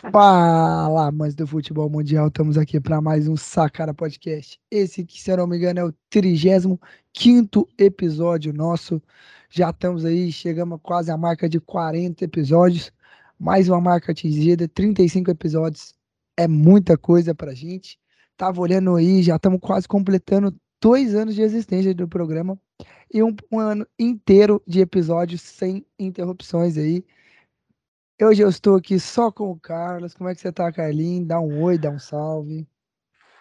Fala, amantes do futebol mundial, estamos aqui para mais um Sacara Podcast. Esse que, se eu não me engano, é o 35 episódio nosso. Já estamos aí, chegamos quase à marca de 40 episódios. Mais uma marca atingida, 35 episódios. É muita coisa pra gente. Tava olhando aí, já estamos quase completando dois anos de existência do programa e um, um ano inteiro de episódios sem interrupções aí. Hoje eu estou aqui só com o Carlos. Como é que você tá, Carlinhos? Dá um oi, dá um salve.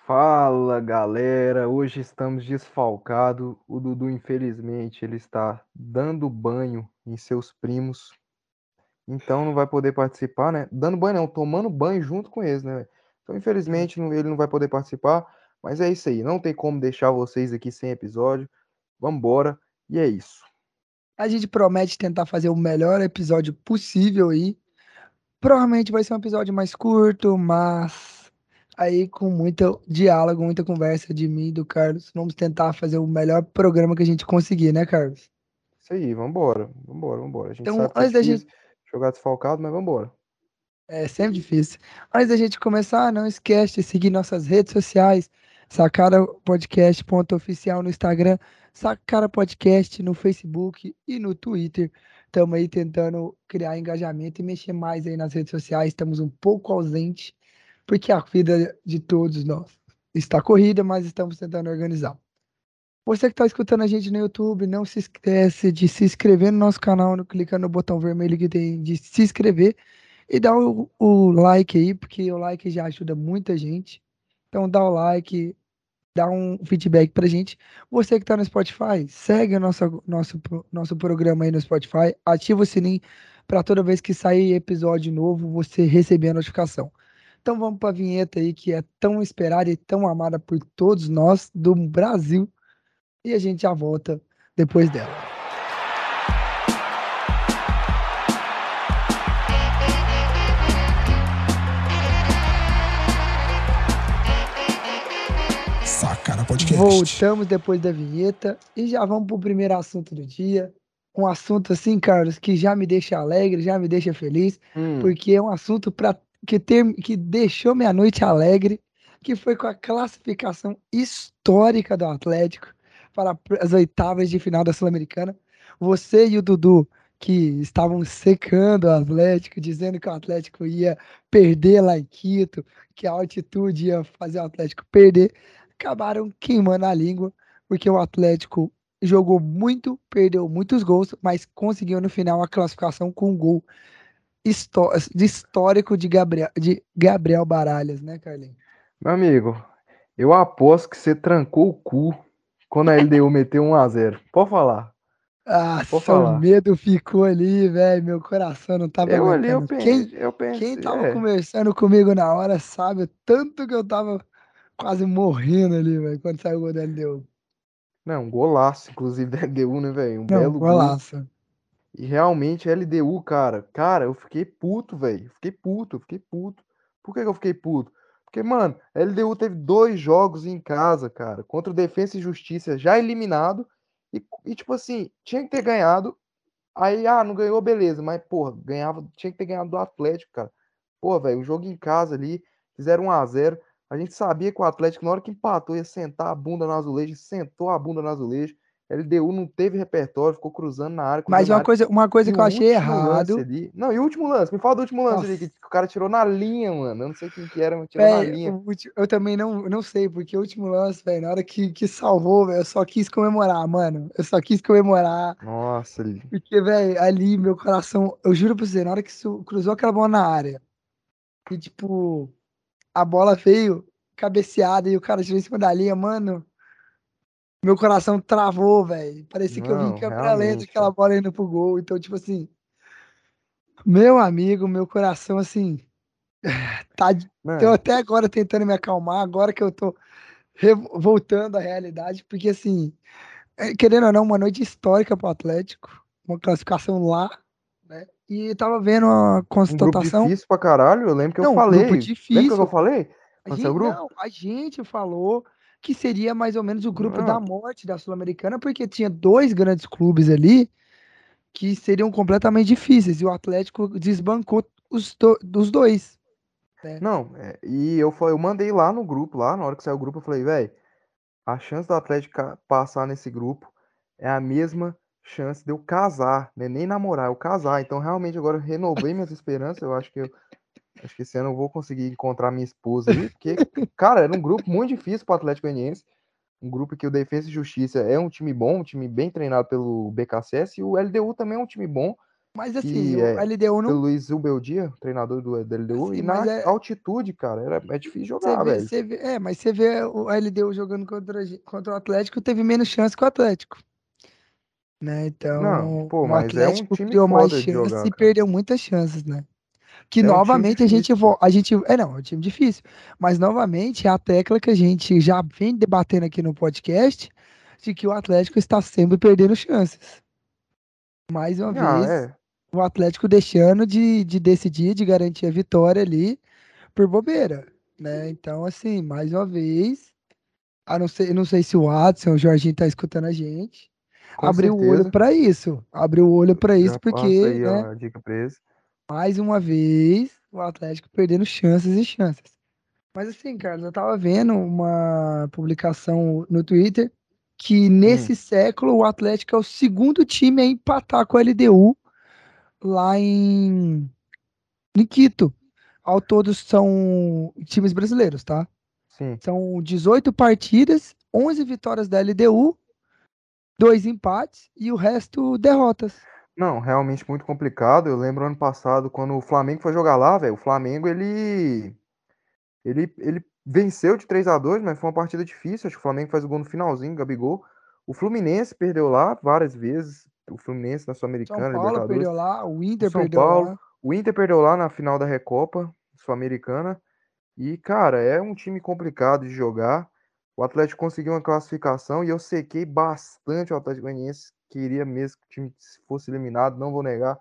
Fala, galera. Hoje estamos desfalcados. O Dudu, infelizmente, ele está dando banho em seus primos. Então não vai poder participar, né? Dando banho não, tomando banho junto com eles, né? Então, infelizmente, ele não vai poder participar. Mas é isso aí. Não tem como deixar vocês aqui sem episódio. Vambora. E é isso. A gente promete tentar fazer o melhor episódio possível aí. Provavelmente vai ser um episódio mais curto, mas aí com muito diálogo, muita conversa de mim e do Carlos. Vamos tentar fazer o melhor programa que a gente conseguir, né, Carlos? Isso aí, vambora, vambora, vambora. A gente então, antes da gente jogar desfalcado, mas vambora. É sempre difícil. Antes da gente começar, não esquece de seguir nossas redes sociais, sacarapodcast.oficial no Instagram, Sacara Podcast no Facebook e no Twitter. Estamos aí tentando criar engajamento e mexer mais aí nas redes sociais. Estamos um pouco ausentes, porque a vida de todos nós está corrida, mas estamos tentando organizar. Você que está escutando a gente no YouTube, não se esquece de se inscrever no nosso canal, clicando no botão vermelho que tem de se inscrever e dar o, o like aí, porque o like já ajuda muita gente. Então dá o like, dá um feedback pra gente. Você que tá no Spotify, segue o nosso, nosso, nosso programa aí no Spotify, ativa o sininho para toda vez que sair episódio novo você receber a notificação. Então vamos para a vinheta aí que é tão esperada e tão amada por todos nós do Brasil e a gente já volta depois dela. Podcast. Voltamos depois da vinheta e já vamos para o primeiro assunto do dia. Um assunto assim, Carlos, que já me deixa alegre, já me deixa feliz, hum. porque é um assunto para que, ter, que deixou minha noite alegre, que foi com a classificação histórica do Atlético para as oitavas de final da Sul-Americana. Você e o Dudu, que estavam secando o Atlético, dizendo que o Atlético ia perder lá em Quito, que a altitude ia fazer o Atlético perder acabaram queimando a língua, porque o Atlético jogou muito, perdeu muitos gols, mas conseguiu no final a classificação com um gol de histórico de Gabriel, de Gabriel Baralhas, né, Carlinhos? Meu amigo, eu aposto que você trancou o cu quando a LDU meteu 1x0. Pode falar. Ah, o medo ficou ali, velho. Meu coração não tava eu ali, eu pensei, quem, eu pensei, quem tava é. conversando comigo na hora sabe o tanto que eu tava quase morrendo ali, velho, quando saiu o gol da LDU. Não, golaço, inclusive, da LDU, né, velho? Um Não, belo golaço. Gol. E realmente, LDU, cara, cara, eu fiquei puto, velho. Fiquei puto, fiquei puto. Por que, que eu fiquei puto? Porque, mano, a LDU teve dois jogos em casa, cara, contra o Defensa e Justiça, já eliminado. E, e, tipo assim, tinha que ter ganhado. Aí, ah, não ganhou, beleza. Mas, porra, ganhava, tinha que ter ganhado do Atlético, cara. Pô, velho, o jogo em casa ali, fizeram 1 a 0 a gente sabia que o Atlético, na hora que empatou, ia sentar a bunda no azulejo, sentou a bunda no azulejo. LDU não teve repertório, ficou cruzando na área. Mas uma coisa, uma coisa que eu achei errado. Ali, não, e o último lance? Me fala do último lance ali, que, o cara tirou na linha, mano. Eu não sei quem que era, mas tirou na linha. Eu também não, não sei, porque o último lance, velho, na hora que, que salvou, velho, eu só quis comemorar, mano. Eu só quis comemorar. Nossa, ali. Porque, velho, ali meu coração, eu juro pra você, na hora que cruzou aquela bola na área, e tipo, a bola veio cabeceada e o cara tirou em cima da linha, mano. Meu coração travou, velho. Parecia que eu vi em câmera lenta aquela bola indo pro gol. Então, tipo assim. Meu amigo, meu coração, assim. Tá. Eu até agora tentando me acalmar, agora que eu tô voltando à realidade, porque, assim. É, querendo ou não, uma noite histórica pro Atlético. Uma classificação lá? E tava vendo a constatação. Um grupo difícil pra caralho, eu lembro que não, eu falei. Grupo difícil. Lembra que eu falei? A gente, não, a gente falou que seria mais ou menos o grupo não. da morte da Sul-Americana, porque tinha dois grandes clubes ali que seriam completamente difíceis, e o Atlético desbancou os, do, dos dois. né? Não, é, e eu, eu mandei lá no grupo, lá, na hora que saiu o grupo, eu falei, velho, a chance do Atlético passar nesse grupo é a mesma chance de eu casar, né? Nem namorar, eu casar. Então, realmente, agora eu renovei minhas esperanças. Eu acho que eu, acho que esse ano eu vou conseguir encontrar minha esposa aí, porque, cara, era um grupo muito difícil para o Atlético Goianiense. Um grupo que o Defensa e Justiça é um time bom, um time bem treinado pelo BKSS, e o LDU também é um time bom, Mas assim, o é LDU não. Luiz Zubeldia, treinador do, do LDU, Assim, e na é. altitude, cara, era, é difícil jogar, vê, velho. vê, é, mas você vê o LDU jogando contra, contra o Atlético, teve menos chance que o Atlético, né? Não, Então, pô, o mas é um Atlético time criou mais chances jogar, e cara. perdeu muitas chances, né? Que É um novamente a gente, a gente, é não, é um time difícil, mas novamente é a tecla que a gente já vem debatendo aqui no podcast de que o Atlético está sempre perdendo chances. Mais uma Ah, vez, é. o Atlético deixando de, de decidir, de garantir a vitória ali por bobeira, né? Então, assim, mais uma vez, a não ser, não sei se o Watson, o Jorginho tá escutando a gente, Com abriu o olho certeza. para isso, abriu o olho para isso Já porque, aí né? ó, dica pra mais uma vez, o Atlético perdendo chances e chances. Mas assim, Carlos, eu tava vendo uma publicação no Twitter que Hum, nesse século o Atlético é o segundo time a empatar com a LDU lá em, em Quito. Ao todo são times brasileiros, tá? sim. São 18 partidas, 11 vitórias da LDU, dois empates e o resto derrotas. Não, realmente muito complicado. Eu lembro ano passado, quando o Flamengo foi jogar lá, velho. O Flamengo, ele. Ele, ele venceu de 3 a 2 mas foi uma partida difícil. Acho que o Flamengo faz o gol no finalzinho, Gabigol. O Fluminense perdeu lá várias vezes. O Fluminense na São Sul-Americana, Paulo Libertadores. perdeu lá, o O Inter São perdeu Paulo. lá. O Inter perdeu lá na final da Recopa Sul-Americana. E, cara, é um time complicado de jogar. O Atlético conseguiu uma classificação e eu sequei bastante o Atlético Goianiense. Queria mesmo que o time fosse eliminado, não vou negar.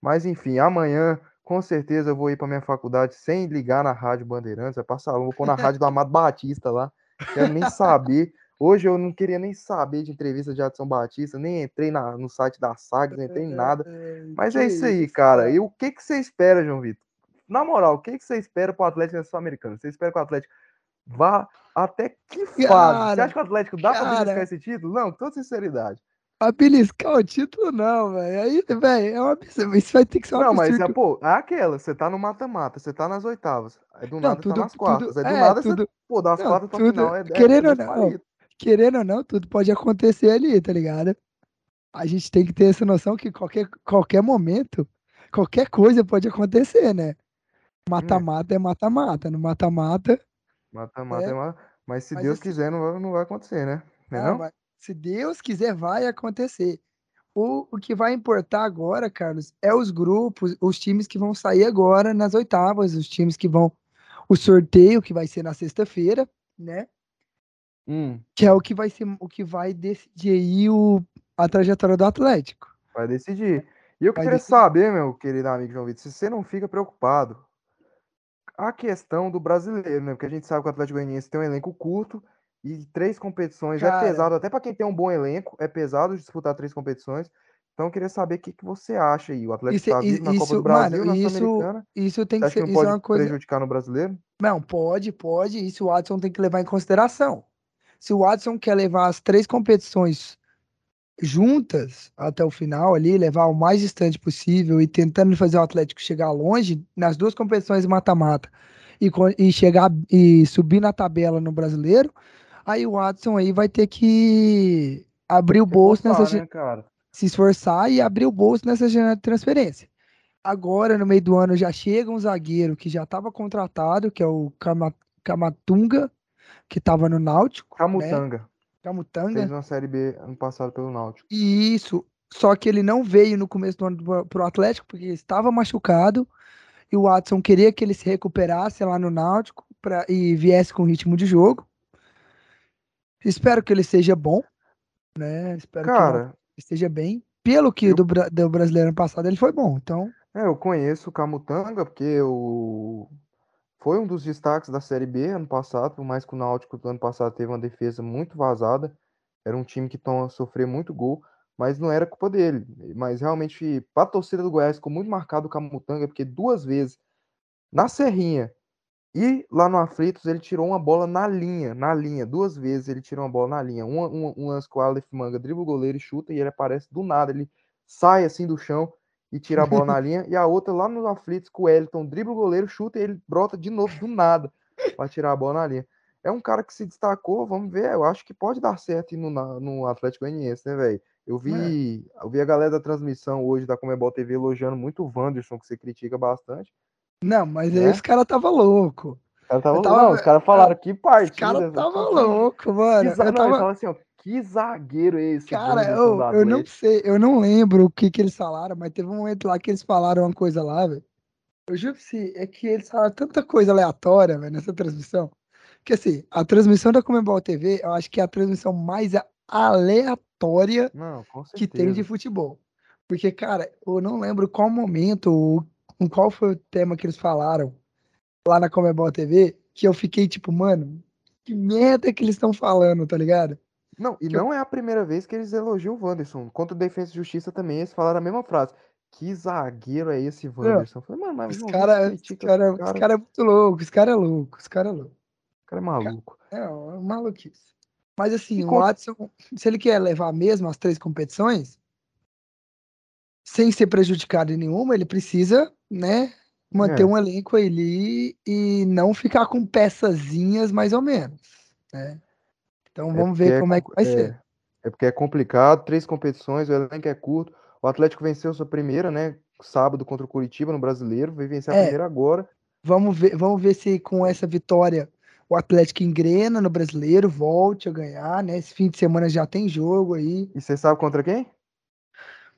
Mas enfim, amanhã com certeza eu vou ir para minha faculdade sem ligar na Rádio Bandeirantes. Vai passar, eu vou pôr na rádio do Amado Batista lá. Quero nem saber. Hoje eu não queria nem saber de entrevista de Adson Batista, nem entrei na, no site da Sagres, não entrei em nada. Mas é isso aí, cara. cara. E o que, que você espera, João Vitor? Na moral, o que, que você espera pro Atlético nessa Sul-Americana? Você espera que o Atlético vá até que fase? Você Cara, acha que o Atlético dá pra beliscar cara, esse título? Não, com toda sinceridade. a beliscar o título não, velho. Aí, velho, é um absurdo. Isso vai ter que ser um Não, mas é, pô, é aquela, você tá no mata-mata, você tá nas oitavas, aí do Não, nada você tá tudo, nas tudo, quartas, aí do é, nada você, tudo, pô, das não, quartas pra tudo, final é, é, é querendo ou dois não, querendo ou não, tudo pode acontecer ali, tá ligado? A gente tem que ter essa noção que qualquer, qualquer momento, qualquer coisa pode acontecer, né? É, Mata-mata é mata-mata. No mata-mata, mata-mata é. Mas se Mas Deus assim, quiser, não vai, não vai acontecer, né? Não é não, não? vai- se Deus quiser, vai acontecer. O, o que vai importar agora, Carlos, é os grupos, os times que vão sair agora nas oitavas, os times que vão. O sorteio, que vai ser na sexta-feira, né? Hum, Que é o que vai ser o que vai decidir aí o, a trajetória do Atlético. vai decidir. E eu Vai queria decidir. saber, meu querido amigo João Vitor, se você não fica preocupado a questão do brasileiro, né? Porque a gente sabe que o Atlético Goianiense tem um elenco curto e três competições é Cara, pesado, até para quem tem um bom elenco, é pesado disputar três competições. Então eu queria saber o que, que você acha aí. O Atlético está vivo na Copa do mano, Brasil, na isso, Sul-Americana. isso tem que acha que ser, não é pode uma coisa. prejudicar no brasileiro? Não, pode, pode. Isso o Watson tem que levar em consideração. Se o Watson quer levar as três competições juntas até o final ali, levar o mais distante possível e tentando fazer o Atlético chegar longe nas duas competições mata-mata e, e chegar e subir na tabela no brasileiro, aí o Watson aí vai ter que abrir o bolso nessa, né, cara? se esforçar e abrir o bolso nessa janela de transferência. Agora, no meio do ano, já chega um zagueiro que já estava contratado, que é o Kama- Kamatunga, que estava no Náutico, né? Camutanga. Fez uma Série B ano passado pelo Náutico. E isso, só que ele não veio no começo do ano pro- Atlético, porque estava machucado, e o Watson queria que ele se recuperasse lá no Náutico pra, e viesse com ritmo de jogo. Espero que ele seja bom, né? Espero que Cara, esteja bem. Pelo que eu, do, do brasileiro ano passado ele foi bom, então, é, eu conheço o Camutanga, porque o... foi um dos destaques da Série B ano passado, por mais que o Náutico do ano passado teve uma defesa muito vazada. Era um time que toma, sofreu muito gol, mas não era culpa dele. Mas realmente, para a torcida do Goiás, ficou muito marcado o Camutanga, porque duas vezes na Serrinha E lá no Aflitos ele tirou uma bola na linha, na linha, duas vezes ele tirou uma bola na linha. Um, um, lance com o Aleph Manga dribla o goleiro e chuta, e ele aparece do nada, ele sai assim do chão e tira a bola na linha. E a outra lá no Aflitos com o Elton dribla o goleiro, chuta e ele brota de novo do nada para tirar a bola na linha. É um cara que se destacou, vamos ver, eu acho que pode dar certo no, no Atlético Goianiense, né, velho? Eu vi, é. eu vi a galera da transmissão hoje da Comebol TV elogiando muito o Wanderson, que você critica bastante. Não, mas né? esse cara tava louco. Cara tava, tava, não, os caras falaram que partida. Os cara tava louco, mano. Que, eu tava... assim, ó, que zagueiro é esse? Cara, eu, eu não sei, eu não lembro o que que eles falaram, mas teve um momento lá que eles falaram uma coisa lá, velho. Eu juro que sim, é que eles falaram tanta coisa aleatória, velho, nessa transmissão. Que assim, a transmissão da Comebol TV, eu acho que é a transmissão mais aleatória não, que tem de futebol. Porque, cara, eu não lembro qual momento, qual foi o tema que eles falaram lá na Comebol TV, que eu fiquei tipo, mano, que merda que eles estão falando, tá ligado? Não, e que não eu... é a primeira vez que eles elogiam o Wanderson. Contra o Defesa e Justiça também, eles falaram a mesma frase. Que zagueiro é esse Wanderson? Eu falei, mano, mas esse cara, esse cara, cara... cara é muito louco, esse cara é louco, esse cara é louco. O cara é maluco. É, é maluquice. Mas assim, e o Watson, se ele quer levar mesmo as três competições, sem ser prejudicado em nenhuma, ele precisa, né, manter é. um elenco ali e não ficar com peçazinhas mais ou menos, né? Então é vamos é ver como é, é, que vai ser. É porque é complicado, três competições, o elenco é curto. O Atlético venceu sua primeira, né? Sábado contra o Curitiba no Brasileiro, vai vencer a é. primeira agora. Vamos ver, vamos ver se com essa vitória o Atlético engrena no Brasileiro, volte a ganhar, né? Esse fim de semana já tem jogo aí. E você sabe contra quem?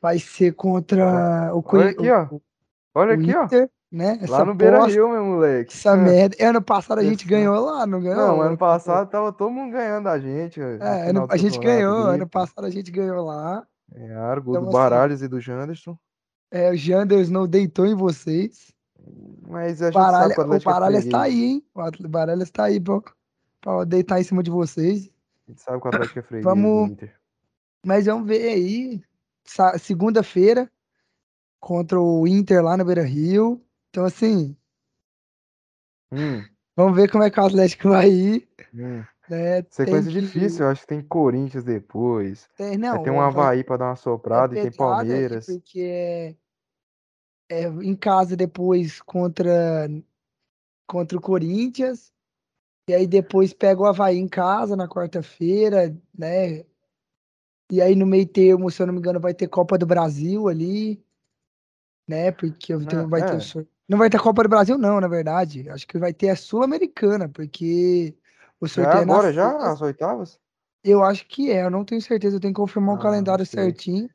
Vai ser contra o Olha aqui, ó. Olha aqui, Inter, ó. Né? Essa lá no Beira Rio, meu moleque. Essa é. merda. Ano passado a gente ganhou lá, não ganhou? Não, ano passado tava todo mundo ganhando a gente. É, ano, a gente ganhou. Ano passado a gente ganhou lá. É, Argo, então, do assim, Baralhos e do Janderson. É, o Janderson não deitou em vocês. Mas a gente Baralha, sabe o, o Baralhas tá aí, hein? O Baralhas tá aí pra, pra deitar em cima de vocês. A gente sabe que o Atlético é freguês vamos... Mas vamos ver aí. Segunda-feira contra o Inter lá no Beira Rio. Então, assim. Hum. Vamos ver como é que o Atlético vai ir. Hum. Né? Sequência que... difícil, eu acho que tem Corinthians depois. Tem, não, tem um Havaí vai... para dar uma soprada é e tem Palmeiras. Porque é é, em casa depois contra, contra o Corinthians. E aí depois pega o Havaí em casa na quarta-feira, né? E aí no meio termo, se eu não me engano, vai ter Copa do Brasil ali, né? Porque vai é. ter não vai ter Copa do Brasil não, na verdade. Acho que vai ter a Sul-Americana, porque o sorteio é agora já as oitavas? Eu acho que é, eu não tenho certeza, eu tenho que confirmar ah, o calendário certinho.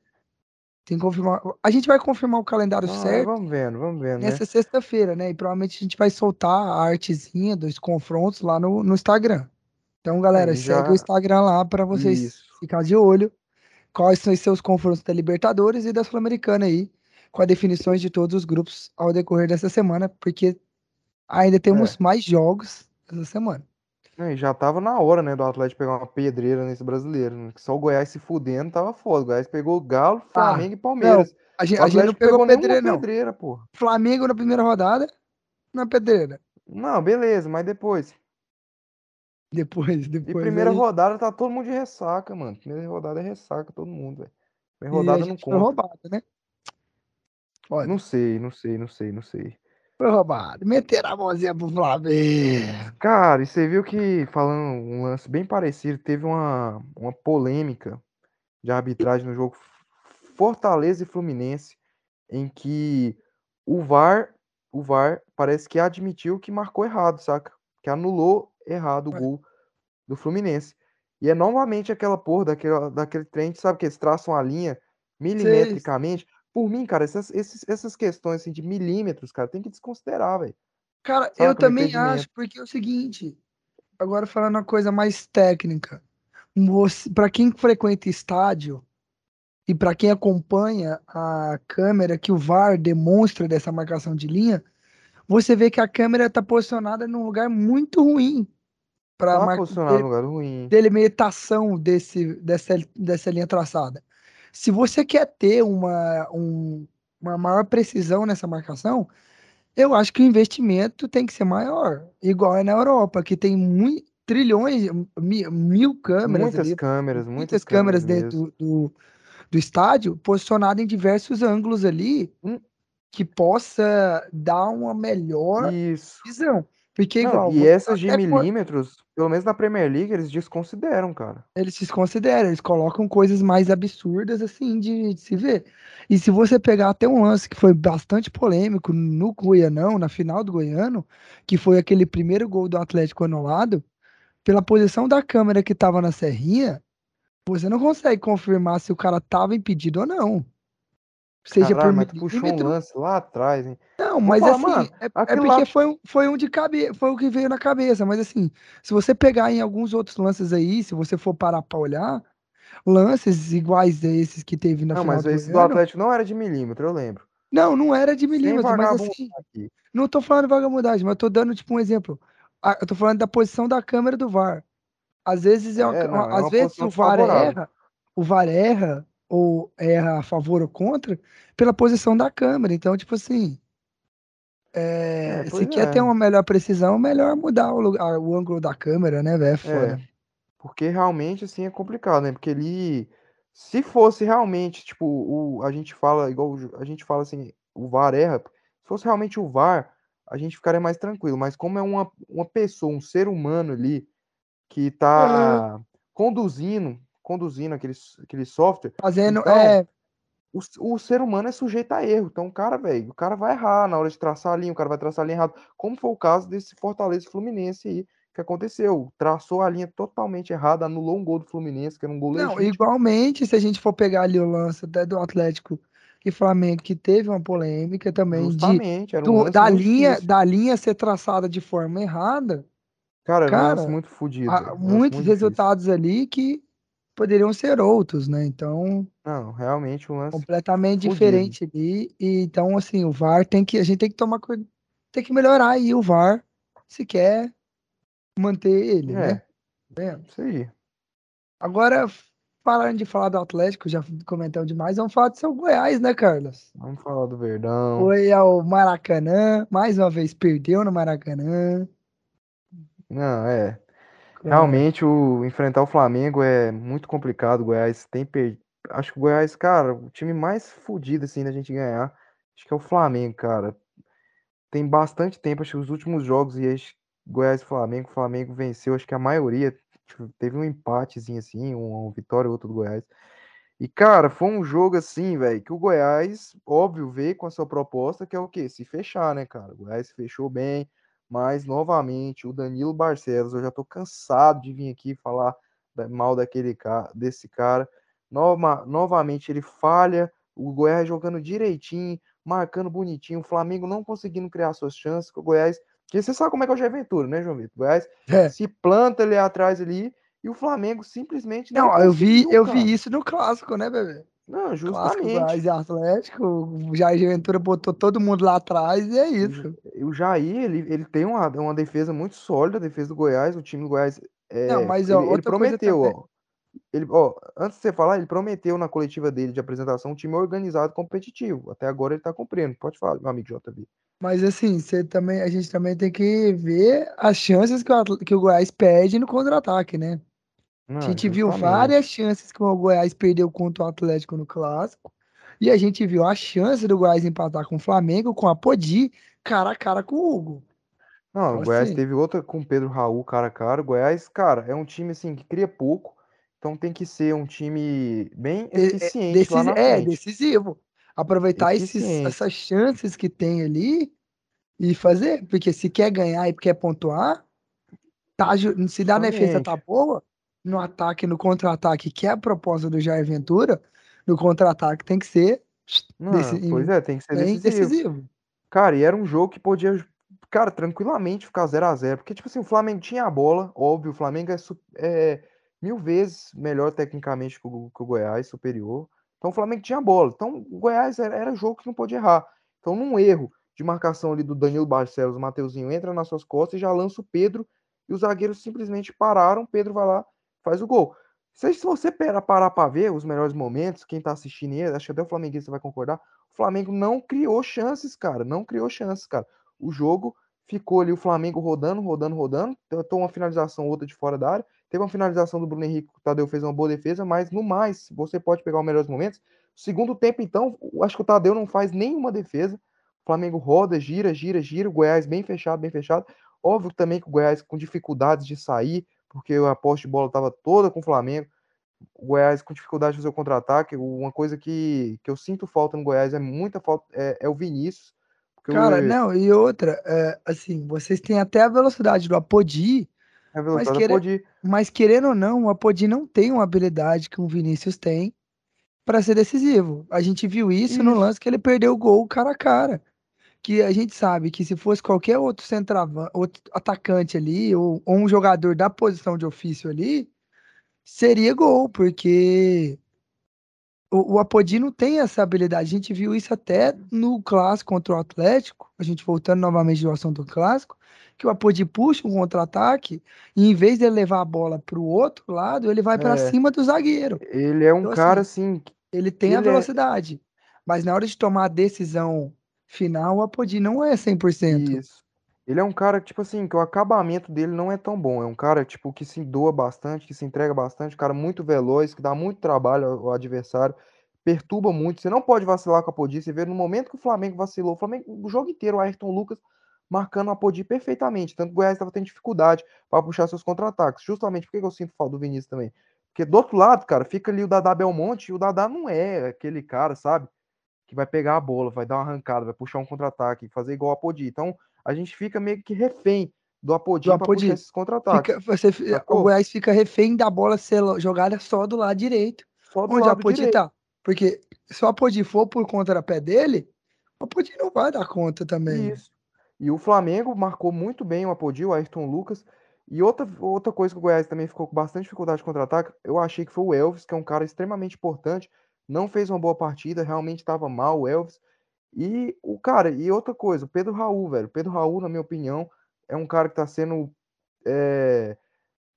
Tem que confirmar. A gente vai confirmar o calendário ah, certo. Vamos vendo, vamos vendo. Nessa né? sexta-feira, né? E provavelmente a gente vai soltar a artezinha dos confrontos lá no, no Instagram. Então, galera, já... segue o Instagram lá para vocês Isso. ficar de olho. Quais são os seus confrontos da Libertadores e da Sul-Americana aí, com as definições de todos os grupos ao decorrer dessa semana, porque ainda temos é. mais jogos essa semana. É, já tava na hora, né, do Atlético pegar uma pedreira nesse brasileiro. Né? Só o Goiás se fudendo tava foda. O Goiás pegou o Galo, ah, Flamengo ah, e Palmeiras. Não, a gente, a gente não pegou, pegou pedreira, não. pedreira, porra. Flamengo na primeira rodada, na pedreira. Não, beleza, mas depois. Depois, depois. E primeira aí... rodada tá todo mundo de ressaca, mano. Primeira rodada é ressaca todo mundo, velho. Primeira rodada não conta. Foi roubada, né? Olha. Não sei, não sei, não sei, não sei. Foi roubado. Meteram a mãozinha pro Flamengo. Cara, e você viu que, falando um lance bem parecido, teve uma, uma polêmica de arbitragem no jogo Fortaleza e Fluminense, em que o VAR, o VAR parece que admitiu que marcou errado, saca? Que anulou errado o gol do Fluminense. E é novamente aquela porra daquele, daquele trem, sabe que eles traçam a linha milimetricamente. Sim. Por mim, cara, essas, esses, essas questões assim, de milímetros, cara, tem que desconsiderar, velho. Cara, Sabe, eu também acho, porque é o seguinte, agora falando uma coisa mais técnica, para quem frequenta estádio e para quem acompanha a câmera que o VAR demonstra dessa marcação de linha, você vê que a câmera está posicionada num lugar muito ruim para tá de, lugar ruim. delimitação desse, dessa, dessa linha traçada. Se você quer ter uma, um, uma maior precisão nessa marcação, Eu acho que o investimento tem que ser maior, igual é na Europa, que tem mui- trilhões, mi- mil câmeras Muitas ali, câmeras, muitas muitas câmeras câmeras dentro do, do, estádio, posicionadas em diversos ângulos ali, Hum. que possa dar uma melhor Isso. visão. Porque Não, igual, e essas de milímetros, pelo menos na Premier League, eles desconsideram, cara. eles se consideram, eles colocam coisas mais absurdas assim de, de se ver. E se você pegar até um lance que foi bastante polêmico no Goianão, na final do Goiano, que foi aquele primeiro gol do Atlético anulado, pela posição da câmera que estava na serrinha, você não consegue confirmar se o cara estava impedido ou não. Seja Caralho, por mas tu puxou um lance lá atrás, hein? Não, mas falar, assim, mano, é, é porque lá- foi, um- foi um de cabeça, foi o que veio na cabeça, mas assim, se você pegar em alguns outros lances aí, se você for parar pra olhar, lances iguais a esses que teve na Não, final mas do esse do Goiano, Atlético não era de milímetro, eu lembro. não, não era de milímetro, mas assim, aqui. não tô falando vagabundagem, mas eu tô dando tipo um exemplo. Eu tô falando da posição da câmera do VAR. Às vezes é, uma, É, não, é às uma vezes o VAR erra, o VAR erra ou erra a favor ou contra pela posição da câmera. Então, tipo assim, é, É, se quer é. ter uma melhor precisão, melhor mudar o, lugar, o ângulo da câmera, né, velho? É foda. É, porque realmente, assim, é complicado, né? Porque ele, se fosse realmente, tipo, o, a gente fala, igual a gente fala assim, o VAR erra, se fosse realmente o VAR, a gente ficaria mais tranquilo, mas como é uma, uma pessoa, um ser humano ali, que tá conduzindo, conduzindo aquele, aquele software, Fazendo, então, é, o, o ser humano é sujeito a erro. Então, o cara, velho, o cara vai errar na hora de traçar a linha, o cara vai traçar a linha errado. Como foi o caso desse Fortaleza Fluminense aí, que aconteceu. Traçou a linha totalmente errada, anulou um gol do Fluminense, que era um gol não, legítimo. igualmente, se a gente for pegar ali o lance até do Atlético e Flamengo, que teve uma polêmica também de Justamente, era um do- da linha, difícil. da linha ser traçada de forma errada, Cara, cara, muito fodido, muitos muito difícil. resultados ali que poderiam ser outros, né? Então, Não, realmente um lance completamente fudido. diferente ali. E, então, assim, o VAR tem que, a gente tem que tomar tem que melhorar aí o VAR se quer manter ele, né? É, isso aí. Agora, falando de falar do Atlético, já comentamos demais, vamos falar do seu Goiás, né, Carlos? Vamos falar do Verdão. Foi ao Maracanã, mais uma vez perdeu no Maracanã. Não, é. Realmente, o enfrentar o Flamengo é muito complicado. O Goiás tem per... Acho que o Goiás, cara, o time mais fodido assim da gente ganhar, acho que é o Flamengo, cara. Tem bastante tempo, acho que os últimos jogos e acho Goiás e Flamengo, o Flamengo venceu, acho que a maioria tipo, teve um empatezinho assim, um, um vitória outro do Goiás. E cara, foi um jogo assim, velho, que o Goiás, óbvio, veio com a sua proposta, que é o quê? Se fechar, né, cara? O Goiás se fechou bem, mas novamente o Danilo Barcelos, eu já tô cansado de vir aqui falar mal daquele cara, desse cara. Nova, novamente ele falha, o Goiás jogando direitinho, marcando bonitinho, o Flamengo não conseguindo criar suas chances, o Goiás, porque você sabe como é que é o Jair Ventura, né, João Vitor? O Goiás É. se planta ali atrás ali e o Flamengo simplesmente não, Não, eu vi, eu cara. vi isso no clássico, né, bebê? Não, Clássico justamente. E Atlético, o Jair Ventura botou todo mundo lá atrás e é isso. O Jair, ele, ele tem uma, uma defesa muito sólida, a defesa do Goiás, o time do Goiás, Não, é, mas ó, ele, ele prometeu, ó, ele, ó, antes de você falar, ele prometeu na coletiva dele de apresentação um time organizado, competitivo, até agora ele tá cumprindo, pode falar, meu amigo JB. Mas assim, você também, a gente também tem que ver as chances que o, que o Goiás perde no contra-ataque, né? A Não, gente viu várias chances que o Goiás perdeu contra o Atlético no clássico. E a gente viu a chance do Goiás empatar com o Flamengo, com a Podi, cara a cara com o Hugo. Não, o Então, Goiás assim, teve outra com o Pedro Raul, cara a cara, o Goiás, cara, é um time, assim, que cria pouco, então tem que ser um time bem é, eficiente lá decisi- na é, decisivo. Aproveitar esses, essas chances que tem ali e fazer. Porque se quer ganhar e quer pontuar, tá, se da defesa tá boa, no ataque, no contra-ataque, que é a proposta do Jair Ventura, no contra-ataque tem que ser Não, pois em- é, tem que ser decisivo. decisivo. Cara, e era um jogo que podia, cara, tranquilamente ficar 0 a 0 Porque, tipo assim, o Flamengo tinha a bola, óbvio, o Flamengo é, é mil vezes melhor tecnicamente que o, que o Goiás, superior. Então o Flamengo tinha a bola. Então o Goiás era, era jogo que não podia errar. Então, num erro de marcação ali do Danilo Barcelos, o Mateuzinho entra nas suas costas e já lança o Pedro. E os zagueiros simplesmente pararam. Pedro vai lá, faz o gol. Se, você parar pra ver os melhores momentos, quem tá assistindo acho que até o Flamenguista vai concordar. O Flamengo não criou chances, cara. Não criou chances, cara. o jogo, ficou ali o Flamengo rodando, rodando, rodando, tentou uma finalização outra de fora da área, teve uma finalização do Bruno Henrique, o Tadeu fez uma boa defesa, mas no mais, você pode pegar os melhores momentos. Segundo tempo, então, acho que o Tadeu não faz nenhuma defesa. O Flamengo roda, gira, gira, gira, o Goiás bem fechado, bem fechado. Óbvio também que o Goiás com dificuldades de sair, porque a posse de bola estava toda com o Flamengo. O Goiás com dificuldade de fazer o contra-ataque. Uma coisa que, que eu sinto falta no Goiás é muita falta, é, é o Vinícius. Cara, não, e outra, é, assim, vocês têm até a velocidade do Apodi, é mas, Apodi. mas querendo ou não, o Apodi não tem uma habilidade que o Vinícius tem para ser decisivo. A gente viu isso, isso, no lance que ele perdeu o gol cara a cara que a gente sabe que se fosse qualquer outro centroavante, outro atacante ali, ou, ou, um jogador da posição de ofício ali, seria gol, porque o, o Apodi não tem essa habilidade. A gente viu isso até no clássico contra o Atlético, a gente voltando novamente do assunto do clássico, que o Apodi puxa um contra-ataque e em vez de ele levar a bola para o outro lado, ele vai para é, cima do zagueiro. Ele é um então, cara assim, assim ele tem ele a é velocidade, é... mas na hora de tomar a decisão final, o Apodi não é 100%. Isso. Ele é um cara, tipo assim, que o acabamento dele não é tão bom. É um cara, tipo, que se doa bastante, que se entrega bastante, um cara muito veloz, que dá muito trabalho ao adversário, perturba muito. Você não pode vacilar com a Apodi. Você vê no momento que o Flamengo vacilou, o Flamengo, o jogo inteiro, o Ayrton Lucas marcando o Apodi perfeitamente. Tanto que o Goiás estava tendo dificuldade para puxar seus contra-ataques. Justamente porque eu sinto falta do Vinícius também. Porque do outro lado, cara, fica ali o Dadá Belmonte, e o Dadá não é aquele cara, sabe? Que vai pegar a bola, vai dar uma arrancada, vai puxar um contra-ataque, fazer igual a Apodi. Então, a gente fica meio que refém do Apodi para puxar esses contra-ataques. O Goiás fica refém da bola ser jogada só do lado direito. Só do onde lado a Apodi direito. tá. Porque se o Apodi for por contra-pé dele, o Apodi não vai dar conta também. Isso. E o Flamengo marcou muito bem o Apodi, o Ayrton Lucas. E outra, outra coisa que o Goiás também ficou com bastante dificuldade de contra-ataque, eu achei que foi o Elvis, que é um cara extremamente importante não fez uma boa partida, realmente estava mal o Elvis. E o cara, e outra coisa, o Pedro Raul, velho. Pedro Raul, na minha opinião, é um cara que está sendo é,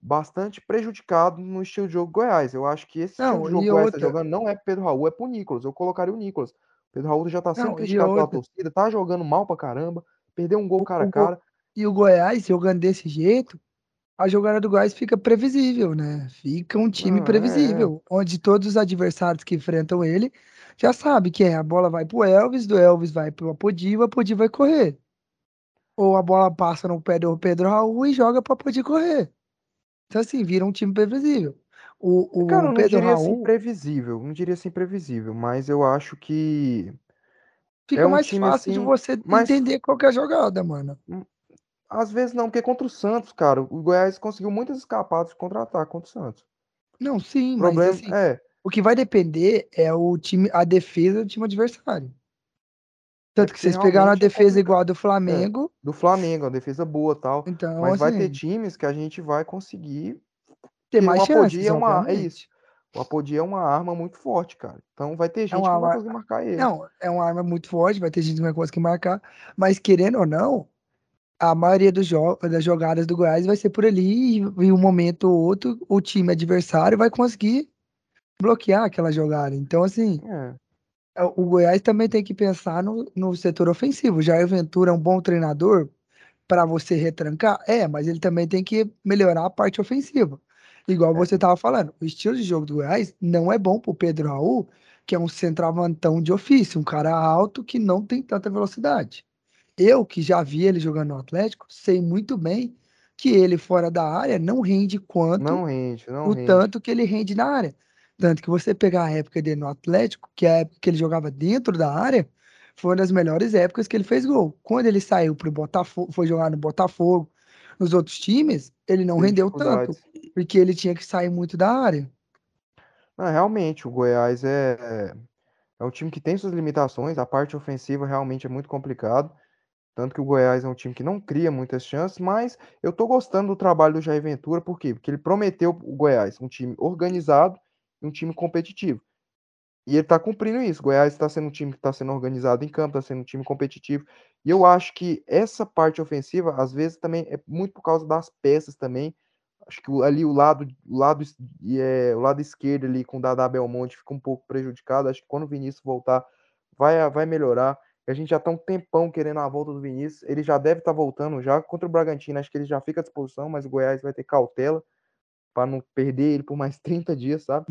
bastante prejudicado no estilo de jogo Goiás. Eu acho que esse não, estilo de jogo que o Goiás está jogando não é Pedro Raul, é pro Nicolas. Eu colocaria o Nicolas. Pedro Raul já está sendo não, criticado pela torcida, tá jogando mal pra caramba, perdeu um gol cara a cara. E o Goiás jogando desse jeito, a jogada do Goiás fica previsível, né? Fica um time ah, previsível, é. onde todos os adversários que enfrentam ele já sabe que é a bola vai pro Elvis, do Elvis vai pro Apodi, o Apodi vai correr. Ou a bola passa no pé do Pedro Raul e joga pro Apodi correr. Então assim, vira um time previsível. O, o Cara, eu não Pedro diria assim Raul previsível, não diria assim previsível, mas eu acho que fica é um mais fácil assim, de você mais... entender qualquer jogada, mano. Às vezes não, porque contra o Santos, cara, o Goiás conseguiu muitas escapadas de contra-ataque contra o Santos. Não, sim, O mas problema assim, é, o que vai depender é o time, a defesa do time adversário. é Tanto que vocês pegaram a é defesa igual a do É, Flamengo, do Flamengo, uma defesa boa tal, então mas vai ter assim, times que a gente vai conseguir, ter mais chances, é uma, é isso, o Apodi é uma arma muito forte, cara. Então vai ter É gente que uma não vai arma, conseguir marcar ele. não, é uma arma muito forte, vai ter gente que vai conseguir marcar, mas querendo ou não, a maioria dos jo das jogadas do Goiás vai ser por ali e em um momento ou outro o time adversário vai conseguir bloquear aquela jogada. Então assim, É, é, o Goiás também tem que pensar no, no setor ofensivo. Jair Ventura é um bom treinador para você retrancar? É, mas ele também tem que melhorar a parte ofensiva. Igual é, você estava falando, o estilo de jogo do Goiás não é bom para o Pedro Raul, que é um centroavantão de ofício, um cara alto que não tem tanta velocidade. Eu, que já vi ele jogando no Atlético, sei muito bem que ele fora da área não rende quanto não rende, não o rende. tanto que ele rende na área. Tanto que você pegar a época dele no Atlético, que é a época que ele jogava dentro da área, foi uma das melhores épocas que ele fez gol. Quando ele saiu pro Botafogo, foi jogar no Botafogo, nos outros times, ele não Teve rendeu tanto, porque ele tinha que sair muito da área. Não, realmente, o Goiás é, é um time que tem suas limitações, a parte ofensiva realmente é muito complicado. Tanto que o Goiás é um time que não cria muitas chances, mas eu tô gostando do trabalho do Jair Ventura, por quê? Porque ele prometeu o Goiás um time organizado e um time competitivo. E ele tá cumprindo isso. O Goiás está sendo um time que está sendo organizado em campo, está sendo um time competitivo. E eu acho que essa parte ofensiva, às vezes, também é muito por causa das peças também. Acho que ali o lado, o lado, é, o lado esquerdo ali com o Dadá Belmonte fica um pouco prejudicado. Acho que quando o Vinícius voltar, vai, vai melhorar. A gente já tá um tempão querendo a volta do Vinícius. Ele já deve estar tá voltando já contra o Bragantino. Acho que ele já fica à disposição, mas o Goiás vai ter cautela para não perder ele por mais 30 dias, sabe?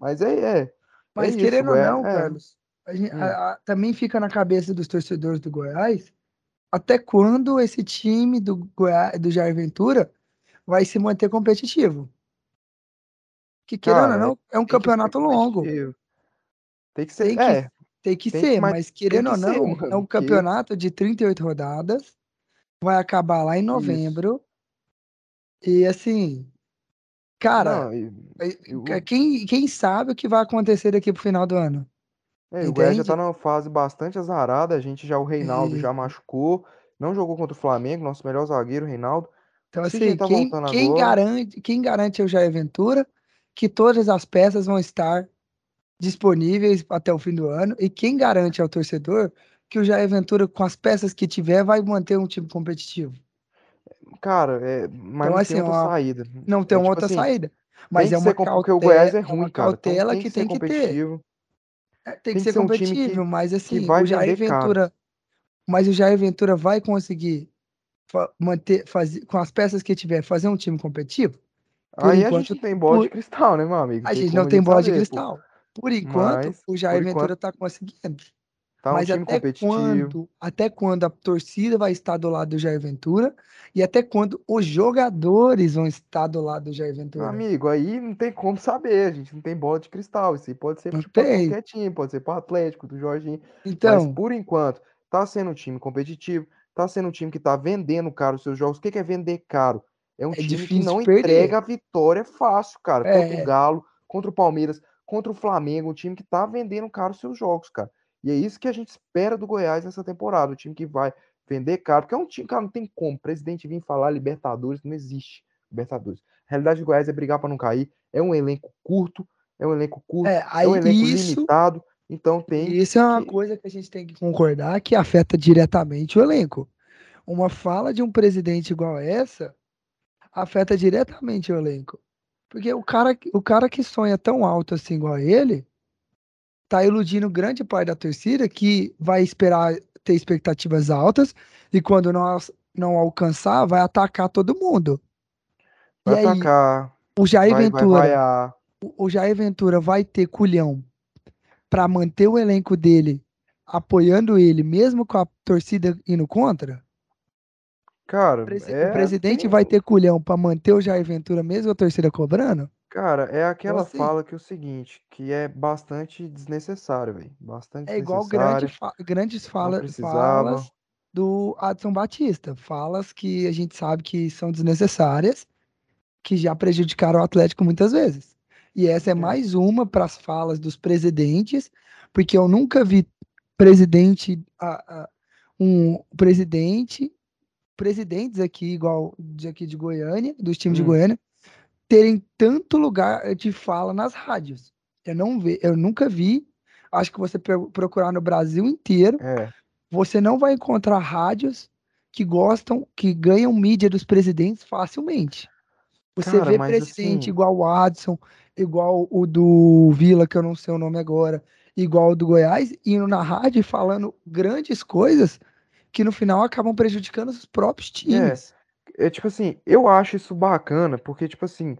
Mas é, é. é mas é querendo ou não, é. Carlos, a gente, hum. a, a, também fica na cabeça dos torcedores do Goiás até quando esse time do Goiás, do Jair Ventura vai se manter competitivo. Que querendo ou não, é um campeonato longo. Tem que ser. Tem que, é, tem que tem ser, que, mas, mas querendo ou não, ser, é um campeonato de 38 rodadas. Vai acabar lá em novembro. Isso. E assim, cara, não, eu, eu... Quem, quem sabe o que vai acontecer daqui pro final do ano? É, o Goiás já tá numa fase bastante azarada. A gente já, o Reinaldo já machucou. Não jogou contra o Flamengo, nosso melhor zagueiro, Reinaldo. Então, assim, tá quem, quem garante, quem garante é o Jair Ventura que todas as peças vão estar disponíveis até o fim do ano. E quem garante ao torcedor que o Jair Ventura, com as peças que tiver, vai manter um time competitivo? Cara, é, mas então, não assim, tem outra saída. Não tem é, tipo outra assim, saída. Mas é uma cautela, porque o Goiás é ruim, é cara. Então, cautela tem que, que tem que ter. É, tem, tem que, ser, ser competitivo, um mas assim, o Jair Ventura, mas o Jair Ventura vai conseguir manter, fazer, com as peças que tiver, fazer um time competitivo? Por Aí enquanto, a gente não tem bola de cristal, né, meu amigo? A gente não tem bola de cristal. Pô. Por enquanto, mas, o Jair Ventura está conseguindo. Tá um mas até quando, até quando a torcida vai estar do lado do Jair Ventura e até quando os jogadores vão estar do lado do Jair Ventura? Amigo, aí não tem como saber, a gente não tem bola de cristal. Isso aí pode ser para qualquer time, pode ser para o Atlético, do Jorginho. Então, mas por enquanto, tá sendo um time competitivo, tá sendo um time que tá vendendo caro os seus jogos. O que, que é vender caro? É um é time que não entrega a vitória fácil, cara. É. Contra o Galo, contra o Palmeiras, contra o Flamengo, um time que tá vendendo caro os seus jogos, cara. E é isso que a gente espera do Goiás nessa temporada. O time que vai vender caro, porque é um time, cara, não tem como. O presidente vir falar Libertadores, não existe Libertadores. A realidade do Goiás é brigar para não cair. É um elenco curto, é um elenco curto, é, aí, é um elenco isso, limitado. Então tem. Isso é uma coisa que a gente tem que concordar que afeta diretamente o elenco. Uma fala de um presidente igual essa afeta diretamente o elenco. Porque o cara, o cara que sonha tão alto assim igual ele, tá iludindo grande parte da torcida que vai esperar ter expectativas altas e quando não, não alcançar, vai atacar todo mundo. Vai e atacar. Aí, o Jair vai, Ventura. Vai o Jair Ventura vai ter culhão para manter o elenco dele apoiando ele, mesmo com a torcida indo contra? Cara, o, presi é... o presidente vai ter culhão para manter o Jair Ventura mesmo a torcida cobrando? Cara, é aquela assim, fala que é o seguinte, que é bastante desnecessário, velho. Bastante É igual grande fa grandes fala falas do Adson Batista. Falas que a gente sabe que são desnecessárias, que já prejudicaram o Atlético muitas vezes. E essa é, é. mais uma para as falas dos presidentes, porque eu nunca vi presidente, um presidente, presidentes aqui, igual de aqui de Goiânia, dos times hum. de Goiânia, terem tanto lugar de fala nas rádios. Eu não vi, eu nunca vi. Acho que você procurar no Brasil inteiro, é. você não vai encontrar rádios que gostam, que ganham mídia dos presidentes facilmente. Você Cara, vê presidente assim... igual o Adson, igual o do Vila, que eu não sei o nome agora, igual o do Goiás, indo na rádio falando grandes coisas que no final acabam prejudicando os próprios times. É é tipo assim, eu acho isso bacana, porque, tipo assim,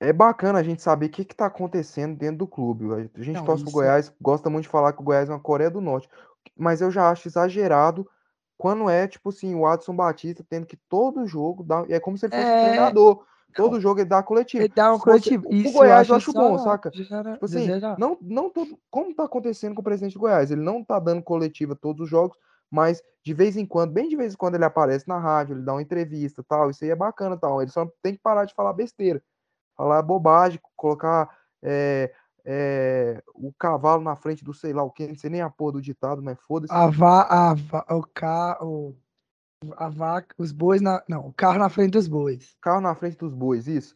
é bacana a gente saber o que, que tá acontecendo dentro do clube. A gente Não, torce pro é Goiás, gosta muito de falar que o Goiás é uma Coreia do Norte. Mas eu já acho exagerado quando é, tipo assim, o Adson Batista tendo que todo jogo dar. É como se ele fosse é... treinador. Todo jogo ele dá coletivo. Ele dá um coletivo. Fosse, o Goiás eu acho bom, saca? tipo assim, não, não todo, como tá acontecendo com o presidente do Goiás? Ele não tá dando coletiva todos os jogos, mas de vez em quando, bem de vez em quando ele aparece na rádio, ele dá uma entrevista, tal, isso aí é bacana, tal. Ele só tem que parar de falar besteira, falar bobagem, colocar é, é, o cavalo na frente do sei lá o que, não sei nem a porra do ditado, mas foda-se. A va, a va, o carro, a vaca, os bois na, não, o carro na frente dos bois. Carro na frente dos bois, isso.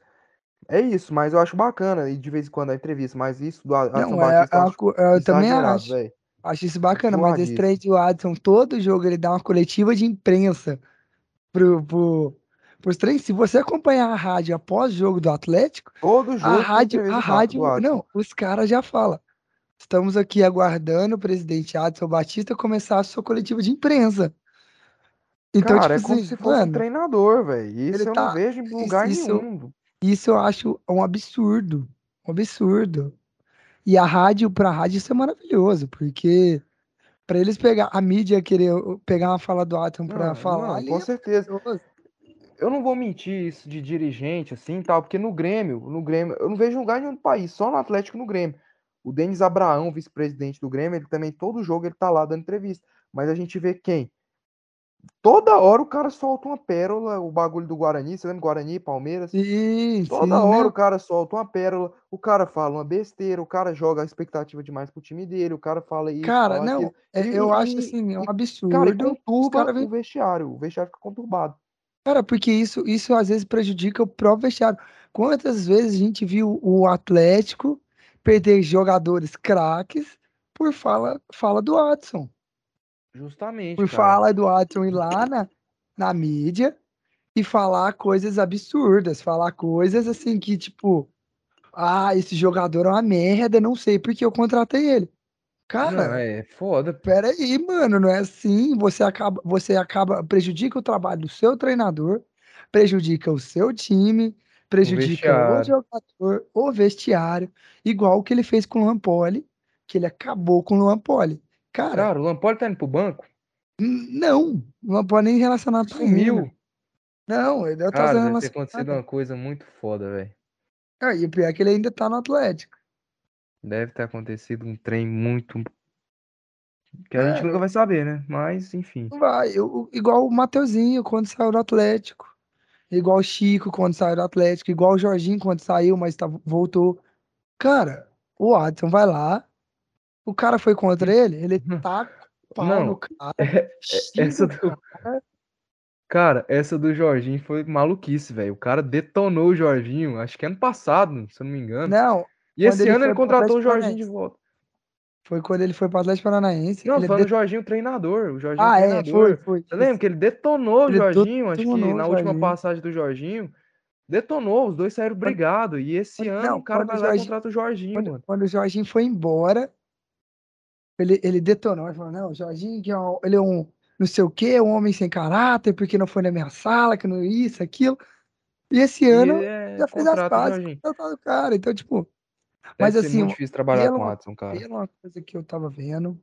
É isso, mas eu acho bacana e de vez em quando a entrevista, mas isso do não, é, Batista, é, eu, eu, eu também acho. Véio. Acho isso bacana, mas esse trem do Adson, todo jogo ele dá uma coletiva de imprensa pro, pro, pros treinos. Se você acompanhar a rádio após o jogo do Atlético, todo jogo a rádio, a rádio, não, os caras já falam. Estamos aqui aguardando o presidente Adson Batista começar a sua coletiva de imprensa. Então, Cara, é tipo como assim, se fosse um mano, treinador, velho. Isso eu não tá. vejo em lugar isso, nenhum. isso eu acho um absurdo. Um absurdo. E a rádio, pra rádio, isso é maravilhoso, porque pra eles pegar, a mídia querer pegar uma fala do Atom pra Não, falar não, com é certeza. maravilhoso. Eu não vou mentir isso de dirigente, assim, tal, porque no Grêmio, no Grêmio, eu não vejo lugar nenhum do país, só no Atlético no Grêmio. O Denis Abraão, vice-presidente do Grêmio, ele também, todo jogo, ele tá lá dando entrevista. Mas a gente vê quem? Toda hora o cara solta uma pérola, o bagulho do Guarani, você vendo Guarani, Palmeiras? Sim, Toda sim, hora não. o cara solta uma pérola, o cara fala uma besteira, o cara joga a expectativa demais pro time dele, o cara fala isso, Cara, fala não, é- E, eu acho e- assim, é um cara, absurdo. Os conturba caras o vêm. vestiário, o vestiário fica conturbado. Cara, porque isso, isso às vezes prejudica o próprio vestiário. Quantas vezes a gente viu o Atlético perder jogadores craques por fala, fala do Watson? Justamente, Por cara. fala do Watson ir lá na, na mídia e falar coisas absurdas, falar coisas assim que, tipo, ah, esse jogador é uma merda, não sei porque eu contratei ele. Não, Cara, é foda, pô. Pera aí, mano, não é assim. Você acaba, você acaba, prejudica o trabalho do seu treinador, prejudica o seu time, o prejudica o vestiário. jogador, o vestiário, igual o que ele fez com o Luan Poli, que ele acabou com o Luan Poli. Cara, Cara, o Lampoli tá indo pro banco? não, o Luan Poli nem relacionado. Sumiu. Não, ele tá Cara, deve ter acontecido uma coisa muito foda, velho. Ah, e o pior é que ele ainda tá no Atlético. Deve ter acontecido um trem muito. Que a gente É, nunca vai saber, né? Mas, enfim. vai, eu- igual o Mateuzinho quando saiu do Atlético. Igual o Chico quando saiu do Atlético, igual o Jorginho quando saiu, mas tá- voltou. Cara, o Adson vai lá, o cara foi contra ele, ele taca o pau no Não, cara, é- xinga essa o do. cara. Cara, essa do Jorginho foi maluquice, velho. O cara detonou o Jorginho, acho que ano passado, se eu não me engano. Não, E esse ele ano ele foi contratou o Jorginho de volta. Foi quando ele foi pro Atlético Paranaense. Não, Ele falando de... do Jorginho treinador. O Jorginho Ah, é, foi, treinador. foi. Você lembra que ele detonou o Ele Jorginho? Acho que detonou o na última Jorginho. passagem do Jorginho, detonou. Os dois saíram brigados. E esse quando- ano não, o cara vai o lá e contrata o Jorginho, Quando, mano. quando o Jorginho foi embora, ele, ele detonou. Ele falou: Não, o Jorginho, que é um- ele é um não sei o quê, um homem sem caráter, porque não foi na minha sala, que não isso, aquilo. E esse E ano é, já fez as pazes com o cara. Então, tipo, Deve mas assim, muito uma- difícil trabalhar com o uma, Adson, cara. pela uma coisa que eu tava vendo,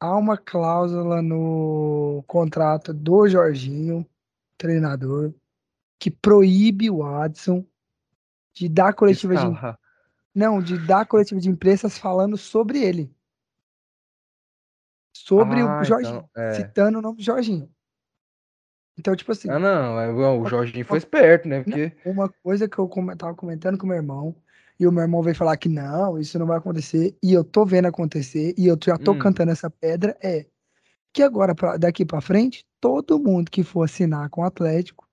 há uma cláusula no contrato do Jorginho, treinador, que proíbe o Adson de dar coletiva de Escalar. não, de dar coletiva de imprensas falando sobre ele. Sobre Ah, o Jorginho, então, é. citando o nome do Jorginho. Então, tipo assim, Ah, não, é, o Jorginho foi esperto, né? Porque. Uma coisa que eu tava comentando com meu irmão, e o meu irmão veio falar que não, isso não vai acontecer, e eu tô vendo acontecer, e eu já tô Hum. cantando essa pedra, é que agora, pra- daqui pra frente, todo mundo que for assinar com o Atlético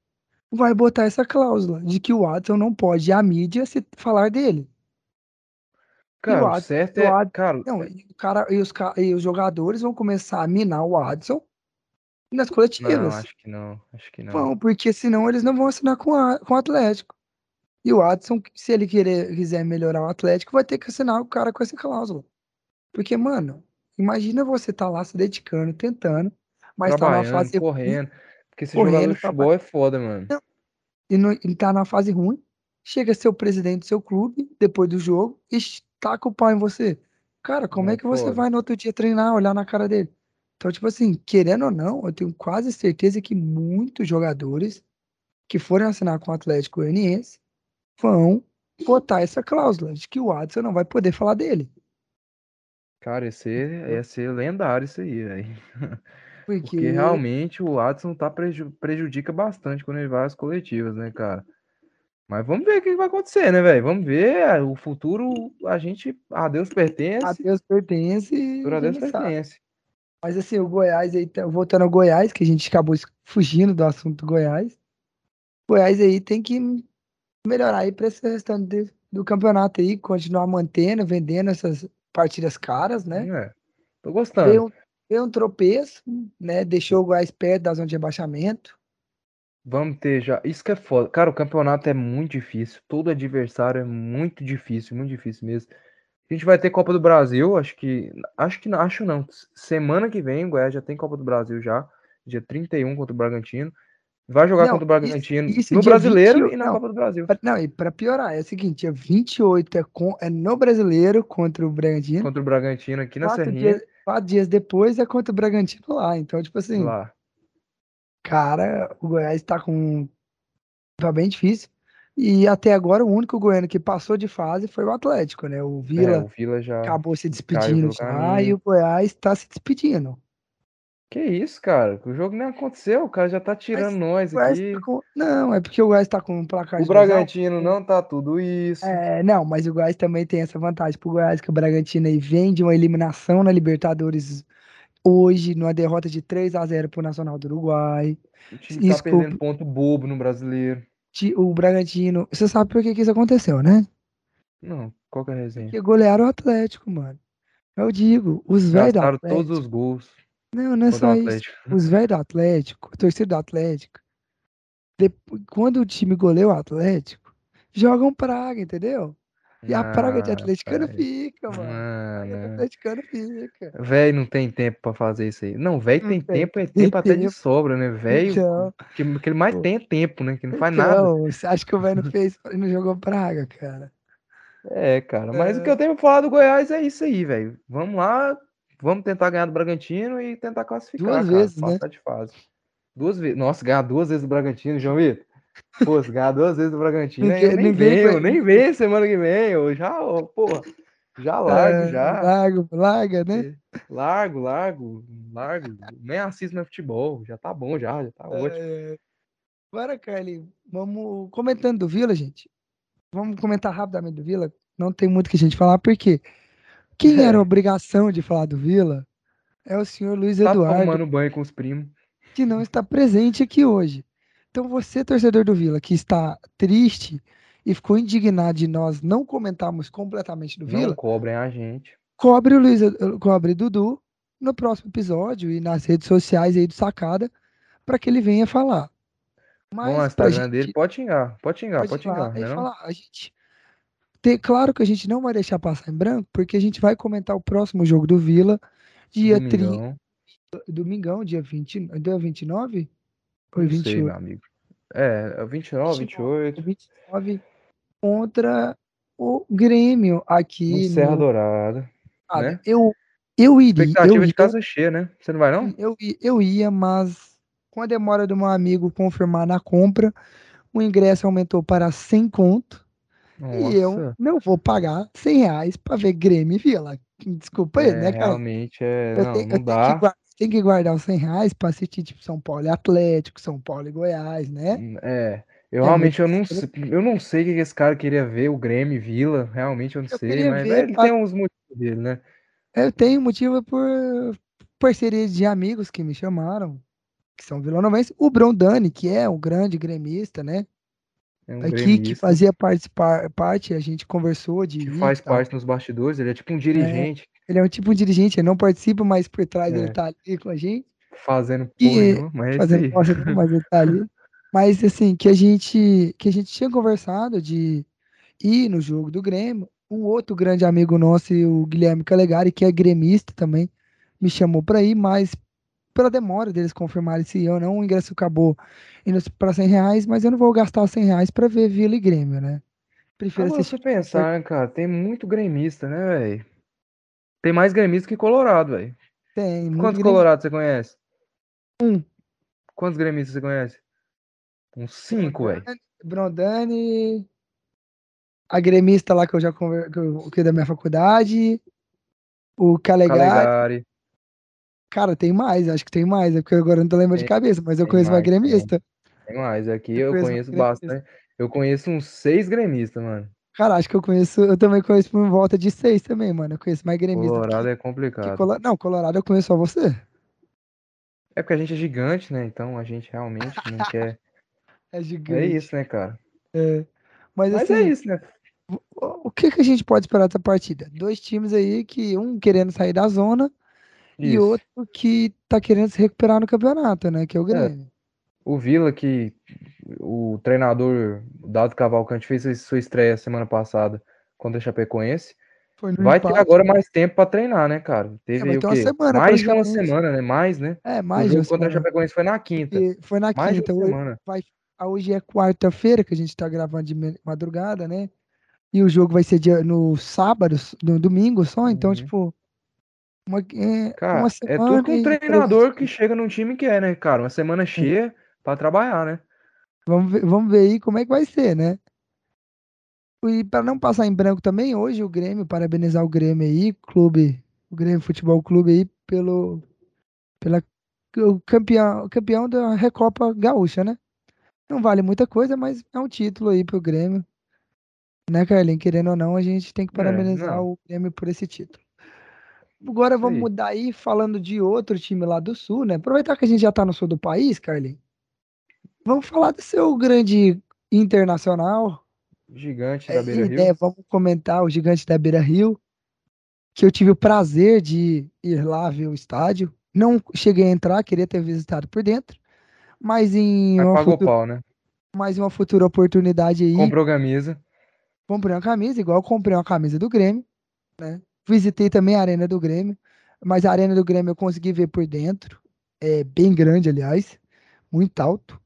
vai botar essa cláusula de que o Watson não pode à mídia se falar dele. O Cara, o Watson, certo o é. Watson, Cara, não, e o cara, e os, e os jogadores vão começar a minar o Watson nas não, coletivas. acho que não. Acho que não. Vão, porque senão eles não vão assinar com, a, com o Atlético. E o Watson, se ele querer, quiser melhorar o Atlético, vai ter que assinar o cara com essa cláusula. Porque, mano, imagina você tá lá se dedicando, tentando, mas tá Trabalhando, fase ruim, correndo. Porque esse correndo, jogador de futebol é foda, mano. e, não, e tá na fase ruim. Chega seu presidente do seu clube, depois do jogo, e taca o pau em você. Cara, como é É que você foda. vai no outro dia treinar, olhar na cara dele? Então, tipo assim, querendo ou não, eu tenho quase certeza que muitos jogadores que forem assinar com o Atlético Goianiense vão botar essa cláusula de que o Watson não vai poder falar dele. Cara, ia ser, ia ser lendário isso aí, velho. Porque, Porque realmente o Watson tá preju- prejudica bastante quando ele vai às coletivas, né, cara? Mas vamos ver o que vai acontecer, né, velho? Vamos ver. O futuro, a gente. A Deus a pertence. Deus pertence a Deus pertence. Mas assim, o Goiás aí, tá- voltando ao Goiás, que a gente acabou fugindo do assunto Goiás. O Goiás aí tem que melhorar aí para esse restante de- do campeonato aí, continuar mantendo, vendendo essas partidas caras, né? É, tô Veio, gostando. um- veio um tropeço, né? Deixou o Goiás perto da zona de rebaixamento. Vamos ter já. Isso que é foda. Cara, o campeonato é muito difícil. Todo adversário é muito difícil, muito difícil mesmo. A gente vai ter Copa do Brasil, acho que. Acho que não, acho não. Semana que vem, o Goiás já tem Copa do Brasil já. Dia 31 contra o Bragantino. Vai jogar Não, contra o Bragantino isso- isso no Brasileiro 20 e na não. Copa do Brasil. Pra- Não, e pra piorar, é o seguinte: dia 28 é, com, é no brasileiro contra o Bragantino. Contra o Bragantino aqui na Serrinha. dias, quatro dias depois é contra o Bragantino lá. Então, tipo assim, Lá. Cara, o Goiás tá com. Tá bem difícil. E até agora o único goiano que passou de fase foi o Atlético, né? O É, Vila o Vila já. acabou se despedindo já caminho. e o Goiás tá se despedindo. Que isso, cara? O jogo nem aconteceu, o cara já tá tirando nós O Goiás aqui. tá com- Não, é porque o Goiás tá com um placar O de 2 a 1. Bragantino não tá tudo isso. É, não, mas o Goiás também tem essa vantagem pro Goiás, que o Bragantino aí vem de uma eliminação na Libertadores hoje, numa derrota de 3 a 0 pro Nacional do Uruguai. O time tá Isso, perdendo ponto bobo no brasileiro. O Bragantino, você sabe por que que isso aconteceu, né? Não, qual que é a resenha? Porque golearam o Atlético, mano. Eu digo, os velhos do Atlético. todos os gols Não, não é só o isso. Os velhos do Atlético, a torcida do Atlético, depo- quando o time goleia o Atlético, jogam praga, entendeu? E a praga de Ah, atleticano pai. fica, mano. A praga de Mano. atleticano fica. Véi, não tem tempo pra fazer isso aí. Não, Não tem tem. tempo, é Tem tempo até de sobra, né? Véi, Então, que, que ele mais pô. tem é tempo, né? Que não faz nada. então, você acha que o velho não fez não jogou praga, cara? É, cara. Mas o que É. eu tenho pra falar do Goiás é isso aí, velho. Vamos lá, vamos tentar ganhar do Bragantino e tentar classificar, Duas cara. vezes, né? Passar de fase. Duas vezes. Nossa, ganhar duas vezes do Bragantino, João Vitor. Ganhar duas vezes do Bragantino, Ninguém- nem ninguém vai- nem venho semana que vem. Eu já, ó, porra, já largo, É, já. Largo, larga, né? Largo, largo, largo. Nem assisto mais futebol. Já tá bom, já, já tá ótimo. É, Agora, Carly, vamos comentando do Vila, gente. Vamos comentar rapidamente do Vila. Não tem muito o que a gente falar, porque quem era a obrigação de falar do Vila é o senhor Luiz Tá Eduardo, tomando banho com os primos. que não está presente aqui hoje. Então, você, torcedor do Vila, que está triste e ficou indignado de nós não comentarmos completamente do Não Vila, cobrem a gente. cobre o Luiz, cobre Dudu no próximo episódio e nas redes sociais aí do Sacada para que ele venha falar. Mas pra Instagram gente- dele. Pode xingar, pode xingar, pode pode falar, xingar. Né, não? falar, a gente ter claro que a gente não vai deixar passar em branco, porque a gente vai comentar o próximo jogo do Vila dia 30, Domingão. domingão, dia 20, dia 29 ou Não sei, 28? meu amigo. É, é 29, 28. 29 contra o Grêmio No aqui Serra no Dourada. Ah, né? eu eu iria, eu Expectativa de ia, casa cheia, né? Você não vai, não? eu, eu ia, mas com a demora do meu amigo confirmar na compra, o ingresso aumentou para 100 conto. E eu Nossa. não vou pagar 100 reais pra ver Grêmio e Vila. Desculpa aí, É, né, cara? realmente é. Eu Não, tenho, eu não dá. Tenho que guardar os 100 reais pra assistir, tipo, São Paulo e Atlético, São Paulo e Goiás, né? É. Eu É realmente eu não, sei, eu não sei o que esse cara queria ver, o Grêmio Vila. Realmente eu não Eu sei, mas ver ele pra- tem uns motivos dele, né? Eu tenho motivo por parceria de amigos que me chamaram, que são vilanovenses. O Brondani, que é um grande gremista, né? É um Aqui, que fazia participar, parte, a gente conversou de que faz parte nos bastidores, ele é tipo um dirigente Ele é um tipo de dirigente, ele não participa, mas por trás ele É. tá ali com a gente. fazendo porra mas é fazendo mas ele tá ali. Mas assim, que a gente que a gente tinha conversado de ir no jogo do Grêmio. Um outro grande amigo nosso, o Guilherme Calegari, que é gremista também, me chamou para ir, mas pela demora deles confirmarem se eu não, o ingresso acabou indo para 100 reais, mas eu não vou gastar 100 reais para ver Vila e Grêmio, né? Prefiro Agora assistir. você pensar, né, cara, tem muito gremista, né, velho? Tem mais gremista que colorado, velho. Tem, Quantos gremista. colorados você conhece? Um. Quantos gremistas você conhece? Uns cinco, velho. Brondani, a gremista lá que eu já conver... que, eu... que é da minha faculdade, o Calegari. Calegari. Cara, tem mais, acho que tem mais, é porque agora eu não tô lembrando de Tem- cabeça, mas eu tem conheço uma mais, tem. gremista. Tem mais. Aqui Eu eu conheço conheço bastante. Eu conheço uns seis gremistas, mano. Cara, acho que eu conheço, eu também conheço por volta de seis também, mano. Eu conheço mais gremista do Colorado que, é que complicado. Colo- Não, Colorado eu conheço só você. É porque a gente é gigante, né? Então a gente realmente não quer. É É gigante. isso, né, cara? É. Mas, Mas assim, é isso, né? o que, que a gente pode esperar dessa partida? Dois times aí que um querendo sair da zona e Isso. outro que tá querendo se recuperar no campeonato, né? Que é o Grêmio. O Vila, que o treinador Dado Cavalcante fez a sua estreia semana passada contra a Chapecoense. Vai empate. ter agora mais tempo para treinar, né, cara? Teve é, o quê? mais de uma semana, né? Mais, né? É, mais o jogo contra a Chapecoense foi na quinta. E foi na mais quinta. Hoje, vai, hoje é quarta-feira, que a gente tá gravando de madrugada, né? E o jogo vai ser dia, no sábado, no domingo só, então, uhum. tipo. Uma, é, cara, uma é tudo que um treinador que chega num time que é, né, cara? Uma semana cheia é. para trabalhar, né? Vamos ver, vamos ver aí como é que vai ser, né? E para não passar em branco também, hoje o Grêmio, parabenizar o Grêmio aí, clube, o Grêmio Futebol Clube aí, pelo pela, o campeão, campeão da Recopa Gaúcha, né? Não vale muita coisa, mas é um título aí pro Grêmio. Né, Carlinhos? Querendo ou não, a gente tem que é, parabenizar é, o Grêmio por esse título. Agora vamos mudar aí, falando de outro time lá do Sul, né? Aproveitar que a gente já tá no sul do país, Carlinhos. Vamos falar do seu grande internacional, Gigante da é, Beira Rio. É, vamos comentar o Gigante da Beira Rio, que eu tive o prazer de ir lá ver o estádio. Não cheguei a entrar, queria ter visitado por dentro, mas em mas uma pagou futura, pau, né? mais uma futura oportunidade aí. Comprou camisa. Comprei uma camisa, igual comprei uma camisa do Grêmio, né? Visitei também a Arena do Grêmio, mas a Arena do Grêmio eu consegui ver por dentro, é bem grande, aliás, muito alto.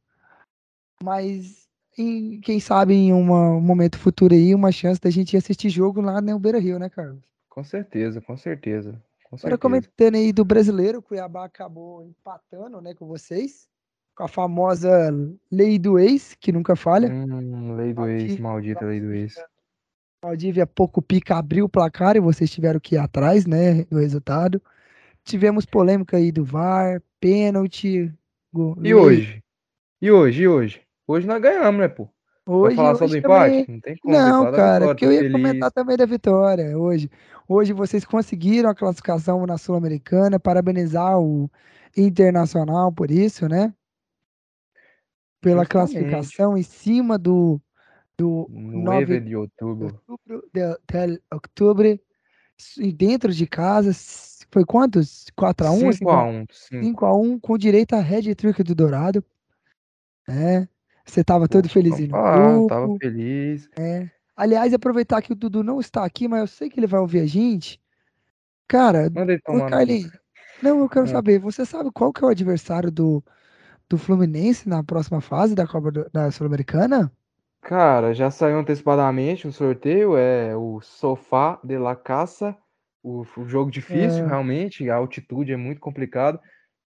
Mas em, quem sabe em uma, um momento futuro aí, uma chance da gente assistir jogo lá no Beira Rio, né, Carlos? Com certeza, com certeza. Com Agora comentando aí do brasileiro, o Cuiabá acabou empatando, né, com vocês, com a famosa lei do ex, que nunca falha. Hum, lei do Maldívia, ex, maldita lei do ex. Maldívia pouco pica abriu o placar e vocês tiveram que ir atrás, né, do resultado. Tivemos polêmica aí do VAR, pênalti. E hoje? E hoje? E hoje? Hoje nós ganhamos, né, pô? Hoje, Vai falar só do empate? Também... Não tem como. Não, cara, porque eu ia feliz. comentar também da vitória hoje. Hoje vocês conseguiram a classificação na Sul-Americana, parabenizar o Internacional por isso, né? Pela Justamente. classificação em cima do, do 9 de outubro. De, de outubro, e dentro de casa, foi quantos? 4x1? 5x1. 5x1, com direito a Red Trick do Dourado. É. Você estava todo feliz no grupo. Tava feliz. É. Aliás, aproveitar que o Dudu não está aqui, mas eu sei que ele vai ouvir a gente. Cara, tomar Carlinhos, não, eu quero é. saber, você sabe qual que é o adversário do, do Fluminense na próxima fase da Copa do, da Sul-Americana? Cara, já saiu antecipadamente o sorteio, é o Sofá de la Caça, o, o jogo difícil, é. realmente, a altitude é muito complicado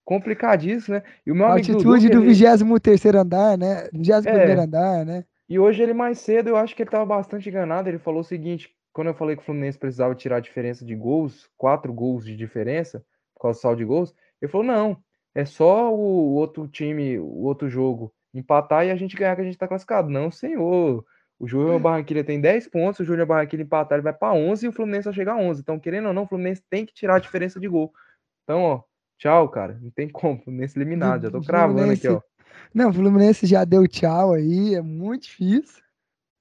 complicadíssimo, né? E o meu amigo Altitude Dudu, do ele... 23 andar, né? 21 é. andar, né? E hoje ele mais cedo, eu acho que ele estava bastante enganado. Ele falou o seguinte: quando eu falei que o Fluminense precisava tirar a diferença de gols, quatro gols de diferença, por causa do saldo de gols, ele falou: não, é só o outro time, o outro jogo empatar e a gente ganhar que a gente tá classificado. Não, senhor. O Júnior Barranquilla tem 10 pontos, o Júnior Barranquilla empatar, ele vai para 11 e o Fluminense vai chegar a 11. Então, querendo ou não, o Fluminense tem que tirar a diferença de gol. Então, ó, Tchau, cara. Não tem como. Nesse eliminado. Já tô cravando Fluminense... aqui, ó. Não, o Fluminense já deu tchau aí. É muito difícil.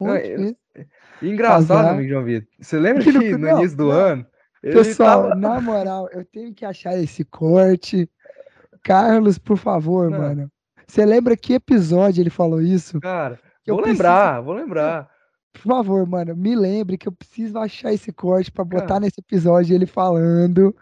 Muito não, difícil. É... Engraçado, amigo João Vitor. Você lembra que no, no início do não. ano. Pessoal, tava... na moral, eu tenho que achar esse corte. Carlos, por favor, não. mano. Você lembra que episódio ele falou isso? Cara, vou lembrar, vou lembrar. Por favor, mano, me lembre que eu preciso achar esse corte para botar nesse episódio ele falando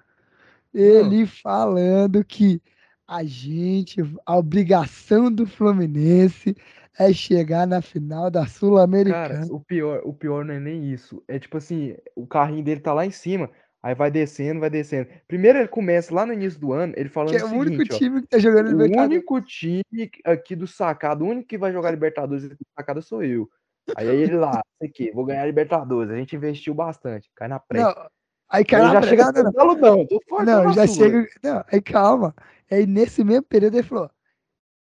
ele falando que a gente, a obrigação do Fluminense é chegar na final da Sul-Americana. Cara, o pior, o pior não é nem isso. É tipo assim, o carrinho dele tá lá em cima, aí vai descendo, vai descendo. Primeiro ele começa lá no início do ano, ele falando que é o, seguinte, único time que tá jogando Libertadores. O único time aqui do sacado, o único que vai jogar Libertadores aqui do sacado sou eu. Aí ele lá, isso aqui, vou ganhar Libertadores. A gente investiu bastante, cai na frente. Não, Aí, cara, já chega não, galudão, não, já sua. chega. Não, aí calma. Aí nesse mesmo período ele falou: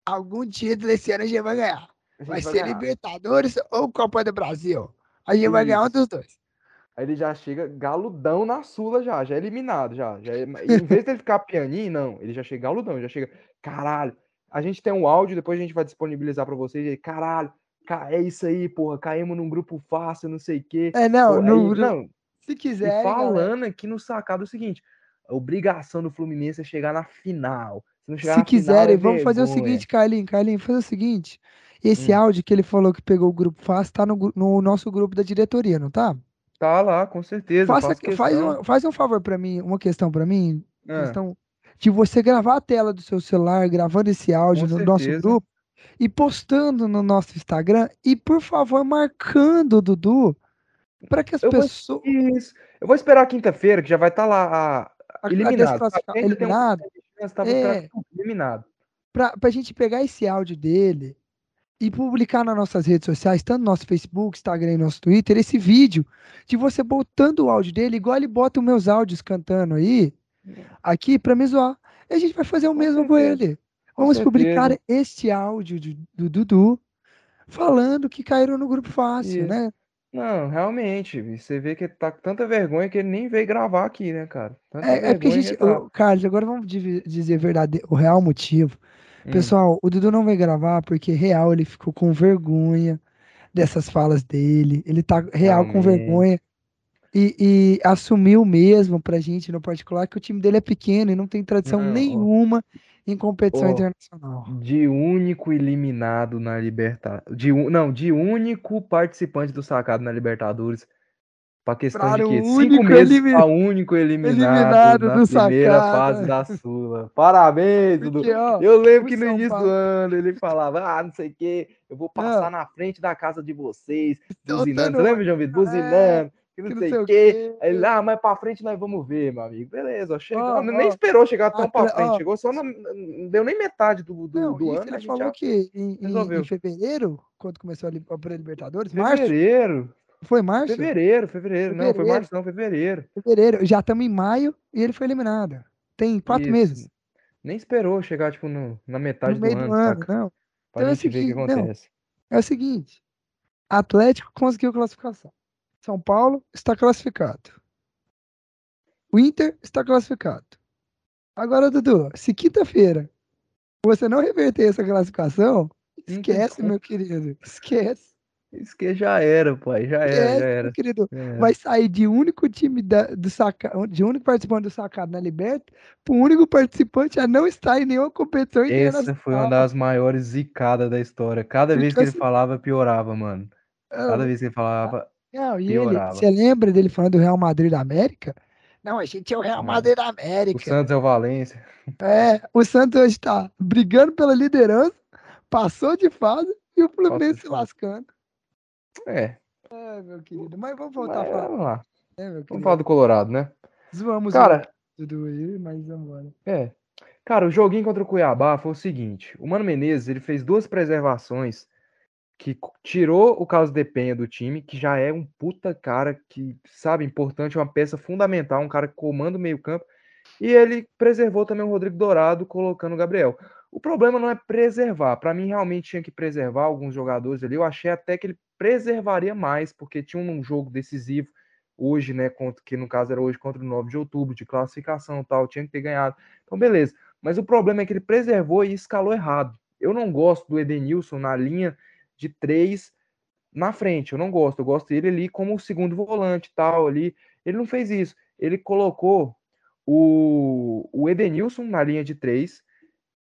algum título esse ano a gente vai ganhar. Gente vai, vai, ser ganhar. Libertadores ou Copa do Brasil. A gente Isso. vai ganhar um dos dois. Aí ele já chega galudão na Sula já, já é eliminado já. já é... em vez dele ficar pianinho, não, ele já chega galudão, já chega, caralho. A gente tem um áudio, depois a gente vai disponibilizar para vocês. Aí, caralho, é isso aí, porra, caímos num grupo fácil, não sei o quê. É, não, Pô, no, aí, não, se quiser. E falando aqui no sacado o seguinte: a obrigação do Fluminense é chegar na final. Se, Se quiserem, final, é vamos fazer o seguinte, Carlinhos, Carlinhos, fazer o seguinte. Esse hum. áudio que ele falou que pegou o grupo fácil tá no, no nosso grupo da diretoria, não tá? Tá lá, com certeza. Faça, faz, um, faz um favor para mim, uma questão para mim, É. questão de você gravar a tela do seu celular, gravando esse áudio Com no nosso certeza. grupo e postando no nosso Instagram e por favor marcando o Dudu para que as Eu vou- pessoas Isso. Eu vou esperar quinta-feira, que já vai estar lá a- a- a eliminado. um- eliminado, Tava É. eliminado. para a gente pegar esse áudio dele e publicar nas nossas redes sociais, tanto no nosso Facebook, Instagram e nosso Twitter, esse vídeo de você botando o áudio dele, igual ele bota os meus áudios cantando aí, aqui para me zoar. E a gente vai fazer o Com mesmo com certeza, ele. com Vamos publicar certeza. este áudio de- do Dudu falando que caíram no grupo fácil, Isso. né? Não, realmente, você vê que ele tá com tanta vergonha que ele nem veio gravar aqui, né, cara? Tanta É, é porque a gente, tá. ô, Carlos, agora vamos dizer verdade, o real motivo. Hum. Pessoal, o Dudu não vai gravar porque real ele ficou com vergonha dessas falas dele. Ele tá real com Realmente. vergonha e, e assumiu mesmo pra gente no particular que o time dele é pequeno e não tem tradição Não, nenhuma em competição Ó, internacional. De único eliminado na Libertadores. De, não, de único participante do sacado na Libertadores. Pra questão Para de o quê? Cinco meses pra único eliminado, eliminado na do primeira sacado. fase da Sula. Parabéns, Dudu. Eu lembro que no São início Paulo- do ano ele falava, ah, não sei o quê, eu vou passar na frente da casa de vocês, buzinando. Você lembra, João Vitor? Buzinando, que não, que não sei sei o quê. Aí ele, ah, mas pra frente nós vamos ver, meu amigo. Beleza, chegou. Nem esperou chegar tão pra Atle- frente, chegou só na, não deu nem metade do, do, Não, do ano. ele falou já- que em, em- fevereiro, quando começou a, a pré-libertadores, março, Fevereiro, foi março? fevereiro, fevereiro, não, foi Fevereiro. março não, fevereiro. Fevereiro, já estamos em maio e ele foi eliminado. Tem quatro Isso. meses. Nem esperou chegar, tipo, no, na metade No meio do do ano, ano, saca? não. Pra Então é gente ver o que seguinte, não. acontece. É o seguinte: Atlético conseguiu classificação. São Paulo está classificado. O Inter está classificado. Agora, Dudu, se quinta-feira você não reverter essa classificação, tem esquece, meu querido. Esquece. Que já era, pai, já era, já Esquece, era. meu querido. era. Vai sair de único time da, do sacado, de único participante do sacado na Liberta, para o único participante a não estar em nenhuma competição Essa foi uma internacional. das maiores zicadas da história. Cada vez que ele falava, piorava, mano. Cada Ah, vez que ele falava, Não, e ele, você lembra dele falando do Real Madrid da América? Não, a gente é o Real É. Madrid da o América. Santos é o Valência. É, o Santos hoje tá brigando pela liderança, passou de fase e o Fluminense se lascando. É, É, meu querido. Mas vamos voltar mas a falar, vamos lá. meu Vamos falar do Colorado, né? Zoamos Cara, o Dudu aí, mas vamos embora. É. Cara, o joguinho contra o Cuiabá foi o seguinte: o Mano Menezes ele fez duas preservações que tirou o Carlos de Penha do time, que já é um puta cara que, sabe, importante, uma peça fundamental, um cara que comanda o meio-campo, e ele preservou também o Rodrigo Dourado, colocando o Gabriel. O problema não é preservar. Para mim, realmente tinha que preservar alguns jogadores ali. Eu achei até que ele preservaria mais, porque tinha um jogo decisivo hoje, né? Que no caso era hoje contra o 9 de outubro, de classificação tal, tinha que ter ganhado. Então, beleza. Mas o problema é que ele preservou e escalou errado. Eu não gosto do Edenilson na linha de três na frente. Eu não gosto. Eu gosto dele ali como o segundo volante tal ali. Ele não fez isso. Ele colocou o, o Edenilson na linha de três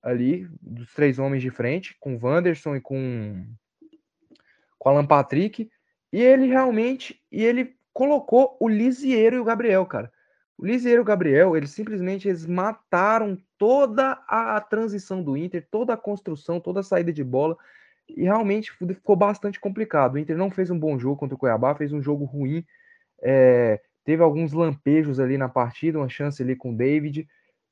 ali, dos três homens de frente, com o Wanderson e com, com o Alan Patrick. E ele realmente, e ele colocou o Lisieiro e o Gabriel, cara. O Lisieiro e o Gabriel, eles simplesmente eles mataram toda a transição do Inter, toda a construção, toda a saída de bola. E realmente ficou bastante complicado. O Inter não fez um bom jogo contra o Cuiabá, fez um jogo ruim. É, teve alguns lampejos ali na partida, uma chance ali com o David,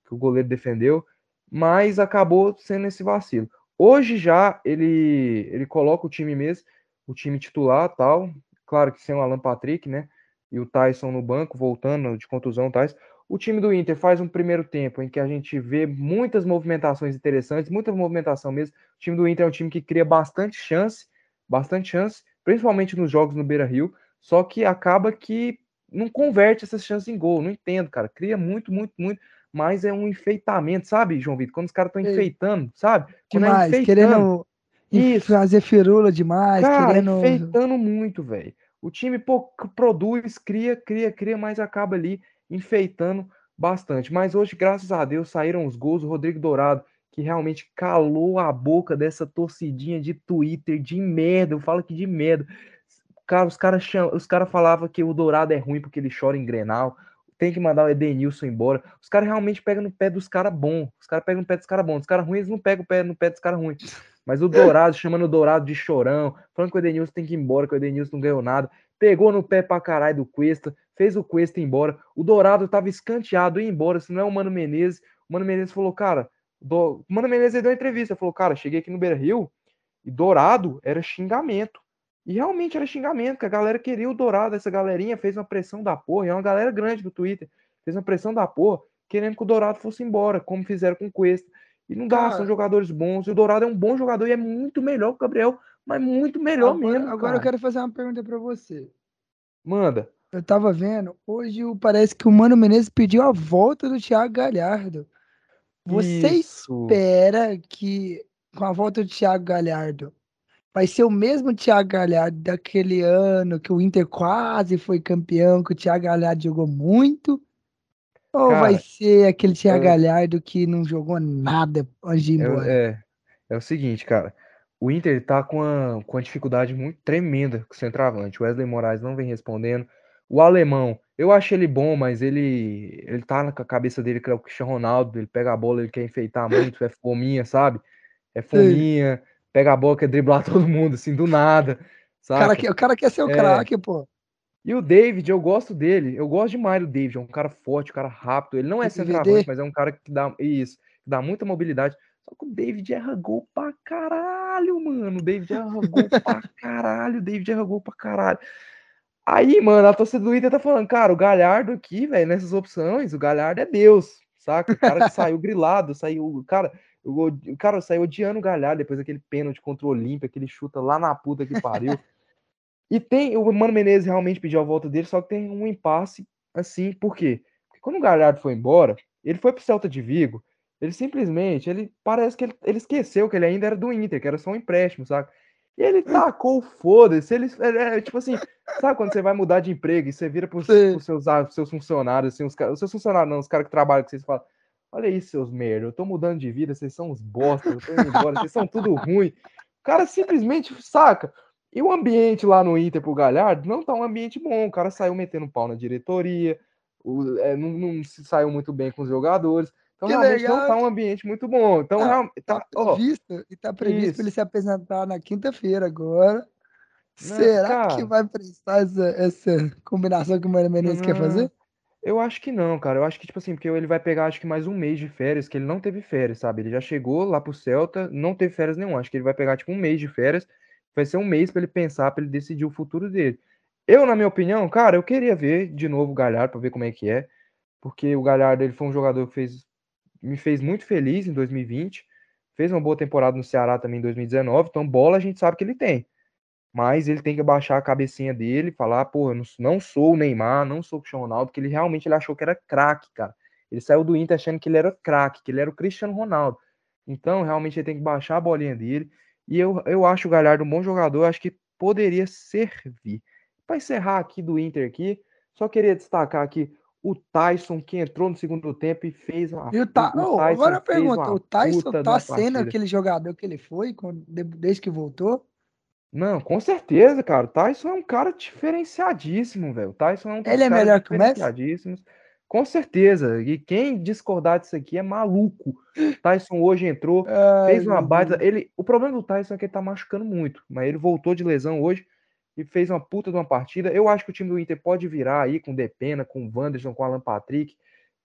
que o goleiro defendeu, mas acabou sendo esse vacilo. Hoje já ele, ele coloca o time mesmo, o time titular tal, claro que sem o Alan Patrick, né? E o Tyson no banco, voltando de contusão, Tyson. O time do Inter faz um primeiro tempo em que a gente vê muitas movimentações interessantes, muita movimentação mesmo. O time do Inter é um time que cria bastante chance, bastante chance, principalmente nos jogos no Beira Rio, só que acaba que não converte essas chances em gol. Não entendo, cara. Cria muito, muito, muito, mas é um enfeitamento, sabe, João Vitor? Quando os caras estão enfeitando, sabe? Quando é enfeitando, querendo Isso. fazer firula demais, Cara, querendo. enfeitando muito, velho. O time pô, produz, cria, cria, cria, mas acaba ali enfeitando bastante. Mas hoje, graças a Deus, saíram os gols. O Rodrigo Dourado, que realmente calou a boca dessa torcidinha de Twitter de merda. Eu falo que de merda. Cara, os caras os cara falavam que o Dourado é ruim porque ele chora em Grenal. Tem que mandar o Edenilson embora. Os caras realmente pegam no pé dos caras bons. Os caras pegam no pé dos caras bons. Os caras ruins não pegam pé no pé dos caras ruins. Mas o Dourado, chamando o Dourado de chorão, falando que o Edenilson tem que ir embora, que o Edenilson não ganhou nada. Pegou no pé pra caralho do Cuesta, fez o Cuesta ir embora. O Dourado tava escanteado, ir embora, se não é o Mano Menezes. O Mano Menezes falou, cara, do... o Mano Menezes deu uma entrevista, falou, cara, cheguei aqui no Beira Rio e Dourado era xingamento. E realmente era xingamento, que a galera queria o Dourado, essa galerinha fez uma pressão da porra, e é uma galera grande do Twitter, fez uma pressão da porra, querendo que o Dourado fosse embora, como fizeram com o Cuesta. E não dá, cara, são jogadores bons, e o Dourado é um bom jogador e é muito melhor que o Gabriel, mas muito melhor agora, mesmo. Agora cara. eu quero fazer uma pergunta para você. Manda. Eu tava vendo, hoje parece que o Mano Menezes pediu a volta do Thiago Galhardo. Você Isso. espera que com a volta do Thiago Galhardo vai ser o mesmo Thiago Galhardo daquele ano que o Inter quase foi campeão, que o Thiago Galhardo jogou muito? Ou Cara, vai ser aquele Thiago eu... Galhardo que não jogou nada antes de ir embora? É, é, é o seguinte, cara. O Inter tá com uma, com uma dificuldade muito tremenda com o centroavante. O Wesley Moraes não vem respondendo. O alemão, eu acho ele bom, mas ele ele tá na cabeça dele que é o Cristiano Ronaldo, ele pega a bola, ele quer enfeitar muito, é fominha, sabe? É fominha. Sim pega a bola, quer driblar todo mundo, assim, do nada. Saca? Cara que, o cara quer ser o é. craque, pô. E o David, eu gosto dele. Eu gosto demais do David. É um cara forte, um cara rápido. Ele não é centroavante, mas é um cara que dá isso, que dá muita mobilidade. Só que o David erra gol pra caralho, mano. O David erra gol pra caralho. O David erra gol pra caralho. Aí, mano, a torcida do Inter tá falando, cara, o Galhardo aqui, velho, nessas opções, o Galhardo é Deus, saca? O cara que saiu grilado, saiu. Cara, o, cara saiu odiando o Galhardo depois daquele pênalti contra o Olímpia, que ele chuta lá na puta que pariu. e tem, o Mano Menezes realmente pediu a volta dele, só que tem um impasse assim, por quê? Porque quando o Galhardo foi embora, ele foi pro Celta de Vigo, ele simplesmente, ele parece que ele, ele esqueceu que ele ainda era do Inter, que era só um empréstimo, sabe? E ele tacou foda-se. Ele, é, tipo assim, sabe quando você vai mudar de emprego e você vira pros, pros seus, ah, seus funcionários, assim, os, os seus funcionários, não, os caras que trabalham com vocês falam, Olha isso, seus merda. Eu tô mudando de vida, vocês são uns bosta, eu tô indo embora, vocês são tudo ruim. O cara simplesmente saca. E o ambiente lá no Inter pro Galhardo não tá um ambiente bom. O cara saiu metendo pau na diretoria, o, é, não, não, se saiu muito bem com os jogadores. Então, que realmente legal. não tá um ambiente muito bom. Então, ah, tá, tá previsto, e tá previsto ele se apresentar na quinta-feira agora. Não, Será cara, que vai prestar essa, essa combinação que o Mário Menezes quer fazer? Eu acho que não, cara. Eu acho que, tipo assim, porque ele vai pegar, acho que mais um mês de férias, que ele não teve férias, sabe? Ele já chegou lá pro Celta, não teve férias nenhum. Acho que ele vai pegar, tipo, um mês de férias. Vai ser um mês para ele pensar, para ele decidir o futuro dele. Eu, na minha opinião, cara, eu queria ver de novo o Galhardo para ver como é que é. Porque o Galhardo, ele foi um jogador que fez, me fez muito feliz em 2020. Fez uma boa temporada no Ceará também em 2019. Então, bola a gente sabe que ele tem mas ele tem que baixar a cabecinha dele, falar, pô, eu não sou o Neymar, não sou o Cristiano Ronaldo, porque ele realmente ele achou que era craque, cara. Ele saiu do Inter achando que ele era craque, que ele era o Cristiano Ronaldo. Então, realmente ele tem que baixar a bolinha dele. E eu, eu acho o Galhardo um bom jogador, acho que poderia servir. Para encerrar aqui do Inter aqui, só queria destacar aqui o Tyson que entrou no segundo tempo e fez uma. E o, Ta... o Tyson agora eu pergunto, o Tyson tá sendo aquele jogador que ele foi desde que voltou? Não, com certeza, cara. O Tyson é um cara diferenciadíssimo, velho. O Tyson é um Ele é melhor que o Messi? Com certeza. E quem discordar disso aqui é maluco. O Tyson hoje entrou, Ai, fez uma baita. Ele, o problema do Tyson é que ele tá machucando muito, mas ele voltou de lesão hoje e fez uma puta de uma partida. Eu acho que o time do Inter pode virar aí com o Depena, com o Wanderson, com o Alan Patrick.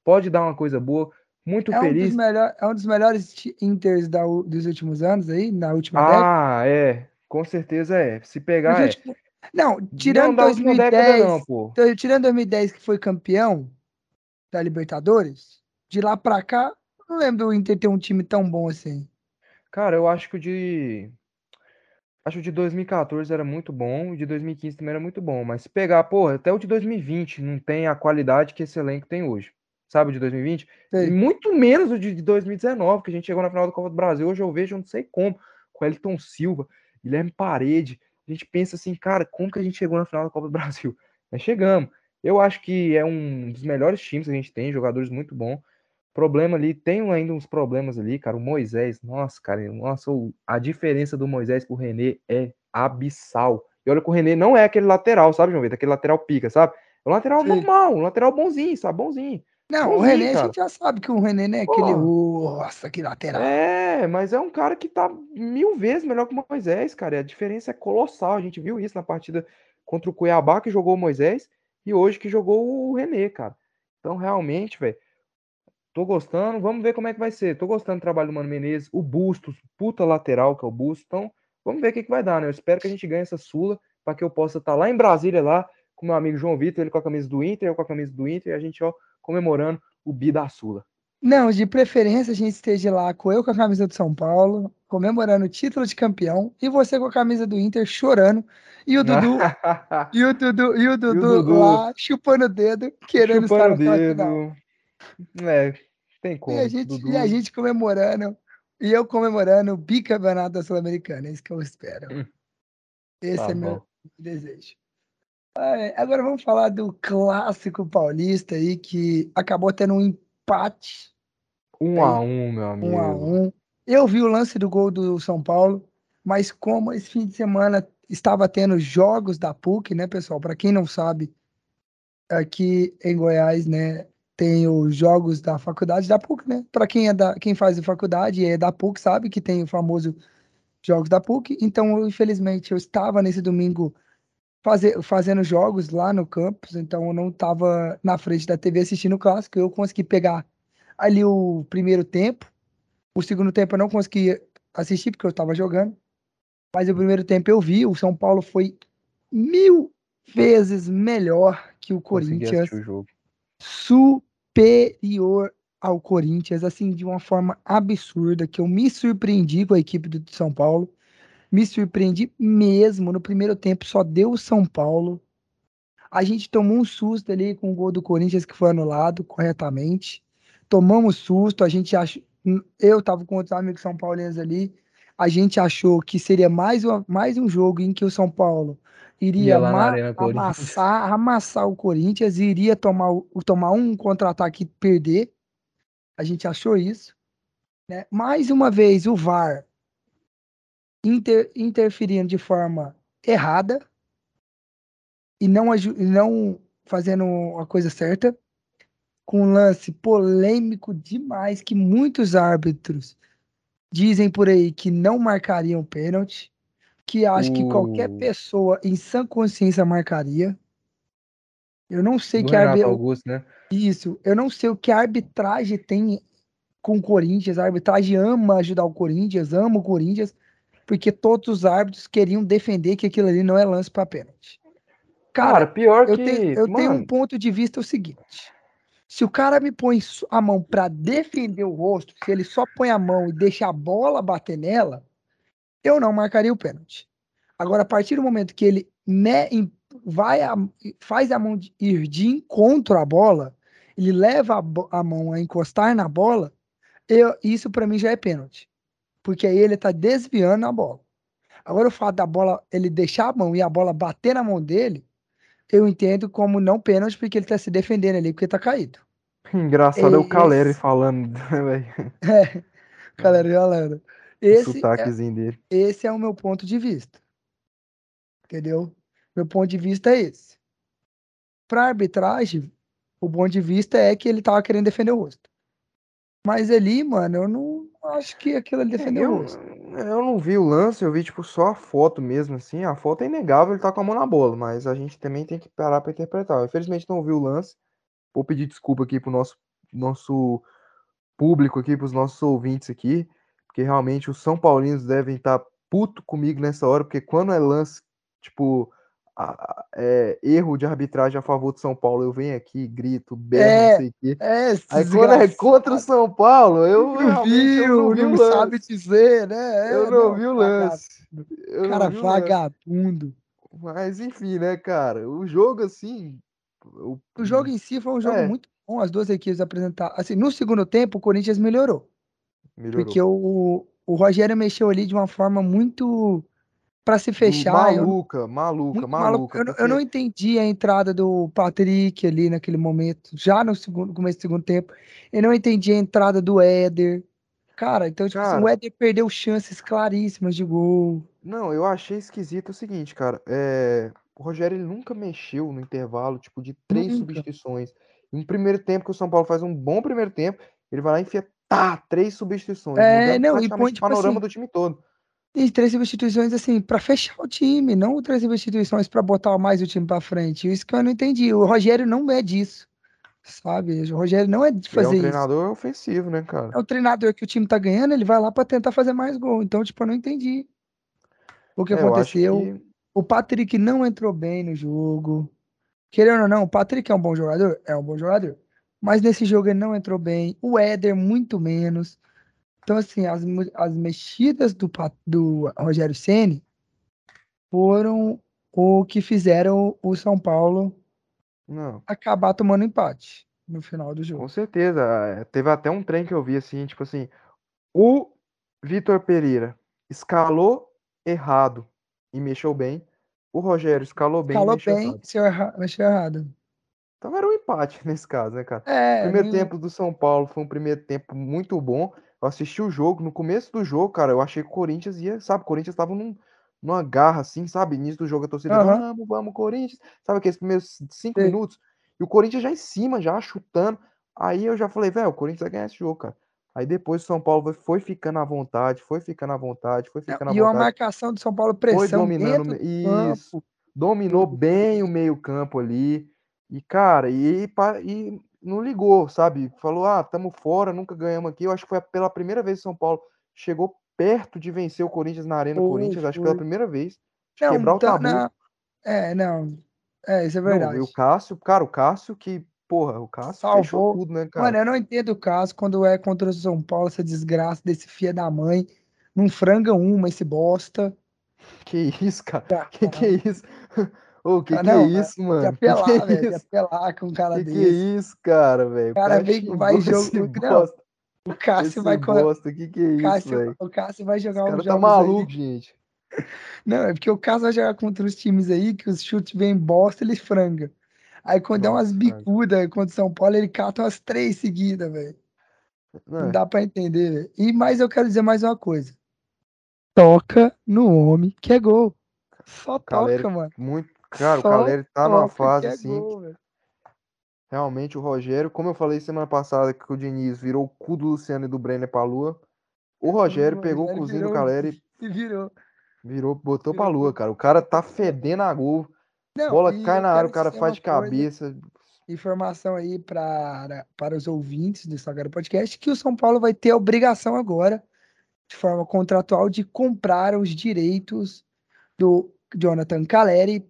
Pode dar uma coisa boa. Muito é feliz. Um dos melhor, é um dos melhores Inters da, dos últimos anos aí, na última ah, década. Ah, é. Com certeza é. Se pegar é. Não, tirando não 2010, não, pô. tirando 2010 que foi campeão da Libertadores, de lá pra cá, não lembro do Inter ter um time tão bom assim. Cara, eu acho que o de acho que o de 2014 era muito bom, o de 2015 também era muito bom, mas se pegar, pô, até o de 2020 não tem a qualidade que esse elenco tem hoje. Sabe o de 2020? E muito menos o de 2019, que a gente chegou na final do Copa do Brasil. Hoje eu vejo, não sei como, com Elton Silva. Guilherme Parede. A gente pensa assim, cara, como que a gente chegou na final da Copa do Brasil? Nós chegamos. Eu acho que é um dos melhores times que a gente tem, jogadores muito bons. Problema ali, tem ainda uns problemas ali, cara. O Moisés, nossa, cara, nossa, a diferença do Moisés pro René é abissal. E olha que o René não é aquele lateral, sabe, João Vitor? Aquele lateral pica, sabe? É um lateral Sim. normal, um lateral bonzinho, sabe? Bonzinho. Não, o Bonzinho, René a cara. gente já sabe que o René não é aquele. Nossa, que lateral. É, mas é um cara que tá mil vezes melhor que o Moisés, cara. A diferença é colossal. A gente viu isso na partida contra o Cuiabá, que jogou o Moisés, e hoje que jogou o René, cara. Então, realmente, velho, tô gostando. Vamos ver como é que vai ser. Tô gostando do trabalho do Mano Menezes. O Bustos, puta lateral que é o Bustos. Então, vamos ver o que, que vai dar, né? Eu espero que a gente ganhe essa Sula para que eu possa estar lá em Brasília, lá, com meu amigo João Vitor, ele com a camisa do Inter, eu com a camisa do Inter, e a gente, ó, comemorando o bi da Sula. Não, de preferência a gente esteja lá com eu com a camisa do São Paulo, comemorando o título de campeão, e você com a camisa do Inter chorando, e o Dudu, e o Dudu, e o Dudu, Dudu lá chupando o dedo, querendo estar Chupando no o final. É, tem como. E a, gente, Dudu. e a gente comemorando, e eu comemorando o bicampeonato da Sul-Americana, é isso que eu espero. Hum, Esse tá é meu bom. desejo. É, agora vamos falar do clássico paulista aí, que acabou tendo um empate Um a um, meu amigo. um a um. Eu vi o lance do gol do São Paulo, mas como esse fim de semana estava tendo jogos da PUC, né, pessoal? Para quem não sabe, aqui em Goiás, né, tem os jogos da faculdade da PUC, né? Para quem é da, quem faz a faculdade e é da PUC sabe que tem o famoso jogos da PUC. Então, eu, infelizmente, eu estava nesse domingo fazer, fazendo jogos lá no campus, então eu não estava na frente da TV assistindo o clássico. Eu consegui pegar ali o primeiro tempo. O segundo tempo eu não consegui assistir porque eu estava jogando. Mas o primeiro tempo eu vi. O São Paulo foi mil vezes melhor que o Corinthians. o jogo. Superior ao Corinthians, assim, de uma forma absurda, que eu me surpreendi com a equipe do São Paulo. Me surpreendi mesmo. No primeiro tempo só deu o São Paulo. A gente tomou um susto ali com o gol do Corinthians que foi anulado corretamente. Tomamos susto, a gente achou. Eu tava com outros amigos são paulinos ali. A gente achou que seria mais, uma, mais um jogo em que o São Paulo iria amassar, amassar o Corinthians e iria tomar, tomar um contra-ataque e perder. A gente achou isso. Né? Mais uma vez, o VAR inter- interferindo de forma errada e não, e não fazendo a coisa certa, com um lance polêmico demais que muitos árbitros dizem por aí que não marcariam pênalti, que acho que qualquer pessoa em sã consciência marcaria. Eu não sei Do que Renato arbi- Augusto, né? isso, eu não sei o que a arbitragem tem com o Corinthians. A arbitragem ama ajudar o Corinthians, ama o Corinthians, porque todos os árbitros queriam defender que aquilo ali não é lance para pênalti. Cara, Cara, pior eu, que. tenho, eu tenho um mano, ponto de vista o seguinte: se o cara me põe a mão para defender o rosto, se ele só põe a mão e deixa a bola bater nela, eu não marcaria o pênalti. Agora, a partir do momento que ele né, em- vai a- faz a mão de- ir de encontro à bola, ele leva a, a mão a encostar na bola, eu- isso para mim já é pênalti. Porque aí ele tá desviando a bola. Agora, o fato da bola, ele deixar a mão e a bola bater na mão dele, eu entendo como não pênalti, porque ele tá se defendendo ali, porque tá caído. engraçado é o Caleri falando, né, velho? É, galera, galera. O Esse é, sotaquezinho dele. esse é o meu ponto de vista. Entendeu? Meu ponto de vista é esse. Para arbitragem, o ponto de vista é que ele tava querendo defender o rosto. Mas ali, mano, eu não acho que aquilo ali defendeu o Eu, rosto. Eu não vi o lance, eu vi, tipo, só a foto mesmo, assim. A foto é inegável, ele tá com a mão na bola, mas a gente também tem que parar pra interpretar. Eu, infelizmente não vi o lance. Vou pedir desculpa aqui pro nosso, nosso público aqui, pros nossos ouvintes aqui, porque realmente os São Paulinos devem estar puto comigo nessa hora, porque quando é lance, tipo, a- é, erro de arbitragem a favor do São Paulo, eu venho aqui, grito, berro, É, não sei o quê. É, Aí quando é contra o São Paulo, eu não realmente eu não viu, vi o não lance. sabe dizer, né? É, Eu não vi o lance. Não Cara vi o lance. vagabundo. Mas enfim, né, cara? O jogo assim. O, O jogo em si foi um jogo É. muito bom, as duas equipes apresentaram. Assim, no segundo tempo, o Corinthians melhorou. melhorou. Porque o, o Rogério mexeu ali de uma forma muito para se fechar. eu- Maluca, maluca, maluca. Eu, não- eu não entendi a entrada do Patrick ali naquele momento, já no segundo, começo do segundo tempo. Eu não entendi a entrada do Éder. Cara, então, tipo assim, o Cara. Éder perdeu chances claríssimas de gol. Não, eu achei esquisito o seguinte, cara. É... O Rogério ele nunca mexeu no intervalo, tipo, de três Nunca. substituições. Em um primeiro tempo, que o São Paulo faz um bom primeiro tempo, ele vai lá e enfia tá, três substituições, É, não, e põe, tipo panorama assim, do time todo. E três substituições, assim, pra fechar o time, não três substituições pra botar mais o time pra frente. Isso que eu não entendi. O Rogério não é disso, sabe? O Rogério não é de é um fazer isso. treinador ofensivo, né, cara? É o treinador que o time tá ganhando, ele vai lá pra tentar fazer mais gol. Então, tipo, eu não entendi o que É, aconteceu. que. O Patrick não entrou bem no jogo. Querendo ou não, o Patrick é um bom jogador? É um bom jogador. Mas nesse jogo ele não entrou bem. O Éder, muito menos. Então, assim, as, as mexidas do, do Rogério Ceni foram o que fizeram o São Paulo Não, acabar tomando empate no final do com jogo. certeza. É, Teve até um trem que eu vi assim, tipo assim. O Vitor Pereira escalou errado e mexeu bem. O Rogério escalou bem e Falou mexeu bem, errado. se eu erra- mexeu errado. Então era um empate nesse caso, né, cara? É, Primeiro não- tempo do São Paulo foi um primeiro tempo muito bom. Eu assisti o jogo. No começo do jogo, cara, eu achei que o Corinthians ia, sabe? O Corinthians tava num, numa garra assim, sabe? Início do jogo, a torcida, Aham. vamos, vamos, Corinthians. Sabe aqueles primeiros cinco Sei. minutos? E o Corinthians já em cima, já chutando. Aí eu já falei, velho, o Corinthians vai ganhar esse jogo, cara. Aí depois o São Paulo foi- foi ficando à vontade, foi ficando à vontade, foi não, ficando à e uma vontade. marcação do São Paulo, Foi pressão dominando. dentro do Isso. campo. Dominou do- bem o meio-campo ali. E, cara, e, e não ligou, sabe? Falou, ah, tamo fora, nunca ganhamos aqui. Eu acho que foi pela primeira vez que São Paulo chegou perto de vencer o Corinthians na Arena Foi, Corinthians. Acho que pela foi. primeira vez. De Não, quebrar o tá- tabu. não, é, não. É, isso é Não, e o verdade. Cássio, cara, o Cássio que, porra, o Cássio fechou Salvou. tudo, né, Mano, cara? eu não entendo o caso quando é contra o São Paulo, essa desgraça desse filho da mãe. Não franga uma, esse bosta. Que isso, cara? Tá, Que que é isso? Ô, que Ah, que é não, isso, Tem que mano? Que que apelar, é velho. Que isso? apelar com um cara Que que é desse. isso, cara, velho? O O cara vem, xingou vai jogo. Não, bosta. o Cássio Esse vai. bosta, que que é O isso, Cássio, o Cássio vai jogar uns cara tá maluco, aí. gente. Não, é porque o Cássio vai jogar contra os times aí que os chutes vêm bosta, ele franga. Aí quando é umas Nossa, Frank. bicudas contra o São Paulo, ele cata umas três seguidas, velho. Não É, dá pra entender, velho. E mais eu quero dizer mais uma coisa. Toca no homem que é gol. Só o Caleri, toca, mano. muito. Cara, o Só Caleri tá numa fase é assim. gol. Realmente, o Rogério, como eu falei semana passada, que o Diniz virou o cu do Luciano e do Brenner pra lua. O Rogério O pegou o cozinho do virou Caleri, e virou. virou, botou pra Virou lua, gol. cara. O cara tá fedendo a gol. Não, Bola cai na área, o cara faz de coisa, cabeça. informação aí para, para os ouvintes do Instagram Podcast, que o São Paulo vai ter a obrigação agora, de forma contratual, de comprar os direitos do Jonathan Caleri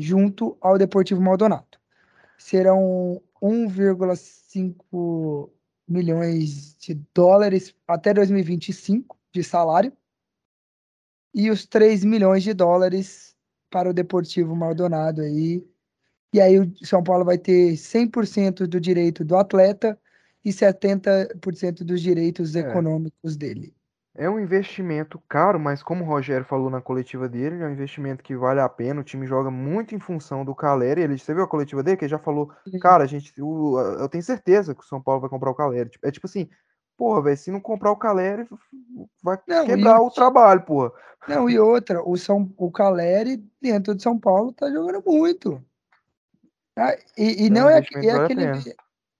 junto ao Deportivo Maldonado. Serão 1,5 milhões de dólares até 2025 de salário e os 3 milhões de dólares para o Deportivo Maldonado aí. E aí o São Paulo vai ter 100% do direito do atleta e 70% dos direitos É. econômicos dele. É um investimento caro, mas como o Rogério falou na coletiva dele, é um investimento que vale a pena. O time joga muito em função do Caleri. Ele, você viu a coletiva dele? Que ele já falou, cara, a gente, o- eu tenho certeza que o São Paulo vai comprar o Caleri. Tipo, É tipo assim, porra, velho, se não comprar o Caleri, vai Não, quebrar o o trabalho, porra. Não, e outra, o, São, o Caleri dentro de São Paulo tá jogando muito. Ah, e, e É um não é, é vale aquele,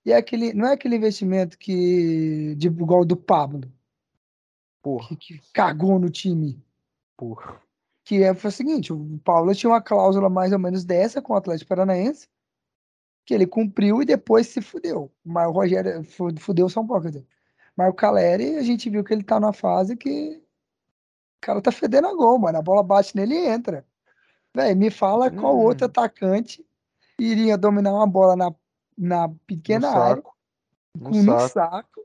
e é aquele, não é aquele investimento que de igual do Pablo, Porra, que, que cagou no time. porra. Que é, foi o seguinte, o Paulo tinha uma cláusula mais ou menos dessa com o Atlético Paranaense, que ele cumpriu e depois se fudeu. Mas o Rogério fu- fudeu o São Paulo, quer dizer. Mas o Caleri, a gente viu que ele tá numa fase que o cara tá fedendo a gol, mano. A bola bate nele e entra. Véi, me fala qual Hum. outro atacante iria dominar uma bola na, na No pequena área, saco. No com no saco. saco,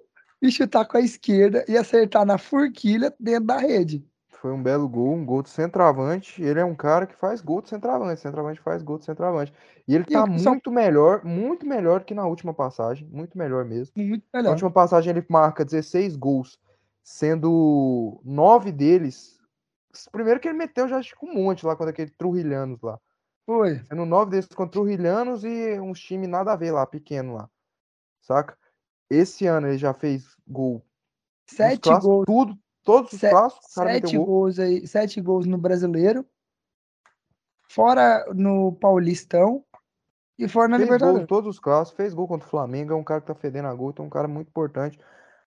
e chutar com a esquerda e acertar na forquilha dentro da rede. Foi um belo gol, um gol de centroavante. Ele é um cara que faz gol de centroavante. Centroavante faz gol de centroavante. E ele E tá São muito melhor, muito melhor que na última passagem. Muito melhor mesmo. muito Na melhor. última passagem ele marca 16 gols, sendo nove deles. Primeiro que ele meteu já acho um monte lá contra aquele Trujilhanos lá. Foi. Sendo nove deles contra Trujilhanos e uns times nada a ver lá, pequeno lá. Saca? Esse ano ele já fez gol Sete clássicos, gols. tudo, Todos os clássicos, Sete gol. gols aí, sete gols no Brasileiro. Fora no Paulistão e fora na Fez gol Libertadores. todos os clássicos, fez gol contra o Flamengo, é um cara que tá fedendo a gol, então é um cara muito importante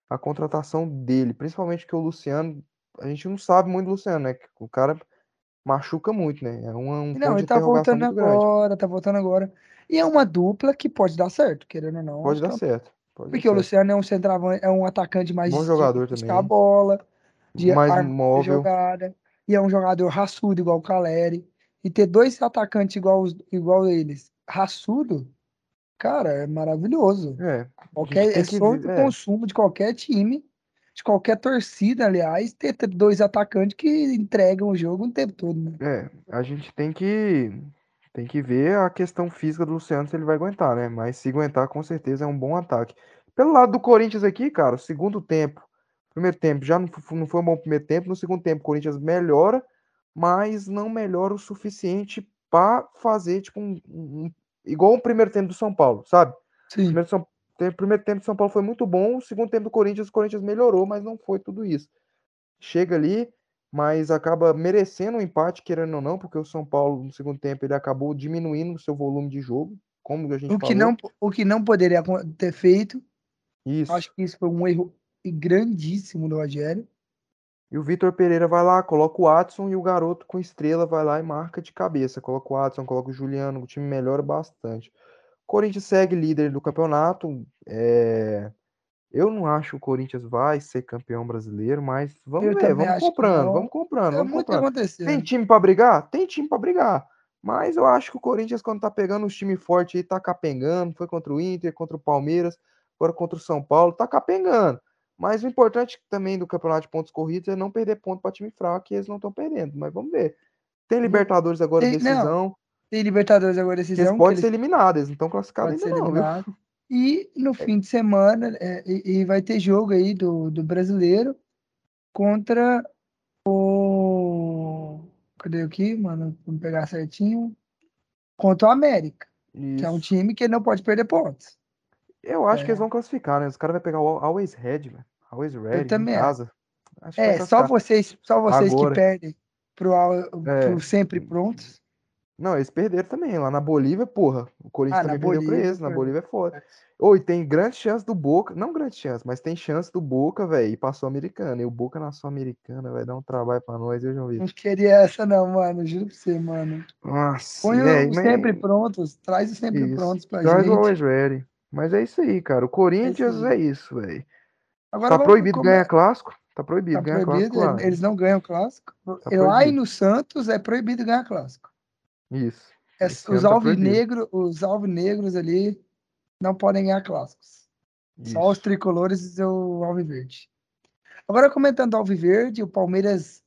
a contratação dele, principalmente que o Luciano, a gente não sabe muito do Luciano, né? O cara machuca muito, né? É um, um Não, ele tá voltando muito grande. agora, tá voltando agora. E é uma dupla que pode dar certo, querendo ou não. Pode dar um- certo. Pode Porque o certo. Luciano é um centroavante, é um atacante mais Bom de jogador buscar também. a bola, de Mais móvel. jogada. E é um jogador raçudo igual o Caleri. E ter dois atacantes igual, igual eles, raçudo, cara, é maravilhoso. É, Qualquer, é ver- do é. consumo de qualquer time, de qualquer torcida, aliás, ter, ter dois atacantes que entregam o jogo o tempo todo, né? É, a gente tem que tem que ver a questão física do Luciano se ele vai aguentar, né? Mas se aguentar, com certeza é um bom ataque. Pelo lado do Corinthians aqui, cara, segundo tempo, primeiro tempo já não foi, um bom primeiro tempo, no segundo tempo o Corinthians melhora, mas não melhora o suficiente para fazer tipo um, um- igual o primeiro tempo do São Paulo, sabe? Sim. Primeiro, São, tem- primeiro tempo do São Paulo foi muito bom, o segundo tempo do Corinthians, o Corinthians melhorou, mas não foi tudo isso. Chega ali, mas acaba merecendo um empate, querendo ou não, porque o São Paulo, no segundo tempo, ele acabou diminuindo o seu volume de jogo, como a gente O que, falou. não, o que não poderia ter feito, Isso. acho que isso foi um erro grandíssimo do Rogério. E o Vitor Pereira vai lá, coloca o Watson e o garoto com estrela vai lá e marca de cabeça. Coloca o Watson, coloca o Juliano, o time melhora bastante. O Corinthians segue líder do campeonato. é, Eu não acho que o Corinthians vai ser campeão brasileiro, mas vamos Eu ver, vamos que comprando, não. vamos comprando, É vamos comprando. Tem time pra brigar? Tem time pra brigar. Mas eu acho que o Corinthians, quando tá pegando os times fortes aí, tá capengando. Foi contra o Inter, contra o Palmeiras, agora contra o São Paulo, tá capengando. Mas o importante também do campeonato de pontos corridos é não perder ponto pra time fraco, e eles não estão perdendo. Mas vamos ver. Tem Libertadores agora, Tem- não, decisão, Tem Libertadores agora que eles decisão, que podem eles ser eliminados, eles não estão classificados ainda não, viu? E no fim de semana, é, e, e vai ter jogo aí do, do brasileiro contra o. Cadê aqui, mano? Vamos pegar certinho. Contra o América, que é um Isso. time que não pode perder pontos. Eu acho que É. eles vão classificar, né? Os caras vão pegar o Always Red, velho. Always Red, em também acho. casa. Que É, só vocês, só vocês Agora. que perdem pro, É. pro sempre prontos. Não, eles perderam também. Lá na Bolívia, porra. O Corinthians Ah, na também perdeu pra Bolívia, eles. Na. Bolívia é foda. Oi, tem grande chance do Boca. Não grande chance, mas tem chance do Boca, velho, ir pra Sul-Americana. E o Boca na Sul-Americana vai dar um trabalho pra nós, eu já vi. Não queria essa não, mano. Juro pra você, mano. Nossa, Põe é, os mas- sempre prontos. Traz os sempre isso. prontos pra Traz o gente. Always Ready. Mas é isso aí, cara. O Corinthians é isso, velho. Agora Tá proibido ganhar clássico? Tá proibido Tá ganhar proibido, clássico lá. eles não ganham clássico. Tá e lá e no Santos é proibido ganhar clássico. Isso. É, os tá proibido. alvinegros, os alvinegros ali não podem ganhar clássicos. Só os Isso. tricolores e o alviverde. Agora comentando o alviverde, o Palmeiras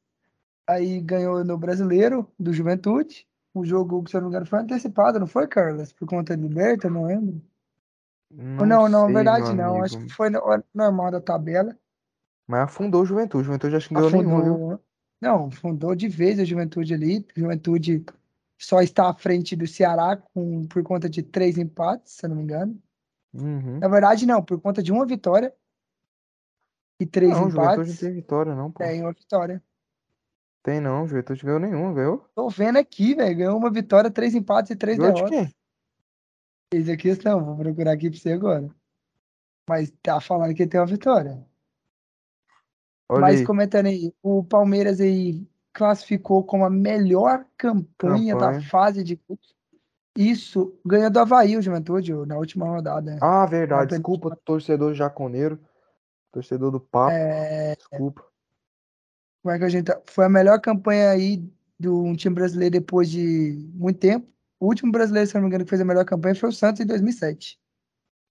aí ganhou no Brasileiro do Juventude. O jogo, se eu não me engano, foi antecipado, não foi, Carlos? Por conta de Liberta, não lembro. Ou não, não, sei, verdade não. Acho que foi no- normal da tabela. Mas afundou o Juventude. O Juventude acho que não ganhou nenhum, viu? Afundou. Não, fundou de vez a Juventude ali. Juventude só está à frente do Ceará com, por conta de três empates, se eu não me engano. Uhum. Na verdade, não, por conta de uma vitória e três Não, Juventude não empates. tem vitória, não, pô. Tem uma vitória. Tem não, o Juventude ganhou nenhum, ganhou? Tô vendo aqui, velho. Ganhou uma vitória, três empates e três Ganhou de derrotas. quem? Esse aqui não, vou procurar aqui pra você agora. Mas tá falando que tem uma vitória. Olha Mas aí. comentando aí, o Palmeiras aí classificou como a melhor campanha, da Campanha. fase de grupos. Isso, ganhou do Havaí, o Juventude, na última rodada. Ah, verdade. Desculpa, torcedor jaconeiro. Torcedor do papo. É, Desculpa. como é que a gente tá? Foi a melhor campanha aí de um time brasileiro depois de muito tempo. O último brasileiro, se não me engano, que fez a melhor campanha foi o Santos em 2007.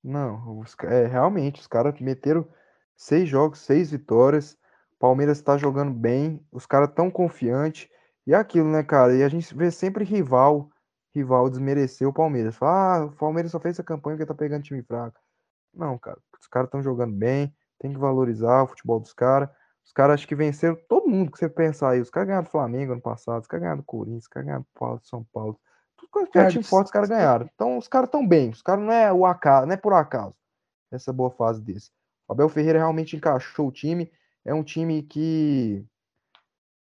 Não, os é, realmente, os caras meteram seis jogos, seis vitórias. Palmeiras tá jogando bem, os caras tão confiantes. E é aquilo, né, cara? E a gente vê sempre rival, rival desmerecer o Palmeiras. Fala, ah, o Palmeiras só fez essa campanha porque tá pegando time fraco. Não, cara, os caras estão jogando bem, tem que valorizar o futebol dos caras. Os caras acho que venceram todo mundo que você pensar aí. Os caras ganharam do Flamengo ano passado, os caras ganharam do Corinthians, os caras ganharam do Paulo- São Paulo. Tudo que é time Carlos, forte, os caras ganharam. Então os caras estão bem, os caras não é o acaso, não é por acaso essa boa fase desse. O Abel Ferreira realmente encaixou o time. É um time que,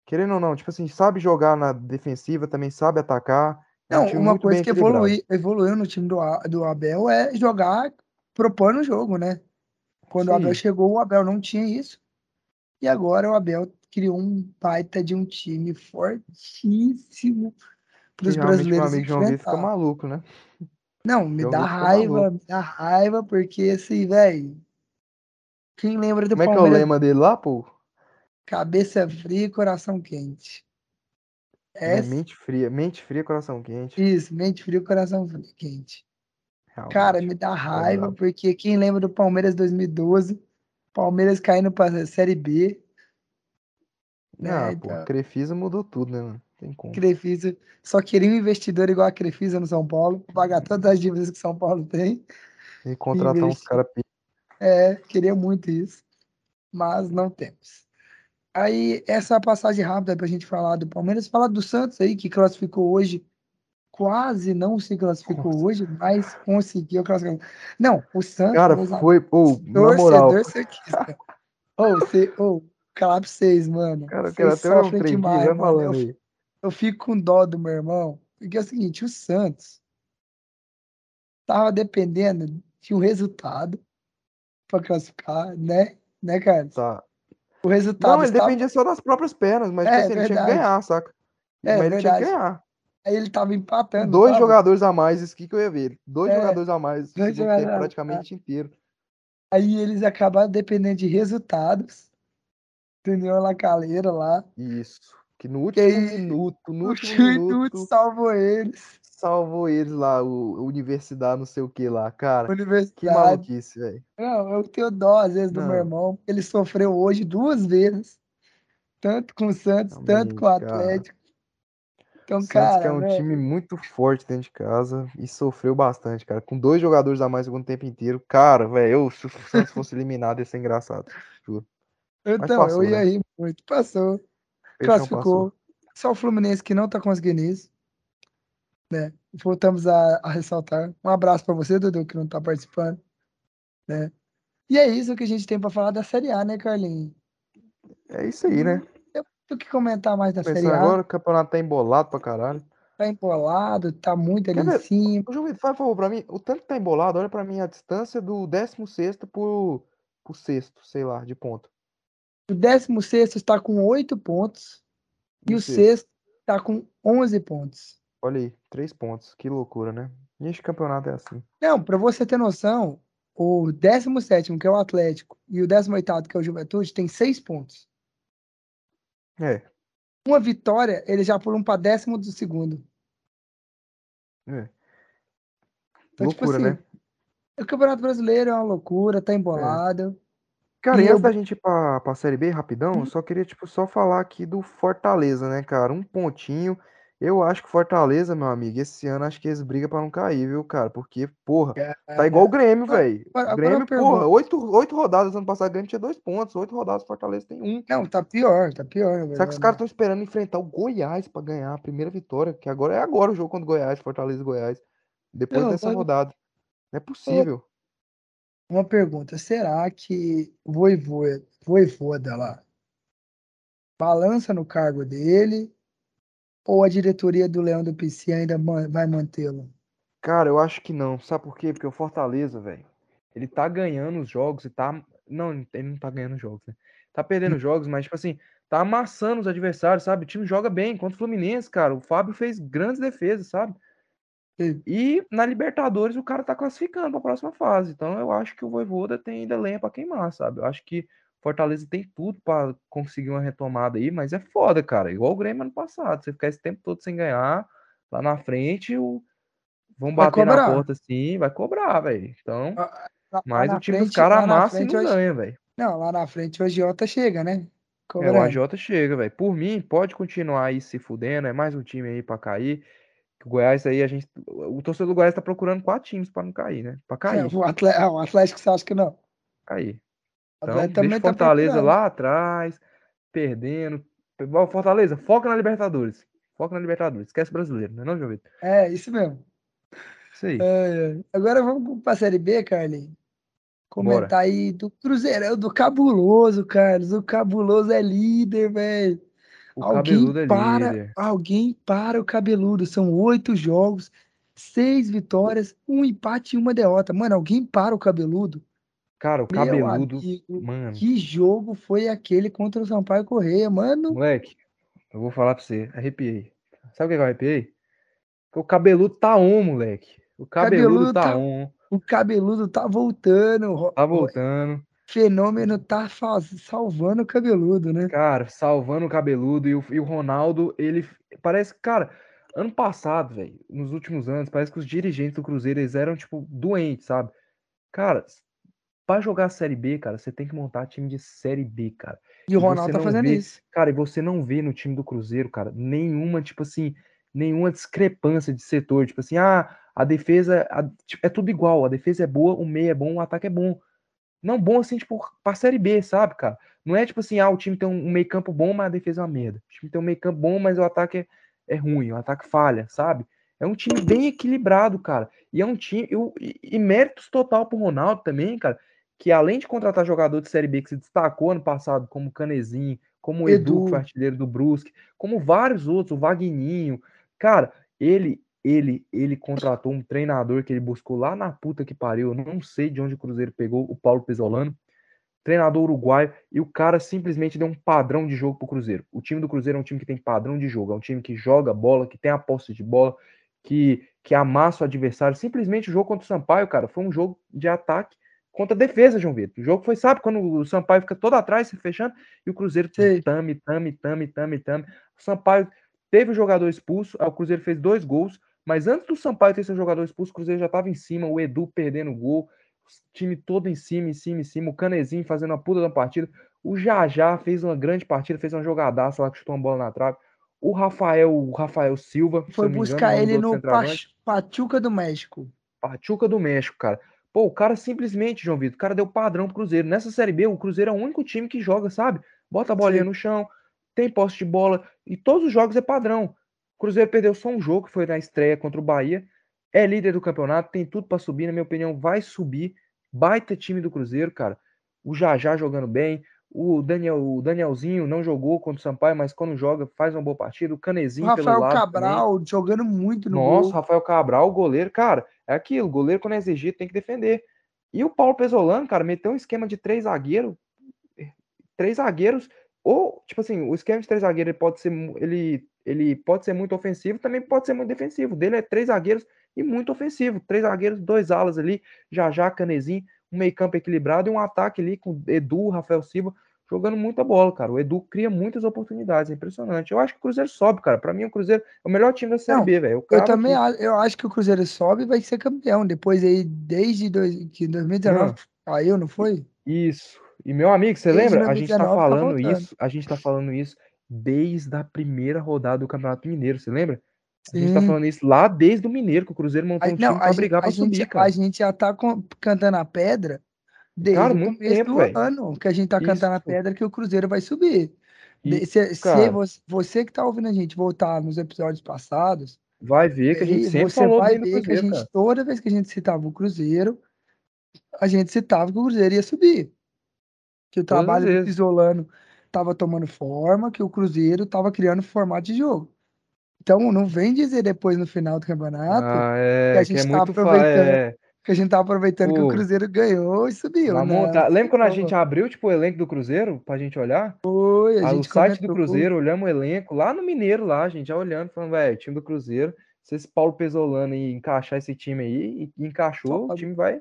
querendo ou não, tipo assim, sabe jogar na defensiva, também sabe atacar. É um Não, uma coisa que evolui, evoluiu no time do, do Abel é jogar propondo o jogo, né? Quando o Abel Sim, chegou, o Abel não tinha isso. E agora o Abel criou um baita de um time fortíssimo para os realmente meu brasileiros amigo João Vitor fica maluco, né? Não, me João dá raiva, me dá raiva, porque assim, velho, quem lembra do Como é que é o Palmeiras, lema dele lá, pô? cabeça fria e coração quente. É É mente fria, mente fria, coração quente. isso, mente fria e coração quente. Cara, Realmente. me dá É raiva, brabo. porque quem lembra do Palmeiras 2012, Palmeiras caindo para a Série B, né? Ah, pô, a Então, Crefisa mudou tudo, né, mano? Tem como. Crefisa só queria um investidor igual a Crefisa no São Paulo, pra pagar todas as dívidas que São Paulo tem E e contratar uns investir. caras É, queria muito isso, mas não temos. Aí, essa passagem rápida para a gente falar do Palmeiras, falar do Santos aí, que classificou hoje, quase não se classificou hoje, mas conseguiu classificar. Não, o Santos, Cara, foi, ou, na moral, santista. Ô, ô, falar pra vocês, mano, cara, eu quero até um trem demais, vai. Eu, falando aí. eu fico com dó do meu irmão, porque é o seguinte, o Santos tava dependendo de um resultado para classificar, né? Né, Carlos? Tá. O resultado Não, ele estava. dependia só das próprias pernas, mas, tipo É, assim, ele tinha que verdade. ganhar, saca? É, Mas ele tinha que verdade. ganhar. Aí ele tava empatando, dois tava? jogadores a mais, isso aqui que eu ia ver. Dois É, jogadores a mais, dois segundo tempo jogadores. praticamente inteiro. Aí eles acabaram dependendo de resultados. Do União La Calera lá. Isso. Que no Que último aí minuto, no último minuto minuto, salvou eles. Salvou eles lá, o Universidade, não sei o que lá, cara. Que Universidade. maluquice, velho. Não, eu tenho dó às vezes do meu Não, irmão. Ele sofreu hoje duas vezes. Tanto com o Santos, tanto com o realmente, cara. Atlético. Então, Santos que é cara, um velho. time muito forte dentro de casa e sofreu bastante, cara. Com dois jogadores a mais o segundo tempo inteiro. Cara, velho, eu, se o Santos fosse eliminado, ia ser engraçado. Juro. Então, eu passou, ia né? rir muito. Passou. Passou. Classificou. Só o Fluminense que não tá conseguindo isso. Né? Voltamos a, a ressaltar. Um abraço pra você, Dudu, que não tá participando. Né? E é isso que a gente tem pra falar da Série A, né, Carlinhos? É isso aí, né? O que comentar mais da Série Começando A? agora, o campeonato tá embolado pra caralho. Tá embolado, tá muito ali Quer em cima. Vitor, faz favor pra mim. O tanto que tá embolado, olha pra mim a distância do 16 pro, pro sexto, sei lá, de ponto. O 16 está com 8 pontos e E o o sexto? sexto está com 11 pontos. Olha aí, três pontos. Que loucura, né? E este campeonato é assim. Não, para você ter noção, o 17, que é o Atlético, e o 18, que é o Juventude, tem 6 pontos. É, Uma vitória, eles já pulam para décimo do segundo. é. Então, tipo Loucura, assim, né? o Campeonato Brasileiro é uma loucura, tá embolado. Cara, E e antes eu- da gente ir pra, pra Série B, rapidão, Hum. eu só queria, tipo, só falar aqui do Fortaleza, né, cara? Um pontinho. Eu acho que Fortaleza, meu amigo, esse ano acho que eles brigam pra não cair, viu, cara? Porque, porra, tá igual o Grêmio, Agora- velho. O Grêmio, porra, oito, oito rodadas ano passado, o Grêmio tinha dois pontos. Oito rodadas, Fortaleza tem um. Não, tá pior, tá pior. Será que os verdade. caras estão esperando enfrentar o Goiás pra ganhar a primeira vitória? Que agora é agora o jogo contra o Goiás, Fortaleza e Goiás. Depois Não, dessa mas- rodada. Não é possível. Uma pergunta, será que o Voivoda, Voivoda lá balança no cargo dele ou a diretoria do Leão do PC ainda vai mantê-lo? Cara, eu acho que não. Sabe por quê? Porque o Fortaleza, velho, ele tá ganhando os jogos e tá. Não, ele não tá ganhando os jogos, né? Tá perdendo jogos, mas, tipo assim, tá amassando os adversários, sabe? O time joga bem. Contra o Fluminense, cara, o Fábio fez grandes defesas, sabe? E na Libertadores o cara tá classificando pra próxima fase. Então eu acho que o Voivoda tem ainda lenha pra queimar, sabe? Eu acho que Fortaleza tem tudo pra conseguir uma retomada aí, mas é foda, cara. Igual o Grêmio ano passado. Você ficar esse tempo todo sem ganhar, lá na frente, o... vão Vai bater na cobrar. porta assim, vai cobrar, velho. Então, Lá- lá mas na o time dos frente- caras lá na amassa e não hoje- ganha, velho. Não, lá na frente o Agiota chega, né? É, o. AJ chega, velho. Por mim, pode continuar aí se fudendo. É mais um time aí pra cair. O Goiás aí, a gente. O torcedor do Goiás tá procurando quatro times pra não cair, né? Pra cair. É, o, Atle- ah, o Atlético você acha que não? cair. O Então, deixa o tá Fortaleza procurando. lá atrás, perdendo. Fortaleza, foca na Libertadores. Foca na Libertadores. Esquece brasileiro, não é não, João Vitor? É, isso mesmo. Isso aí. É. Agora vamos pra Série B, Carlinhos. comentar Bora. aí do Cruzeirão, do Cabuloso, Carlos. O Cabuloso é líder, velho. Alguém é para, líder. alguém para o Cabeludo. São oito jogos, seis vitórias, um empate e uma derrota. Mano, alguém para o Cabeludo. Cara, o Meu Cabeludo, amigo, mano. Que jogo foi aquele contra o Sampaio Correia, mano? Moleque, eu vou falar pra você, arrepiei. Sabe o que eu arrepiei? O cabeludo tá on, moleque. O cabeludo, cabeludo tá, tá on. O cabeludo tá voltando. Tá voltando. Fenômeno tá salvando o cabeludo, né? Cara, salvando o cabeludo. E o, e o Ronaldo, ele parece, cara, ano passado, velho, nos últimos anos, parece que os dirigentes do Cruzeiro eles eram, tipo, doentes, sabe? Cara, para jogar a Série B, cara, você tem que montar time de Série B, cara. E o Ronaldo tá fazendo vê, isso. Cara, e você não vê no time do Cruzeiro, cara, nenhuma, tipo assim, nenhuma discrepância de setor. Tipo assim, ah, a defesa a, tipo, é tudo igual. A defesa é boa, o meio é bom, o ataque é bom. Não bom assim, tipo, pra Série B, sabe, cara? Não é tipo assim, ah, o time tem um meio campo bom, mas a defesa é uma merda. O time tem um meio campo bom, mas o ataque é, é ruim, o ataque falha, sabe? É um time bem equilibrado, cara. E é um time. Eu, e, e méritos total pro Ronaldo também, cara. Que além de contratar jogador de Série B que se destacou ano passado, como Canezinho, como Edu, Edu que foi artilheiro do Brusque, como vários outros, o Vagninho, Cara, ele ele ele contratou um treinador que ele buscou lá na puta que pariu, eu não sei de onde o Cruzeiro pegou o Paulo Pesolano, treinador uruguaio, e o cara simplesmente deu um padrão de jogo pro Cruzeiro. O time do Cruzeiro é um time que tem padrão de jogo, é um time que joga bola, que tem a posse de bola, que, que amassa o adversário. Simplesmente o jogo contra o Sampaio, cara, foi um jogo de ataque contra a defesa, João Vitor. O jogo foi, sabe, quando o Sampaio fica todo atrás, se fechando, e o Cruzeiro tame, tame, tame, tame, tame. O Sampaio Teve o jogador expulso, o Cruzeiro fez dois gols, mas antes do Sampaio ter seu jogador expulso, o Cruzeiro já estava em cima, o Edu perdendo o gol, o time todo em cima, em cima, em cima, o Canezinho fazendo uma puta da partida, o Jajá fez uma grande partida, fez uma jogadaça lá que chutou uma bola na trave. O Rafael, o Rafael Silva, foi buscar engano, ele no Pachuca do México. Pachuca do México, cara. Pô, o cara simplesmente, João Vitor, o cara deu padrão pro Cruzeiro. Nessa Série B, o Cruzeiro é o único time que joga, sabe? Bota a bolinha Sim. no chão, tem posse de bola, e todos os jogos é padrão. O Cruzeiro perdeu só um jogo, que foi na estreia contra o Bahia. É líder do campeonato, tem tudo para subir, na minha opinião, vai subir. Baita time do Cruzeiro, cara. O Jajá jogando bem. O, Daniel, o Danielzinho não jogou contra o Sampaio, mas quando joga, faz uma boa partida. O Canezinho o Rafael Cabral também. jogando muito no Nossa, gol. Rafael Cabral, o goleiro, cara, é aquilo. O goleiro, quando é exigido, tem que defender. E o Paulo Pesolano, cara, meteu um esquema de três zagueiros. Três zagueiros ou, tipo assim, o esquema de três zagueiros ele pode ser, ele, ele pode ser muito ofensivo, também pode ser muito defensivo. O dele é três zagueiros e muito ofensivo. Três zagueiros, dois alas ali, já já Canezinho, um meio campo equilibrado e um ataque ali com Edu, Rafael Silva, jogando muita bola, cara. O Edu cria muitas oportunidades, é impressionante. Eu acho que o Cruzeiro sobe, cara. Para mim, o Cruzeiro é o melhor time da Série B, velho. Eu também que... eu acho que o Cruzeiro sobe e vai ser campeão. Depois aí, desde dois, que 2019 caiu, não foi? Isso. E meu amigo, você lembra? A gente tá, tá falando tá isso, a gente tá falando isso desde a primeira rodada do Campeonato Mineiro, você lembra? A gente tá falando isso lá desde o Mineiro, que o Cruzeiro montou um não, time pra brigar pra subir, cara. A gente já tá com, cantando a pedra desde cara, o começo tempo, do véio. ano, que a gente tá isso. cantando a pedra que o Cruzeiro vai subir. Isso, se, se você, você, que tá ouvindo a gente voltar nos episódios passados, vai ver que a gente sempre você falou vai ver que a gente, toda vez que a gente citava o Cruzeiro, a gente citava que o Cruzeiro ia subir que o trabalho do Pisolano estava tomando forma, que o Cruzeiro estava criando formato de jogo. Então não vem dizer depois no final do campeonato ah, é, que a gente está aproveitando. É. Que a gente tá aproveitando Pô, que o Cruzeiro ganhou e subiu. Né? Monta... Lembra quando a gente abriu tipo, o elenco do Cruzeiro pra gente olhar? Foi, a gente o site do Cruzeiro, olhamos o elenco lá no Mineiro, lá, a gente já olhando, falando, velho, time do Cruzeiro, se esse Paulo Pesolano e encaixar esse time aí, e encaixou, Só o time vai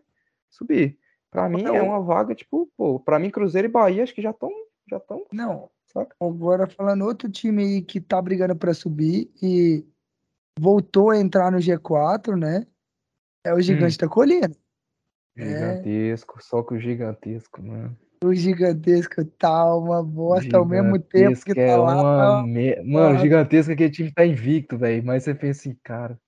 subir. Pra mim é uma vaga, tipo, pô, pra mim Cruzeiro e Bahia acho que já estão. Já estão. Não. Saca? Agora falando outro time aí que tá brigando pra subir e voltou a entrar no G4, né? É o Gigante hum. da Colina. Gigantesco, é. só que o gigantesco, mano. O gigantesco tá uma bosta ao mesmo tempo que tá é lá. Uma me... Mano, o gigantesco aquele time tá invicto, velho. Mas você pensa assim, cara.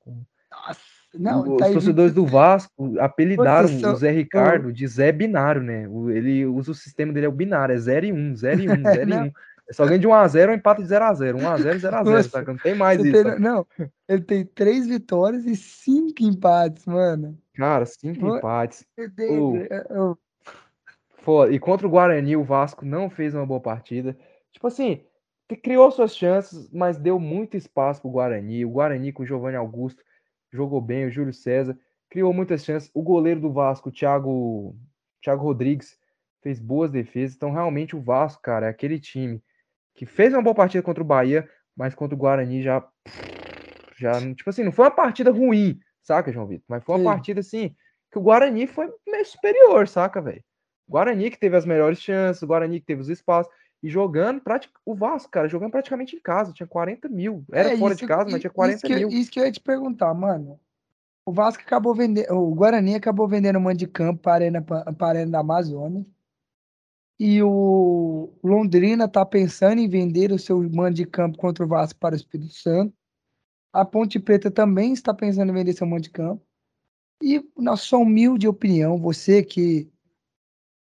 Nossa, não, os tá torcedores do Vasco apelidaram o Zé Ricardo de Zé Binário, né? Ele usa o sistema dele, é o binário, é 0 e 1, 0 e 1, 0 e 1. É só ganha de 1x0 ou empate de 0x0. 1x0, 0x0, saca? Não tem mais isso. Não, ele tem 3 vitórias e 5 empates, mano. Cara, 5 empates. Oh. Foda. E contra o Guarani, o Vasco não fez uma boa partida. Tipo assim, criou suas chances, mas deu muito espaço pro Guarani. O Guarani com o Giovanni Augusto jogou bem, o Júlio César criou muitas chances. O goleiro do Vasco, o Thiago, Thiago Rodrigues, fez boas defesas. Então, realmente, o Vasco, cara, é aquele time que fez uma boa partida contra o Bahia, mas contra o Guarani já. já tipo assim, não foi uma partida ruim, saca, João Vitor? Mas foi uma Sim. partida assim que o Guarani foi meio superior, saca, velho? Guarani que teve as melhores chances, o Guarani que teve os espaços. E jogando, o Vasco, cara, jogando praticamente em casa, tinha 40 mil. Era é, fora isso, de casa, mas tinha 40 isso que, mil. Isso que eu ia te perguntar, mano. O Vasco acabou vendendo, o Guarani acabou vendendo um monte de campo para a Arena, para a Arena da Amazônia. E o Londrina está pensando em vender o seu mando de campo contra o Vasco para o Espírito Santo. A Ponte Preta também está pensando em vender seu mando de campo. E, na sua humilde opinião, você que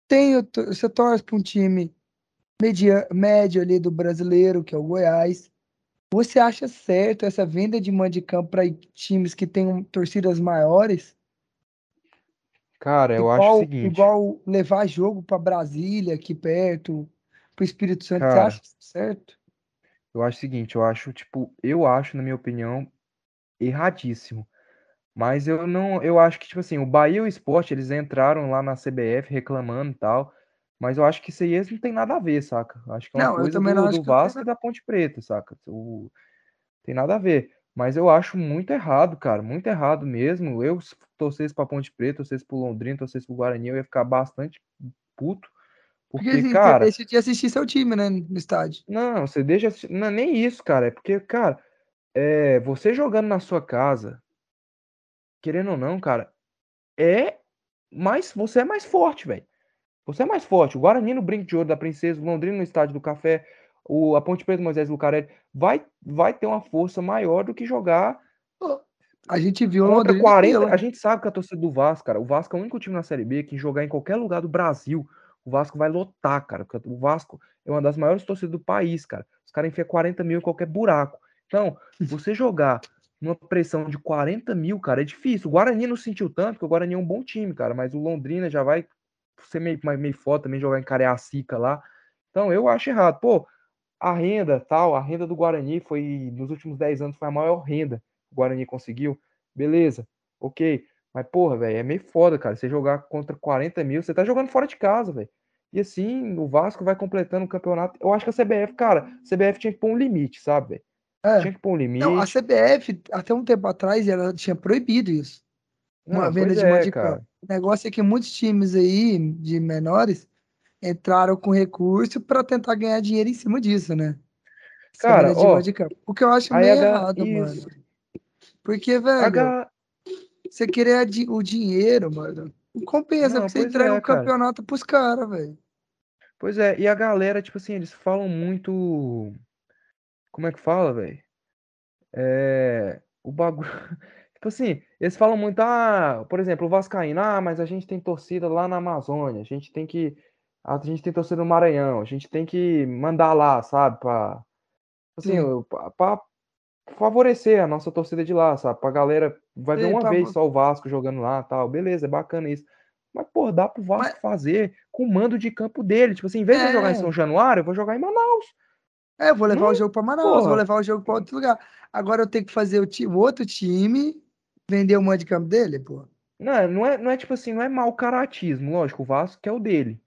tem, você torce para um time media, médio ali do brasileiro, que é o Goiás, você acha certo essa venda de mando de campo para times que têm torcidas maiores? Cara, eu igual, acho o seguinte. Igual levar jogo para Brasília, aqui perto, para o Espírito Santo, Cara, você acha certo? Eu acho o seguinte, eu acho, tipo, eu acho, na minha opinião, erradíssimo. Mas eu não, eu acho que, tipo assim, o Bahia e o Sport, eles entraram lá na CBF reclamando e tal. Mas eu acho que isso aí não tem nada a ver, saca? Acho que é uma não, coisa do, do Vasco e da Ponte Preta, saca? O, tem nada a ver. Mas eu acho muito errado, cara, muito errado mesmo. Eu, se torcesse pra Ponte Preta, torcesse pro Londrina, torcesse pro Guarani, eu ia ficar bastante puto. Porque, porque assim, cara. Você deixa de assistir seu time, né, no estádio. Não, você deixa. Não é nem isso, cara. É porque, cara, é, você jogando na sua casa, querendo ou não, cara, é mais. Você é mais forte, velho. Você é mais forte. O Guarani no Brinco de Ouro da Princesa, o Londrina no Estádio do Café, o, a Ponte Preta Moisés Lucarelli vai, vai ter uma força maior do que jogar. A gente viu contra 40. A gente sabe que a torcida do Vasco, cara, o Vasco é o único time na Série B que jogar em qualquer lugar do Brasil, o Vasco vai lotar, cara. Porque o Vasco é uma das maiores torcidas do país, cara. Os caras enfiam 40 mil em qualquer buraco. Então, você jogar numa pressão de 40 mil, cara, é difícil. O Guarani não sentiu tanto, porque o Guarani é um bom time, cara, mas o Londrina já vai ser meio, meio foda também jogar em Cariacica lá. Então, eu acho errado. Pô, a renda, tal, a renda do Guarani foi, nos últimos 10 anos, foi a maior renda que o Guarani conseguiu. Beleza, ok. Mas, porra, velho, é meio foda, cara. Você jogar contra 40 mil, você tá jogando fora de casa, velho. E assim, o Vasco vai completando o campeonato. Eu acho que a CBF, cara, a CBF tinha que pôr um limite, sabe, velho? É. Tinha que pôr um limite. Não, a CBF, até um tempo atrás, ela tinha proibido isso. Uma Não, venda de é, O negócio é que muitos times aí, de menores, entraram com recurso para tentar ganhar dinheiro em cima disso, né? Cara, ó, o que eu acho meio H... errado, isso. mano. Porque, velho, H... você querer o dinheiro, mano, não compensa, não, você entrega é, o campeonato cara. pros caras, velho. Pois é, e a galera, tipo assim, eles falam muito. Como é que fala, velho? É. O bagulho. tipo assim, eles falam muito, ah, por exemplo, o Vascaíno, ah, mas a gente tem torcida lá na Amazônia, a gente tem que a gente tem torcida no Maranhão, a gente tem que mandar lá, sabe? Pra, assim, pra, favorecer a nossa torcida de lá, sabe? Pra galera, vai ver uma tá vez só o Vasco jogando lá tal, beleza, é bacana isso. Mas, pô, dá pro Vasco Mas... fazer com o mando de campo dele. Tipo assim, em vez é... de jogar em São Januário, eu vou jogar em Manaus. É, eu vou levar Não, o jogo para Manaus, porra. vou levar o jogo para outro lugar. Agora eu tenho que fazer o, time, outro time vender o mando de campo dele, pô. Não, não é, não é tipo assim, não é mau caratismo, lógico, o Vasco que é o dele.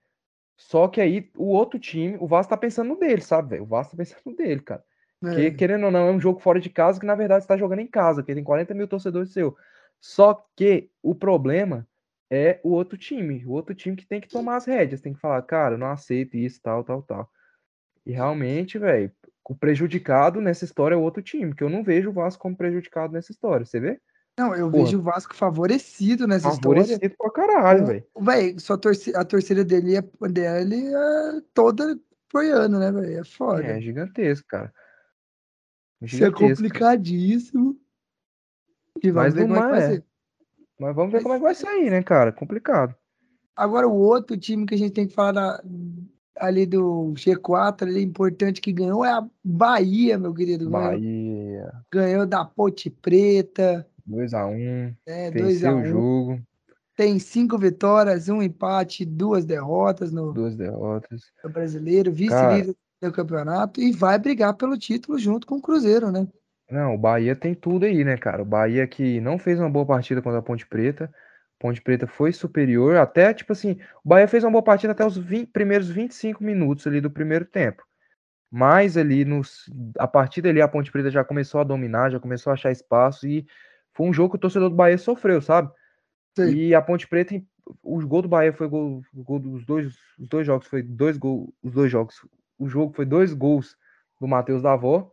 Só que aí o outro time, o Vasco tá pensando no dele, sabe, velho? O Vasco tá pensando no dele, cara. Porque, é. querendo ou não, é um jogo fora de casa que, na verdade, você tá jogando em casa, que tem 40 mil torcedores seu. Só que o problema é o outro time. O outro time que tem que tomar as rédeas, tem que falar, cara, eu não aceito isso, tal, tal, tal. E realmente, velho, o prejudicado nessa história é o outro time, que eu não vejo o Vasco como prejudicado nessa história, você vê? Não, eu Porra. vejo o Vasco favorecido nessa favorecido história. Favorecido pra caralho, velho. Velho, só torci a torcida dele é, dele é toda apoiando, né, velho? É foda. É gigantesco, cara. Isso é complicadíssimo. E vamos Mas ver como é que vai é. ser. Mas vamos ver como é que vai sair, né, cara? Complicado. Agora, o outro time que a gente tem que falar da, ali do G4, ali, importante que ganhou é a Bahia, meu querido. Bahia. Ganhou da Ponte Preta. 2x1. É, venceu o jogo. tem cinco vitórias, um empate, duas derrotas no, Duas derrotas. no brasileiro, vice-líder do campeonato e vai brigar pelo título junto com o Cruzeiro, né? não, o Bahia tem tudo aí, né, cara? O Bahia que não fez uma boa partida contra a Ponte Preta. Ponte Preta foi superior, até, tipo assim, o Bahia fez uma boa partida até os 20 primeiros 25 minutos ali do primeiro tempo. Mas ali, nos, a partir dali, a Ponte Preta já começou a dominar, já começou a achar espaço e foi um jogo que o torcedor do Bahia sofreu, sabe? Sim. E a Ponte Preta, o gol do Bahia foi gol, gol dos dois, os dois jogos foi dois gols, os dois jogos. O jogo foi dois gols do Matheus Davó.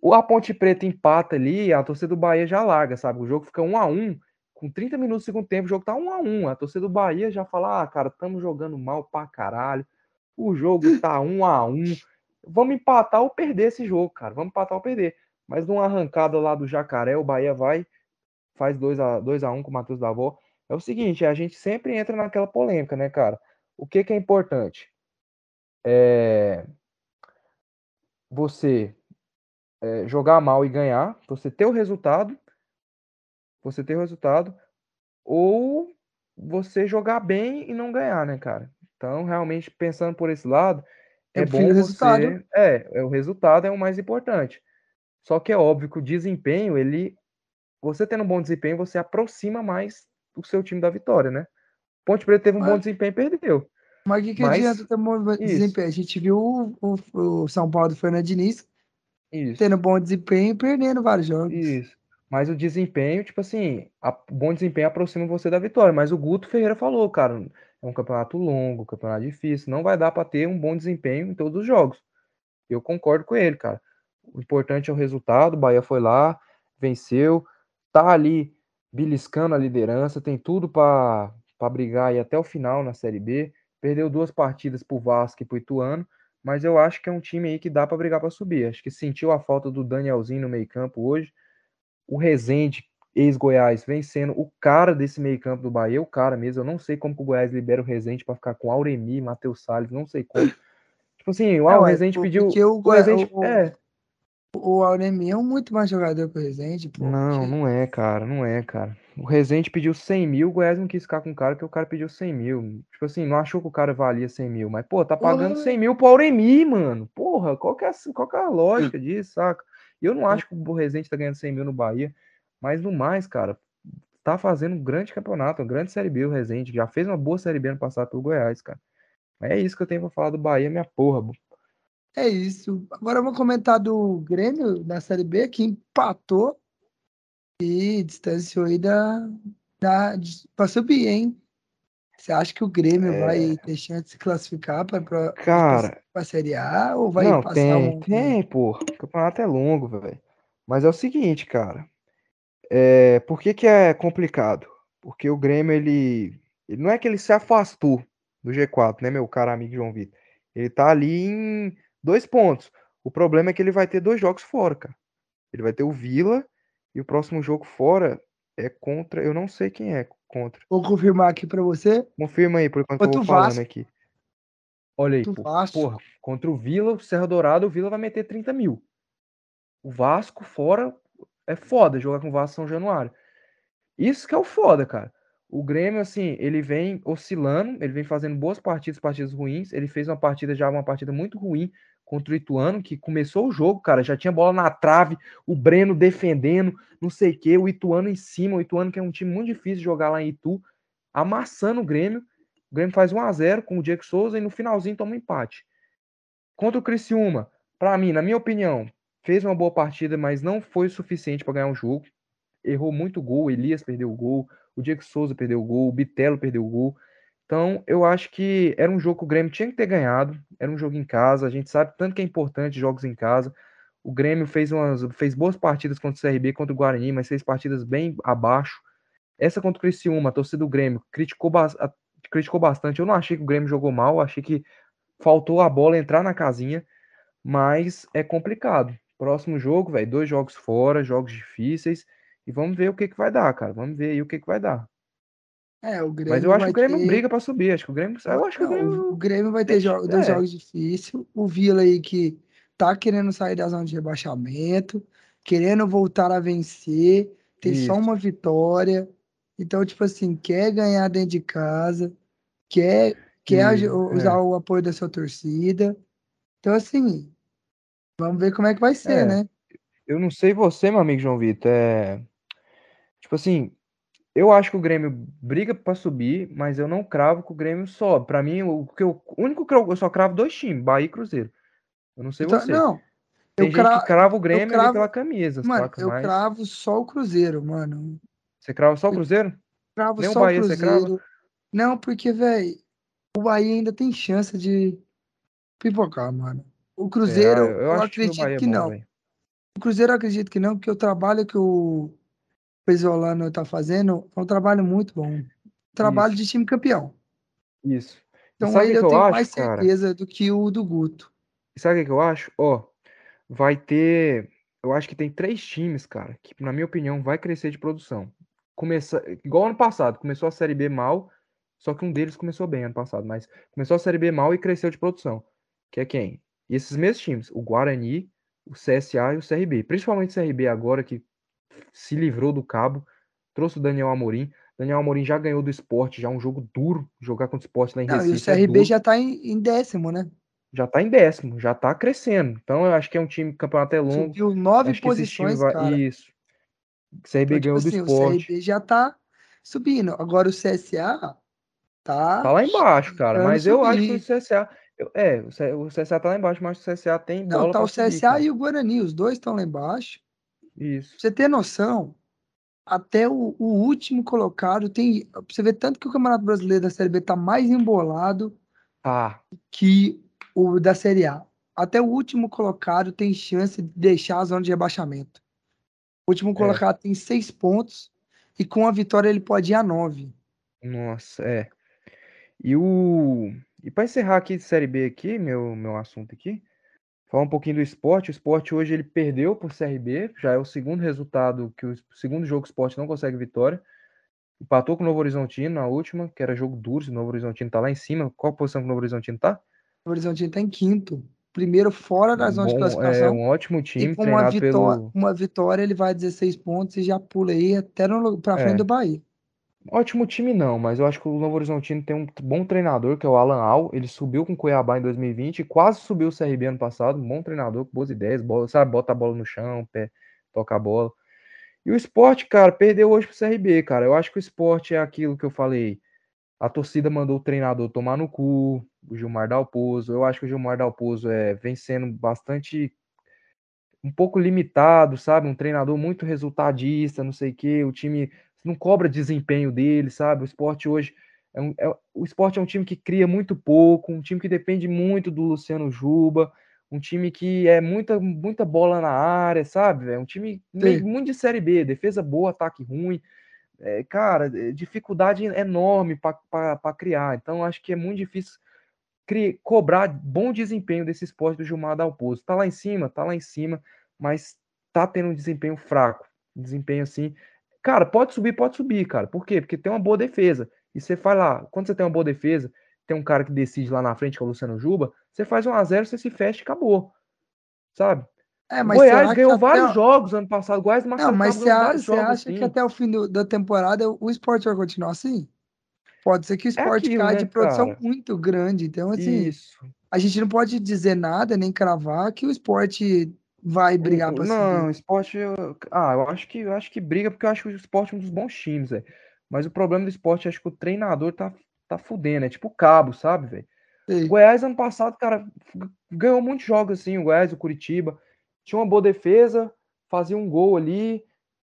O a Ponte Preta empata ali, a torcida do Bahia já larga, sabe? O jogo fica um a um, com 30 minutos do segundo tempo, o jogo tá um a um. A torcida do Bahia já fala: "Ah, cara, estamos jogando mal pra caralho. O jogo tá um a um. Vamos empatar ou perder esse jogo, cara. Vamos empatar ou perder". Mas numa arrancada lá do Jacaré, o Bahia vai faz 2 a 2 a 1 com o Matheus Davó. É o seguinte, a gente sempre entra naquela polêmica, né, cara? O que que é importante? É você é, jogar mal e ganhar, você ter o resultado, você ter o resultado, ou você jogar bem e não ganhar, né, cara? Então, realmente, pensando por esse lado, é Eu bom resultado. você. É, é, o resultado é o mais importante. Só que é óbvio que o desempenho, ele. Você tendo um bom desempenho, você aproxima mais o seu time da vitória, né? Ponte Preta teve um bom Mas, desempenho e perdeu. mas o que, que Mas, adianta ter um bom desempenho? A gente viu o, o- o São Paulo do Fernando Diniz isso. tendo bom desempenho e perdendo vários jogos. Isso. Mas o desempenho, tipo assim, a- bom desempenho aproxima você da vitória. Mas o Guto Ferreira falou, cara, é um campeonato longo, um campeonato difícil, não vai dar para ter um bom desempenho em todos os jogos. Eu concordo com ele, cara. O importante é o resultado. O Bahia foi lá, venceu, tá ali beliscando a liderança, tem tudo para brigar aí até o final na Série B. Perdeu duas partidas pro Vasco e pro Ituano, mas eu acho que é um time aí que dá para brigar para subir. Acho que sentiu a falta do Danielzinho no meio-campo hoje. O Rezende, ex-Goiás, vem sendo o cara desse meio-campo do Bahia, o cara mesmo. Eu não sei como que o Goiás libera o Rezende para ficar com Auremi, Matheus Salles, não sei como. Tipo assim, É, o ué, Rezende pediu. o, O Goi- Rezende. o, É. o Auremi é um muito mais jogador que o Rezende, pô. Não, não é, cara, não é, cara. O Rezende pediu 100 mil, o Goiás não quis ficar com o cara, porque o cara pediu 100 mil. Tipo assim, não achou que o cara valia 100 mil, mas, pô, tá pagando Porra, 100 mil pro Auremi, mano. Porra, qual que é, a- qual que é a lógica disso, saca? Eu não acho que o Rezende tá ganhando 100 mil no Bahia, mas no mais, cara, tá fazendo um grande campeonato, uma grande Série B o Rezende, já fez uma boa Série B ano passado pelo Goiás, cara. É isso que eu tenho pra falar do Bahia, minha porra. É isso. Agora vamos comentar do Grêmio na Série B, que empatou e distanciou aí da, da, pra subir, hein? Você acha que o Grêmio vai É, ter chance de se classificar para para cara, a Série A ou vai não, passar tem, um. tem, porra. O campeonato é longo, velho. Mas é o seguinte, cara. É, por que que é complicado? Porque o Grêmio, ele, ele não é que ele se afastou do G4, né, meu caro amigo João Vitor? Ele tá ali em dois pontos. O problema é que ele vai ter dois jogos fora, cara. Ele vai ter o Vila e o próximo jogo fora é contra, eu não sei quem é contra. Vou confirmar aqui para você. Confirma aí por enquanto eu vou falando Vasco. aqui. Olha aí, pô. Porra, contra o Vila, o Serra Dourada, o Vila vai meter 30 mil. O Vasco fora é foda jogar com o Vasco São Januário. Isso que é o foda, cara. O Grêmio, assim, ele vem oscilando, ele vem fazendo boas partidas, partidas ruins. Ele fez uma partida já, uma partida muito ruim contra o Ituano, que começou o jogo, cara, já tinha bola na trave, o Breno defendendo, não sei o quê, o Ituano em cima, o Ituano que é um time muito difícil de jogar lá em Itu, amassando o Grêmio. O Grêmio faz 1 a 0 com o Diego Souza e no finalzinho toma um empate. Contra o Criciúma, pra mim, na minha opinião, fez uma boa partida, mas não foi o suficiente para ganhar o jogo. Errou muito gol, Elias perdeu o gol, o Diego Souza perdeu o gol, o Bitelo perdeu o gol. Então, eu acho que era um jogo que o Grêmio tinha que ter ganhado. Era um jogo em casa. A gente sabe tanto que é importante jogos em casa. O Grêmio fez, umas, fez boas partidas contra o CRB, contra o Guarani, mas fez partidas bem abaixo. Essa contra o Criciúma, a torcida do Grêmio criticou, criticou bastante. Eu não achei que o Grêmio jogou mal, achei que faltou a bola entrar na casinha, mas é complicado. Próximo jogo, velho, dois jogos fora, jogos difíceis, e vamos ver o que que vai dar, cara. Vamos ver aí o que que vai dar. É, o Grêmio Mas eu acho que o Grêmio ter... briga para subir. Acho que o Grêmio. Eu acho que o Não, Grêmio. o Grêmio vai ter deixa- jo- dois é. jogos difíceis. O Vila aí que tá querendo sair da zona de rebaixamento, querendo voltar a vencer, tem só Isso. uma vitória. Então, tipo assim, quer ganhar dentro de casa, quer, quer E, usar é, o apoio da sua torcida. Então, assim, vamos ver como é que vai ser, é, né? eu não sei você, meu amigo João Vitor, é, tipo assim, eu acho que o Grêmio briga pra subir, mas eu não cravo que o Grêmio sobe. Pra mim, o que eu, o único que eu, eu só cravo dois times, Bahia e Cruzeiro. Eu não sei Então, você. não, eu Tem gente que cravo, crava o eu Grêmio ali pela cravo, camisa, mano, eu cravo só o Cruzeiro, mano. você crava só o Eu Cruzeiro? cravo Nem o só o Bahia você crava? Cruzeiro. Não, porque, velho, o Bahia ainda tem chance de pipocar, mano. O? Cruzeiro, Eu, eu eu que acredito é que bom, não. velho. O Cruzeiro eu acredito que não, porque o trabalho que o Pesolano tá fazendo é um trabalho muito bom. Trabalho Isso, de time campeão. isso. Então sabe que eu tenho acho, mais cara? certeza do que o do Guto. E sabe o que eu acho? Ó, vai ter. Eu acho que tem três times, cara, que, na minha opinião, vai crescer de produção. Começa, igual ano passado, começou a Série B mal, só que um deles começou bem ano passado, mas começou a Série B mal e cresceu de produção. Que é quem? E esses mesmos times, o Guarani, o CSA e o CRB. Principalmente o CRB agora, que se livrou do cabo, trouxe o Daniel Amorim. Daniel Amorim já ganhou do esporte, já é um jogo duro. Jogar contra o esporte lá em Não, e o Recife é CRB duro já tá em, em décimo, né? já tá em décimo, já tá crescendo. Então eu acho que é um time, o campeonato é longo. Subiu nove Acho posições, vai. cara. Isso. CRB Então, tipo ganhou do assim, o esporte. CRB já tá subindo. Agora o CSA Tá tá lá embaixo, cara. Mas eu acho que o subir. CSA. eu- é, o o CSA tá lá embaixo, mas o CSA tem Não, bola tá o subir, CSA cara. e o Guarani, os dois estão lá embaixo. Isso. Pra você ter noção, até o, o último colocado tem. Você ver tanto que o Campeonato Brasileiro da Série B tá mais embolado Tá. que o da Série A. Até o último colocado tem chance de deixar a zona de rebaixamento. O último É. colocado tem seis pontos e com a vitória ele pode ir a nove. Nossa, é. E o. E pra encerrar aqui de Série B aqui, meu, meu assunto aqui, falar um pouquinho do esporte. O esporte hoje ele perdeu pro CRB, já é o segundo resultado, que o segundo jogo que o esporte não consegue vitória. Empatou com o Novo Horizontino na última, que era jogo duro, se o Novo Horizontino tá lá em cima. Qual posição que o Novo Horizontino tá? O Horizonte está em quinto. Primeiro fora da Um zona de bom, é classificação. um ótimo E time, com uma vitória, pelo. uma vitória, ele vai a 16 pontos e já pula aí até para frente É, do Bahia. Ótimo time não, mas eu acho que o Novo Horizontino tem um bom treinador, que é o Alan Al. Ele subiu com o Cuiabá em 2020 e quase subiu o CRB ano passado. Um bom treinador, com boas ideias, bola, sabe, bota a bola no chão, pé, toca a bola. E o esporte, cara, perdeu hoje pro CRB, cara. Eu acho que o esporte é aquilo que eu falei. A torcida mandou o treinador tomar no cu, o Gilmar Dalpozo. Eu acho que o Gilmar Dalpozo é, vem sendo bastante um pouco limitado, sabe? Um treinador muito resultadista, não sei o quê. O time não cobra desempenho dele, sabe? O esporte hoje é um, é, o esporte é um time que cria muito pouco, um time que depende muito do Luciano Juba, um time que é muita, muita bola na área, sabe? É um time Sim. muito de série B, defesa boa, ataque ruim. É, cara, dificuldade enorme para criar. Então, acho que é muito difícil criar, cobrar bom desempenho desse esporte do Gilmar Dalpozo. Tá lá em cima, tá lá em cima, mas tá tendo um desempenho fraco. Desempenho assim. Cara, pode subir, pode subir, cara. Por quê? Porque tem uma boa defesa. E você faz lá, quando você tem uma boa defesa, tem um cara que decide lá na frente, que é o Luciano Juba, você faz um a 0 você se fecha e acabou. Sabe? É, O mas Goiás ganhou vários jogos ano passado. Goiás Não, mas você vários jogos acha que até o fim do, da temporada o esporte vai continuar assim? Pode ser que o É esporte aquilo, caia de né, produção cara? muito grande. Então, assim, Isso. a gente não pode dizer nada, nem cravar que o esporte vai brigar para Não, esporte. eu- Ah, eu acho que eu acho que briga porque eu acho que o esporte é um dos bons times, velho. Mas o problema do esporte, acho que o treinador tá, tá fudendo. É tipo o cabo, sabe, velho? O. Goiás, ano passado, cara, ganhou muitos jogos assim. O Goiás, o Curitiba. Tinha uma boa defesa, fazia um gol ali,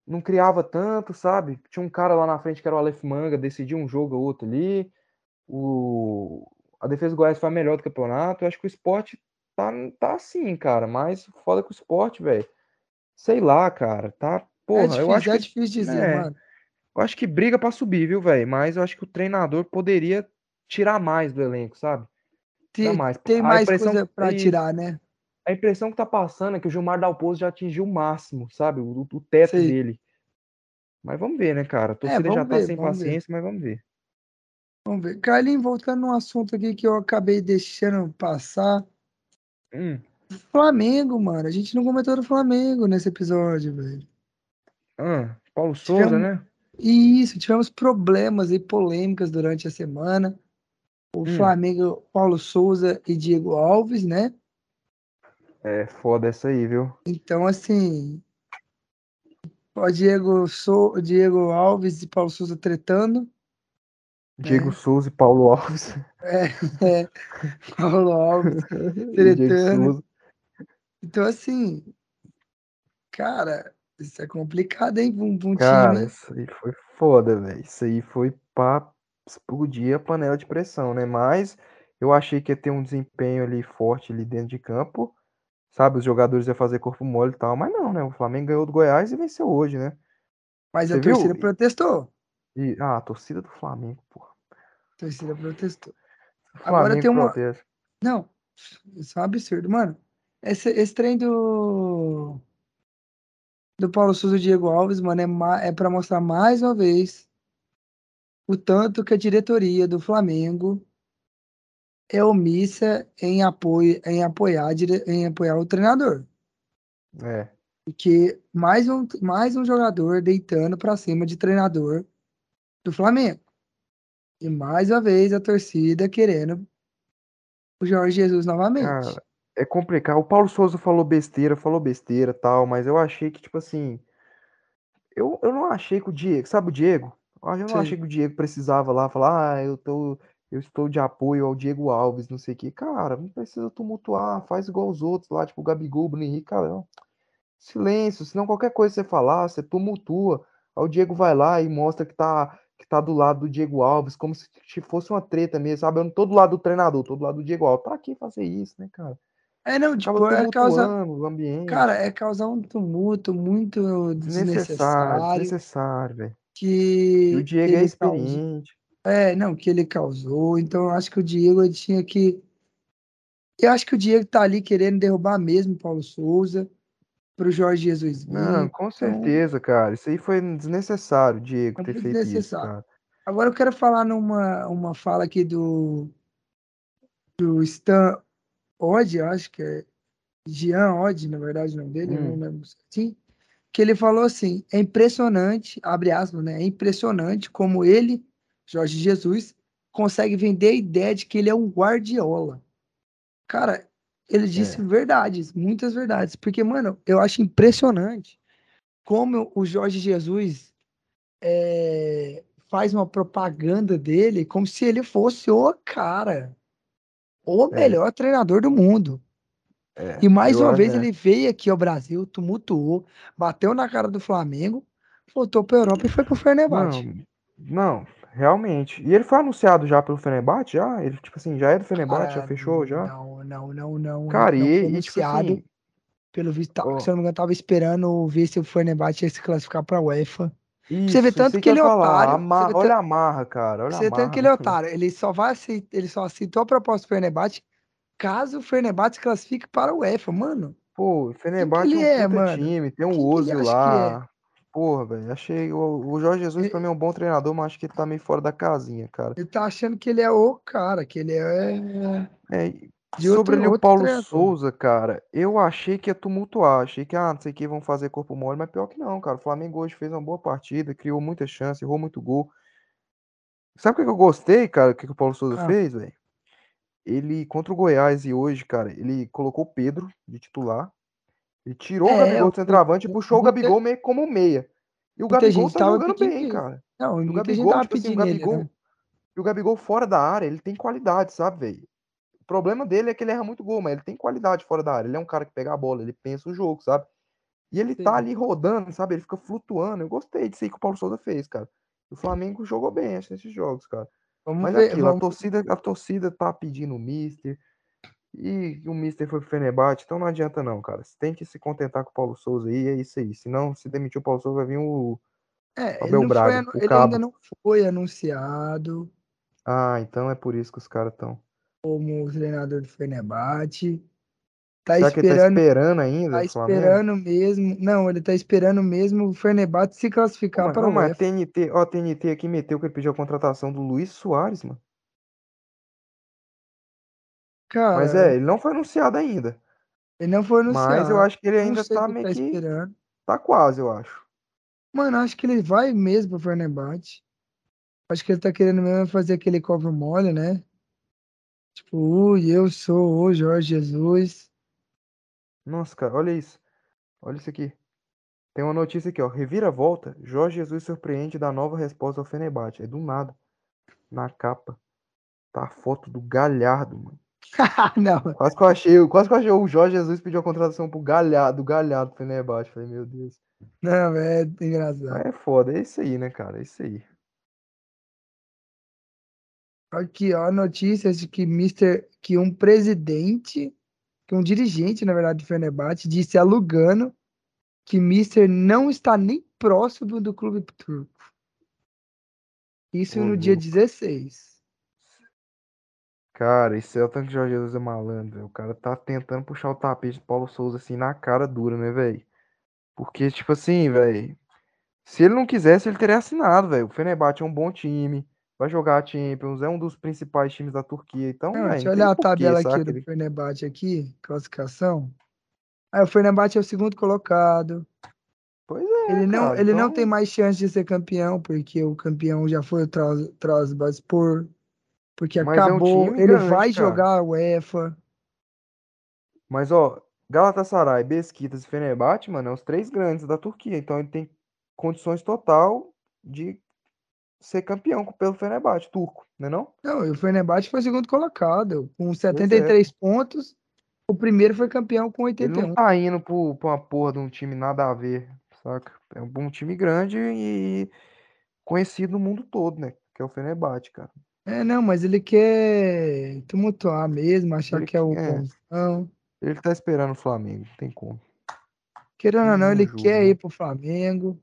não criava tanto, sabe? Tinha um cara lá na frente que era o Aleph Manga, decidia um jogo ou outro ali. O... A defesa do Goiás foi a melhor do campeonato. Eu acho que o esporte tá, tá assim, cara. Mas foda que o esporte, velho. Sei lá, cara. Tá. É Porra, eu acho difícil, que. é difícil dizer, É, mano. eu acho que briga pra subir, viu, velho? Mas eu acho que o treinador poderia tirar mais do elenco, sabe? Tirar Tem, mais. tem A mais coisa é para isso. tirar, né? A impressão que tá passando é que o Gilmar Dalpozo já atingiu o máximo, sabe? O, o teto Sei. dele. Mas vamos ver, né, cara? A É, torcida já vamos tá ver, sem vamos ver. paciência, mas vamos ver. Vamos ver. Carlinhos, voltando num assunto aqui que eu acabei deixando passar. Hum. Flamengo, mano. A gente não comentou do Flamengo nesse episódio, velho. Ah, Paulo Souza, Tivemos, né? Isso, tivemos problemas e polêmicas durante a semana. O Hum. Flamengo, Paulo Souza e Diego Alves, né? É foda essa aí, viu? Então, assim, o Diego, Sou, Diego Alves e Paulo Souza tretando. Diego É. Souza e Paulo Alves. É, é, Paulo Alves. Souza. Então, assim, cara, isso é complicado, hein? um- um Cara, time. isso aí foi foda, velho. Isso aí foi pra explodir a panela de pressão, né? Mas eu achei que ia ter um desempenho ali forte ali dentro de campo. Sabe, os jogadores iam fazer corpo mole e tal, mas não, né? O Flamengo ganhou do Goiás e venceu hoje, né? Mas a Você viu? torcida protestou. E, ah, a torcida do Flamengo, porra. A torcida protestou. O Agora Flamengo tem uma. protesta. Não, isso é um absurdo, mano. Esse, esse trem do. Do Paulo Souza e Diego Alves, mano, é, ma- é para mostrar mais uma vez o tanto que a diretoria do Flamengo é omissa em apoio, em apoiar, em apoiar o treinador. É. Porque mais um, mais um jogador deitando pra cima de treinador do Flamengo. E mais uma vez a torcida querendo o Jorge Jesus novamente. Cara, é complicado. O Paulo Souza falou besteira, falou besteira tal, mas eu achei que, tipo assim. Eu, eu não achei que o Diego, sabe o Diego? Eu não Sim. achei que o Diego precisava lá falar, ah, eu tô, eu estou de apoio ao Diego Alves, não sei o quê. Cara, não precisa tumultuar, faz igual os outros lá, tipo o Gabigol, o Bruno Henrique, cara, não. Silêncio, senão qualquer coisa que você falar, você tumultua. Aí o Diego vai lá e mostra que tá, que tá do lado do Diego Alves, como se fosse uma treta mesmo, sabe? Eu não tô do lado do treinador, tô do lado do Diego Alves. Pra que fazer isso, né, cara? É, não, Acaba tipo, é causar. o ambiente. Cara, é causar um tumulto muito Desnecessário, desnecessário velho. E o que Diego é ele causou. experiente. É, não, que ele causou. Então, eu acho que o Diego ele tinha que. Eu acho que o Diego tá ali querendo derrubar mesmo o Paulo Souza pro Jorge Jesus Não, com Então, certeza, cara. Isso aí foi desnecessário, Diego, ter feito isso, desnecessário. cara. Agora eu quero falar numa uma fala aqui do, do Stan Odd, acho que é Jean Odd, na verdade, o nome dele, eu não Hum, lembro certinho. Que ele falou assim: é impressionante, abre aspas, né? É impressionante como ele, Jorge Jesus, consegue vender a ideia de que ele é um guardiola. Cara, ele disse é. verdades, muitas verdades. Porque, mano, eu acho impressionante como o Jorge Jesus é, faz uma propaganda dele como se ele fosse o cara, o É, melhor treinador do mundo. é. E mais Eu uma vez é. ele veio aqui ao Brasil, tumultuou, bateu na cara do Flamengo, voltou para Europa e foi pro Fenerbahçe. Não, não, realmente. E ele foi anunciado já pelo Fenerbahçe, já? Ele, tipo assim, já é do Fenerbahçe, já Cara, fechou, já? não, não, não, não, Cara, não e, e, tipo assim, Pelo visto, tá- ó, se eu não me engano, tava esperando ver se o Fenerbahçe ia se classificar pra UEFA. Pra você ver isso, tanto isso que ele é otário. A Você ma- vê, Olha a marra, cara, olha você vê tanto que ele é otário. Ele só vai aceitar, ele só aceitou a proposta do Fenerbahçe caso o Fenerbahçe classifique para o UEFA, mano. Pô, o Fenerbahçe é um é, mano? time, tem um Ozil é? lá. Porra, velho, achei. O, o Jorge Jesus pra Ele, mim é um bom treinador, mas acho que ele tá meio fora da casinha, cara. ele tá achando que ele é o cara, que ele é É, de sobre outro, o Paulo treinador. Souza, cara, eu achei que ia tumultuar, achei que, ah, não sei o que, vão fazer corpo mole, mas pior que não, cara. O Flamengo hoje fez uma boa partida, criou muita chance, errou muito gol. Sabe o que que eu gostei, cara, o que que o Paulo Souza Ah, fez, velho? Ele, contra o Goiás e hoje, cara, ele colocou o Pedro de titular, ele tirou o é, Gabigol o- do centroavante e puxou o Gabigol meio como meia. E o Gabigol tá jogando bem, cara. Não, o Gabigol, tava tipo assim, o pedindo ele, né? Gabigol, e o Gabigol fora da área, ele tem qualidade, sabe, velho? O problema dele é que ele erra muito gol, mas ele tem qualidade fora da área. Ele é um cara que pega a bola, ele pensa o jogo, sabe? E ele tá Sim. ali rodando, sabe? Ele fica flutuando. Eu gostei disso aí que o Paulo Souza fez, cara. O Flamengo jogou bem acho, nesses jogos, cara. Vamos Mas ver, aquilo, a vamos. torcida, a torcida tá pedindo o Mister. E o Mister foi pro Fenerbahçe, então não adianta não, cara. Você tem que se contentar com o Paulo Souza aí, é isso aí. Senão, se demitir o Paulo Souza, vai vir o É, ele Abel não foi, Braga, o ele ainda não foi anunciado Ah, então é por isso que os caras estão. como treinador do Fenerbahçe. Tá Será que ele tá esperando, esperando ainda tá esperando mesmo. Não, ele tá esperando mesmo o Fenerbahçe se classificar para o. TNT, ó, a TNT aqui meteu que ele pediu a contratação do Luiz Soares, mano. Mas Cara, é, ele não foi anunciado ainda. ele não foi Mas eu anunciado. acho que ele ainda tá que meio tá que. esperando. Tá quase, eu acho. Mano, acho que ele vai mesmo pro Fenerbahçe. Acho que ele tá querendo mesmo fazer aquele cover mole, né? Tipo, ui, eu sou o Jorge Jesus. Nossa, cara, olha isso. Olha isso aqui. Tem uma notícia aqui, ó. Reviravolta. Jorge Jesus surpreende da nova resposta ao Fenerbahçe. É do nada. Na capa. Tá a foto do Galhardo, mano. Não, Quase que eu achei, quase que eu achei o Jorge Jesus pediu a contratação pro Galhardo, do Galhardo do Fenerbahçe. Falei, meu Deus. não, é engraçado. é foda, é isso aí, né, cara? É isso aí. Aqui, ó, notícias de que Mr. que um presidente, que um dirigente, na verdade, do Fenerbahçe, disse a Lugano que Mister não está nem próximo do clube turco. Isso Ô, no dia louco. 16. Cara, esse é o tanto que Jorge Jesus é malandro, velho. O cara tá tentando puxar o tapete do Paulo Souza assim na cara dura, né, velho? Porque, tipo assim, velho. Se ele não quisesse, ele teria assinado, velho. O Fenerbahçe é um bom time. Vai jogar a Champions, é um dos principais times da Turquia. Então, Não, velho, deixa eu tem olhar a porquê, tabela aqui saca? do. Fenerbahçe aqui, classificação. Aí o Fenerbahçe é o segundo colocado. Pois é, Ele não, cara. ele não tem Então, mais chance de ser campeão, porque o campeão já foi o Trabzonspor, porque mas é um acabou. Ele grande, vai cara. jogar a UEFA. Mas, ó, Galatasaray, Beşiktaş e Fenerbahçe, mano, é os três grandes da Turquia. Então, ele tem condições total de ser campeão pelo Fenerbahçe, turco, não? Não, e o Fenerbahçe foi o segundo colocado, com Pois é. 73 pontos. O primeiro foi campeão com Ele não 81. tá indo pro, pra uma porra de um time nada a ver, saca? É um bom time grande e conhecido no mundo todo, né? Que é o Fenerbahçe, cara. É, não, mas ele quer tumultuar mesmo, achar Ele, que é o é, bonzão. ele tá esperando o Flamengo, não tem como. Querendo ou não, ele julgo, quer ir pro Flamengo.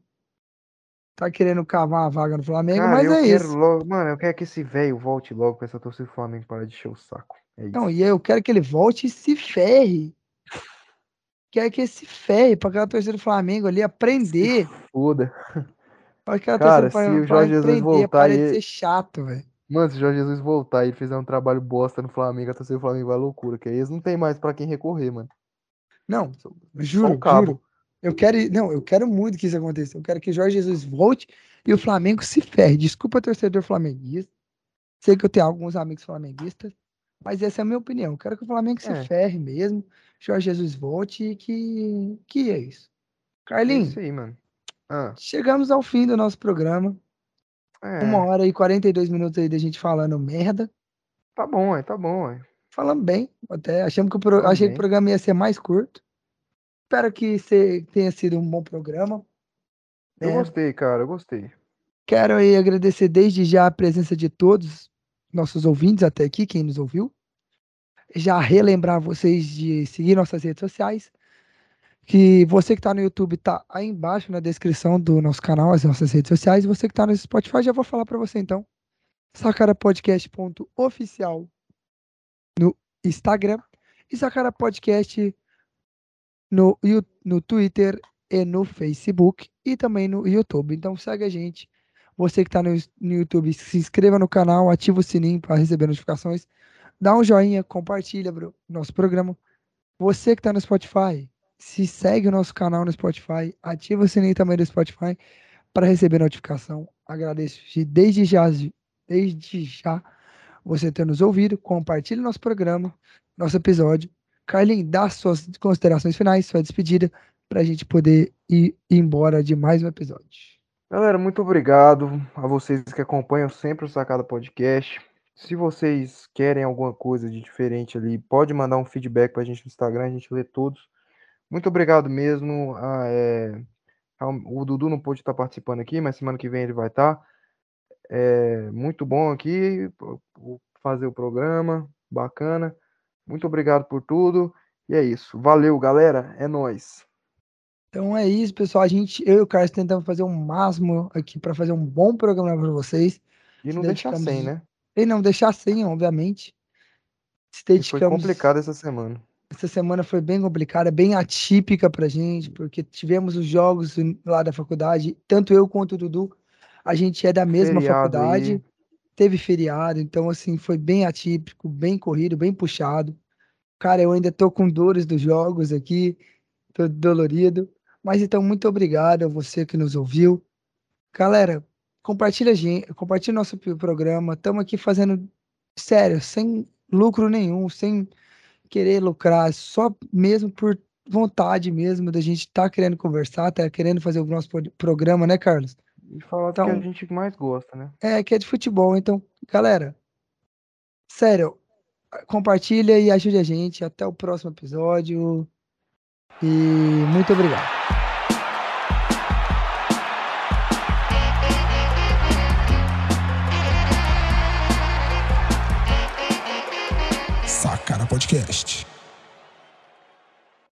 Tá querendo cavar uma vaga no Flamengo, Cara, mas eu é quero isso. logo. Mano, eu quero que esse velho volte logo pra essa torcida do Flamengo para de encher o saco. É Não, e eu quero que ele volte e se ferre. Quero que ele se ferre para aquela torcida do Flamengo ali Se aprender. foda. Para aquela Cara, torcida se do o Jorge Flamengo Jesus aprender. voltar Para e. de ser chato, velho. Mano, se o Jorge Jesus voltar e ele fizer um trabalho bosta no Flamengo, a torcida do Flamengo vai à loucura, que aí eles não tem mais pra quem recorrer, mano. Não, Só, só o juro, cabo. juro. Eu quero, não, eu quero muito que isso aconteça. Eu quero que Jorge Jesus volte e o Flamengo se ferre. Desculpa, torcedor flamenguista. Sei que eu tenho alguns amigos flamenguistas, mas essa é a minha opinião. Eu quero que o Flamengo se É. ferre mesmo. Jorge Jesus volte e que, que é isso. É Carlinhos, isso aí, mano. Ah, chegamos ao fim do nosso programa. Uma é. hora e 42 minutos aí da gente falando merda. Tá bom, é, tá bom, é. Falando bem, até. Achamos que o pro- achei que o programa ia ser mais curto. Espero que tenha sido um bom programa. Eu né? gostei, cara, eu gostei. Quero aí agradecer desde já a presença de todos nossos ouvintes até aqui, quem nos ouviu. Já relembrar vocês de seguir nossas redes sociais. Que você que está no YouTube está aí embaixo na descrição do nosso canal, as nossas redes sociais. Você que está no Spotify, já vou falar para você então. sacarapodcast.oficial no Instagram e Sacara Podcast no, no Twitter e no Facebook e também no YouTube. Então segue a gente. Você que está no, no YouTube, se inscreva no canal, ativa o sininho para receber notificações. Dá um joinha, compartilha bro, nosso programa. Você que está no Spotify, se segue o nosso canal no Spotify, ativa o sininho também do Spotify para receber notificação. Agradeço de- desde já, desde já você ter nos ouvido. Compartilhe nosso programa, nosso episódio. Carlinhos, dá suas considerações finais, sua despedida, para a gente poder ir embora de mais um episódio. Galera, muito obrigado a vocês que acompanham sempre o Sacada Podcast. Se vocês querem alguma coisa de diferente ali, pode mandar um feedback pra gente no Instagram, a gente lê todos. Muito obrigado mesmo. Ah, é, ah, O Dudu não pôde estar participando aqui, mas semana que vem ele vai estar. É muito bom aqui fazer o programa, bacana. Muito obrigado por tudo. E é isso. Valeu, galera. É nóis. Então é isso, pessoal. A gente, eu e o Carlos tentamos fazer o máximo aqui para fazer um bom programa para vocês. E não deixar dedicamos- sem, né? E não deixar sem, obviamente. Se Que foi dedicamos. complicado essa semana. Essa semana foi bem complicada, bem atípica pra gente, porque tivemos os jogos lá da faculdade, tanto eu quanto o Dudu, a gente é da mesma Feriado faculdade, aí. teve feriado, então assim, foi bem atípico, bem corrido, bem puxado. Cara, eu ainda tô com dores dos jogos aqui, tô dolorido, Mas então, muito obrigado a você que nos ouviu. Galera, compartilha a gente, compartilha nosso programa. Estamos aqui fazendo sério, sem lucro nenhum, sem querer lucrar, só mesmo por vontade mesmo da gente estar tá querendo conversar, tá querendo fazer o nosso programa, né, Carlos? E falar então, que a gente mais gosta, né? É, que é de futebol. Então, galera, sério, compartilha e ajude a gente. Até o próximo episódio. E muito obrigado. Sacara Podcast.